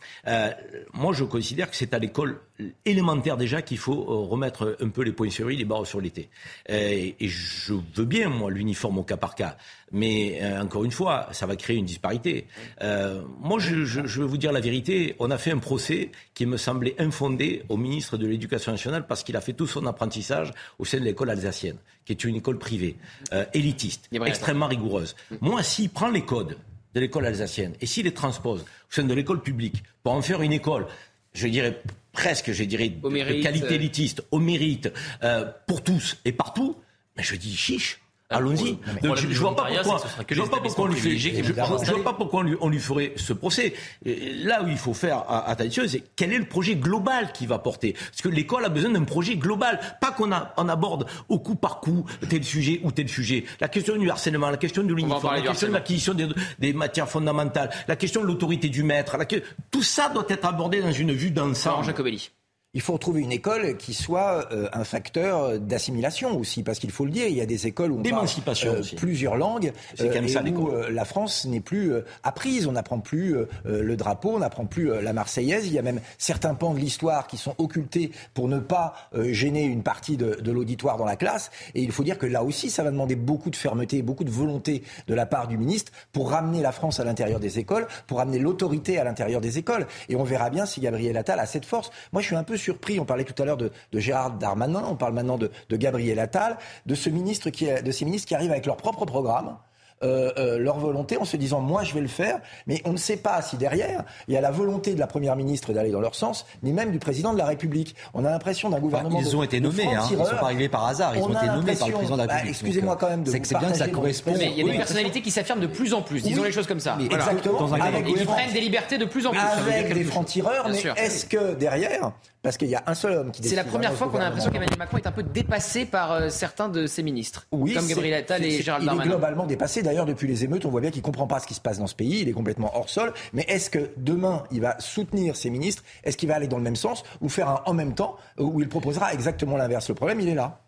moi, je considère que c'est à l'école élémentaire déjà qu'il faut remettre un peu les points sur i, les barres sur l'été. Et, et, je veux bien, moi, l'uniforme au cas par cas. Mais euh, encore une fois, ça va créer une disparité. Euh, moi, je, je, je, veux vous dire la vérité. On a fait un procès qui me semblait infondé au ministre de l'Éducation nationale parce qu'il a fait tout son apprentissage au sein de l'école alsacienne, qui est une école privée, euh, élitiste, extrêmement rigoureuse. Moi, s'il prend les codes de l'école alsacienne et s'il les transpose au sein de l'école publique pour en faire une école, je dirais presque, je dirais, de qualité élitiste, au mérite, euh, pour tous et partout, mais je dis chiche. Allons-y. Je, je vois pas pourquoi. Je vois pas pourquoi on lui fait. Je, vois pas pourquoi on lui, on lui ferait ce procès. Là où il faut faire attention, c'est quel est le projet global qu'il va porter. Parce que l'école a besoin d'un projet global, pas qu'on on aborde au coup par coup tel sujet ou tel sujet. La question du harcèlement, la question de l'uniforme, la question de l'acquisition des, des, matières fondamentales, la question de l'autorité du maître, la, tout ça doit être abordé dans une vue d'ensemble. Jacobelli. Il faut trouver une école qui soit euh, un facteur d'assimilation aussi, parce qu'il faut le dire, il y a des écoles où on parle euh, plusieurs langues, euh, et ça, où euh, la France n'est plus apprise, on n'apprend plus le drapeau, on n'apprend plus la Marseillaise, il y a même certains pans de l'histoire qui sont occultés pour ne pas gêner une partie de, de l'auditoire dans la classe, et il faut dire que là aussi, ça va demander beaucoup de fermeté, beaucoup de volonté de la part du ministre pour ramener la France à l'intérieur des écoles, pour ramener l'autorité à l'intérieur des écoles, et on verra bien si Gabriel Attal a cette force. Moi, je suis un peu surpris. On parlait tout à l'heure de, Gérard Darmanin, on parle maintenant de, de Gabriel Attal, de ce ministre qui, de ces ministres qui arrivent avec leur propre programme euh, euh, leur volonté en se disant moi je vais le faire, mais on ne sait pas si derrière il y a la volonté de la première ministre d'aller dans leur sens, ni même du président de la République. On a l'impression d'un gouvernement. ils ont été nommés, hein. ils ne sont pas arrivés par hasard, ils ont été nommés par le président de la bah, République. Excusez-moi quand même de C'est bien que ça correspond. Mais il y a des personnalités qui s'affirment de plus en plus, disons les choses comme ça. Exactement. Et qui prennent des libertés de plus en plus. Avec des francs-tireurs, mais est-ce que derrière parce qu'il y a un seul homme qui C'est la première fois qu'on a l'impression qu'Emmanuel Macron est un peu dépassé par euh, certains de ses ministres, oui, comme Gabriel Attal et Gérald Darmanin. Il est globalement dépassé. D'ailleurs, depuis les émeutes, on voit bien qu'il ne comprend pas ce qui se passe dans ce pays. Il est complètement hors sol. Mais est-ce que demain, il va soutenir ses ministres? Est-ce qu'il va aller dans le même sens ou faire un en même temps où il proposera exactement l'inverse? Le problème, il est là.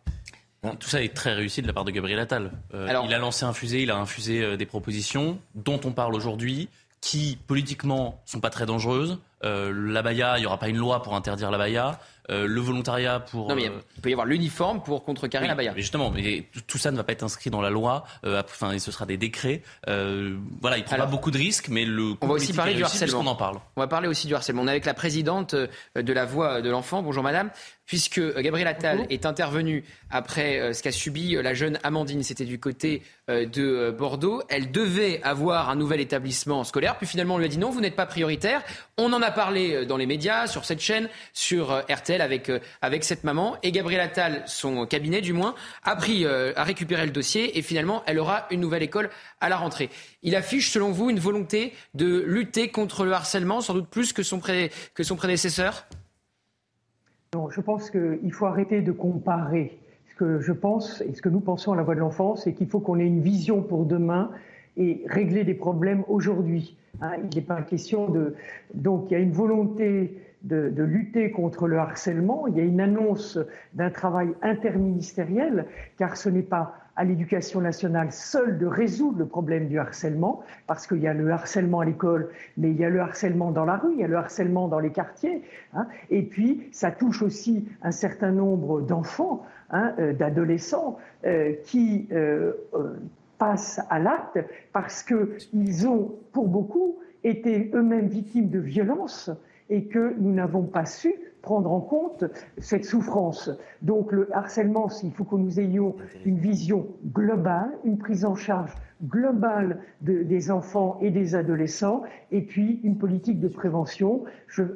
Tout ça est très réussi de la part de Gabriel Attal. Euh, Alors, il a lancé un fusée, il a infusé euh, des propositions dont on parle aujourd'hui, qui politiquement sont pas très dangereuses. Euh, l'abaya, il n'y aura pas une loi pour interdire l'abaya. Euh, le volontariat pour. Non, mais euh, il peut y avoir l'uniforme pour contrecarrer la baya. Mais justement, mais tout ça ne va pas être inscrit dans la loi. Euh, enfin, ce sera des décrets. voilà, il prend pas beaucoup de risques, mais le. On va aussi parler du harcèlement. On en parle. On va parler aussi du harcèlement. On est avec la présidente de la Voix de l'enfant. Bonjour, madame puisque Gabriel Attal est intervenu après ce qu'a subi la jeune Amandine, c'était du côté de Bordeaux. Elle devait avoir un nouvel établissement scolaire, puis finalement on lui a dit non, vous n'êtes pas prioritaire. On en a parlé dans les médias, sur cette chaîne, sur RTL avec, euh, avec cette maman. Et Gabriel Attal, son cabinet du moins, a, pris, euh, a récupéré le dossier et finalement, elle aura une nouvelle école à la rentrée. Il affiche, selon vous, une volonté de lutter contre le harcèlement, sans doute plus que son, que son prédécesseur? Non, je pense qu'il faut arrêter de comparer. Ce que je pense et ce que nous pensons à la voix de l'enfance, c'est qu'il faut qu'on ait une vision pour demain et régler des problèmes aujourd'hui. Hein. il n'est pas question de. Donc il y a une volonté de, lutter contre le harcèlement. Il y a une annonce d'un travail interministériel, car ce n'est pas à l'éducation nationale seule de résoudre le problème du harcèlement, parce qu'il y a le harcèlement à l'école, mais il y a le harcèlement dans la rue, il y a le harcèlement dans les quartiers, hein. et puis ça touche aussi un certain nombre d'enfants, hein, euh, d'adolescents, euh, qui euh, passent à l'acte parce qu'ils ont, pour beaucoup, été eux-mêmes victimes de violences et que nous n'avons pas su prendre en compte cette souffrance. Donc le harcèlement, il faut que nous ayons une vision globale, une prise en charge globale des enfants et des adolescents, et puis une politique de prévention.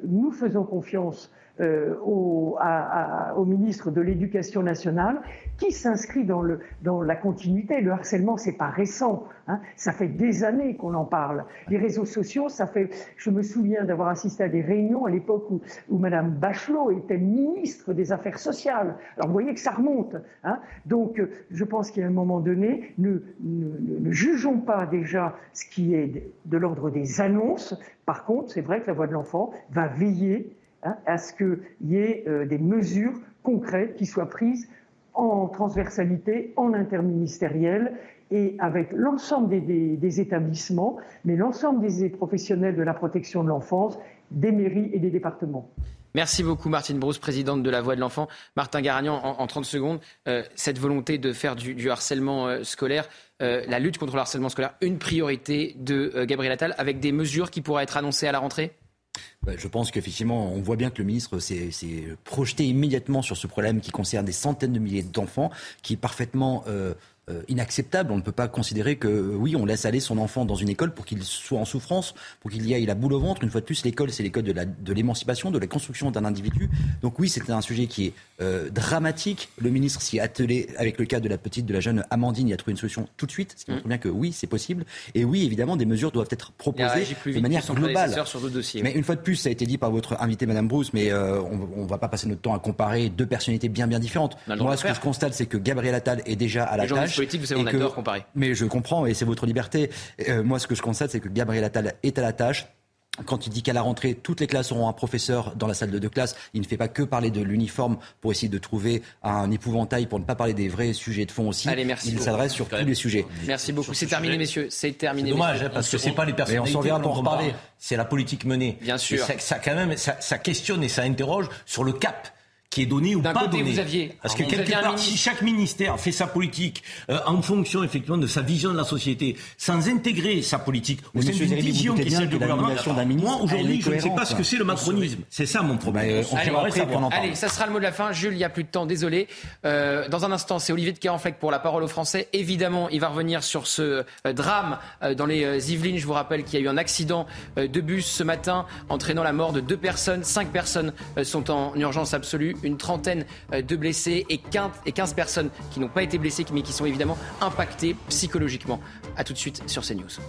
nous faisons confiance euh, au, ministre de l'Éducation nationale, qui s'inscrit dans, la continuité. Le harcèlement, c'est pas récent. Hein. Ça fait des années qu'on en parle. Les réseaux sociaux, ça fait. Je me souviens d'avoir assisté à des réunions à l'époque où, où Madame Bachelot était ministre des Affaires sociales. Alors vous voyez que ça remonte. Hein. Donc je pense qu'à un moment donné, ne jugeons pas déjà ce qui est de l'ordre des annonces. Par contre, c'est vrai que la voix de l'enfant va veiller Hein, à ce qu'il y ait euh, des mesures concrètes qui soient prises en transversalité, en interministériel et avec l'ensemble des, établissements, mais l'ensemble des professionnels de la protection de l'enfance, des mairies et des départements. Merci beaucoup Martine Brousse, présidente de la Voix de l'Enfant. Martin Garagnan, en, 30 secondes, euh, cette volonté de faire du, harcèlement euh, scolaire, la lutte contre le harcèlement scolaire, une priorité de Gabriel Attal, avec des mesures qui pourraient être annoncées à la rentrée? Bah, je pense qu'effectivement, on voit bien que le ministre s'est projeté immédiatement sur ce problème qui concerne des centaines de milliers d'enfants, qui est parfaitement euh, euh, inacceptable. On ne peut pas considérer que, euh, oui, on laisse aller son enfant dans une école pour qu'il soit en souffrance, pour qu'il y aille la boule au ventre. Une fois de plus, l'école, c'est l'école de l'émancipation, de, de, la construction d'un individu. Donc oui, c'était un sujet qui est euh, dramatique. Le ministre s'y est attelé avec le cas de la petite, de la jeune Amandine. Il a trouvé une solution tout de suite, ce qui montre mm. bien que oui, c'est possible. Et oui, évidemment, des mesures doivent être proposées de manière globale. Sur dossiers, mais une fois de plus, ça a été dit par votre invité, Madame Bruce, mais on ne va pas passer notre temps à comparer deux personnalités bien bien différentes. Moi, ce que je constate, c'est que Gabriel Attal est déjà à la tâche. Vous savez, on adore mais je comprends et c'est votre liberté. Euh, moi, ce que je constate, c'est que Gabriel Attal est à la tâche. Quand il dit qu'à la rentrée, toutes les classes auront un professeur dans la salle de, classe, il ne fait pas que parler de l'uniforme pour essayer de trouver un épouvantail, pour ne pas parler des vrais sujets de fond aussi. Allez, merci il s'adresse sur tous les sujets. Merci beaucoup. C'est terminé, messieurs. C'est terminé. Dommage, hein, parce que c'est pas les personnes. on s'en vient pour reparler. C'est la politique menée. Bien sûr. ça, quand même, ça questionne et ça interroge sur le cap qui est donné ou pas côté, donné. vous aviez- Parce que quelque part, si chaque ministère fait sa politique euh, en fonction effectivement de sa vision de la société, sans intégrer sa politique au sein d'une vision qui est celle du gouvernement, nomination d'un ministre, moi aujourd'hui, je ne sais pas ce que c'est le macronisme. C'est ça mon problème. Bah, euh, on Allez, on en parle. Allez, ça sera le mot de la fin. Jules, il n'y a plus de temps, désolé. Euh, dans un instant, c'est Olivier de Carenfleck pour la parole aux Français. Évidemment, il va revenir sur ce euh, drame euh, dans les Yvelines. Je vous rappelle qu'il y a eu un accident de bus ce matin entraînant la mort de deux personnes. Cinq personnes sont en urgence absolue, une trentaine euh, de blessés et 15, et 15 personnes qui n'ont pas été blessées mais qui sont évidemment impactées psychologiquement. A tout de suite sur CNews.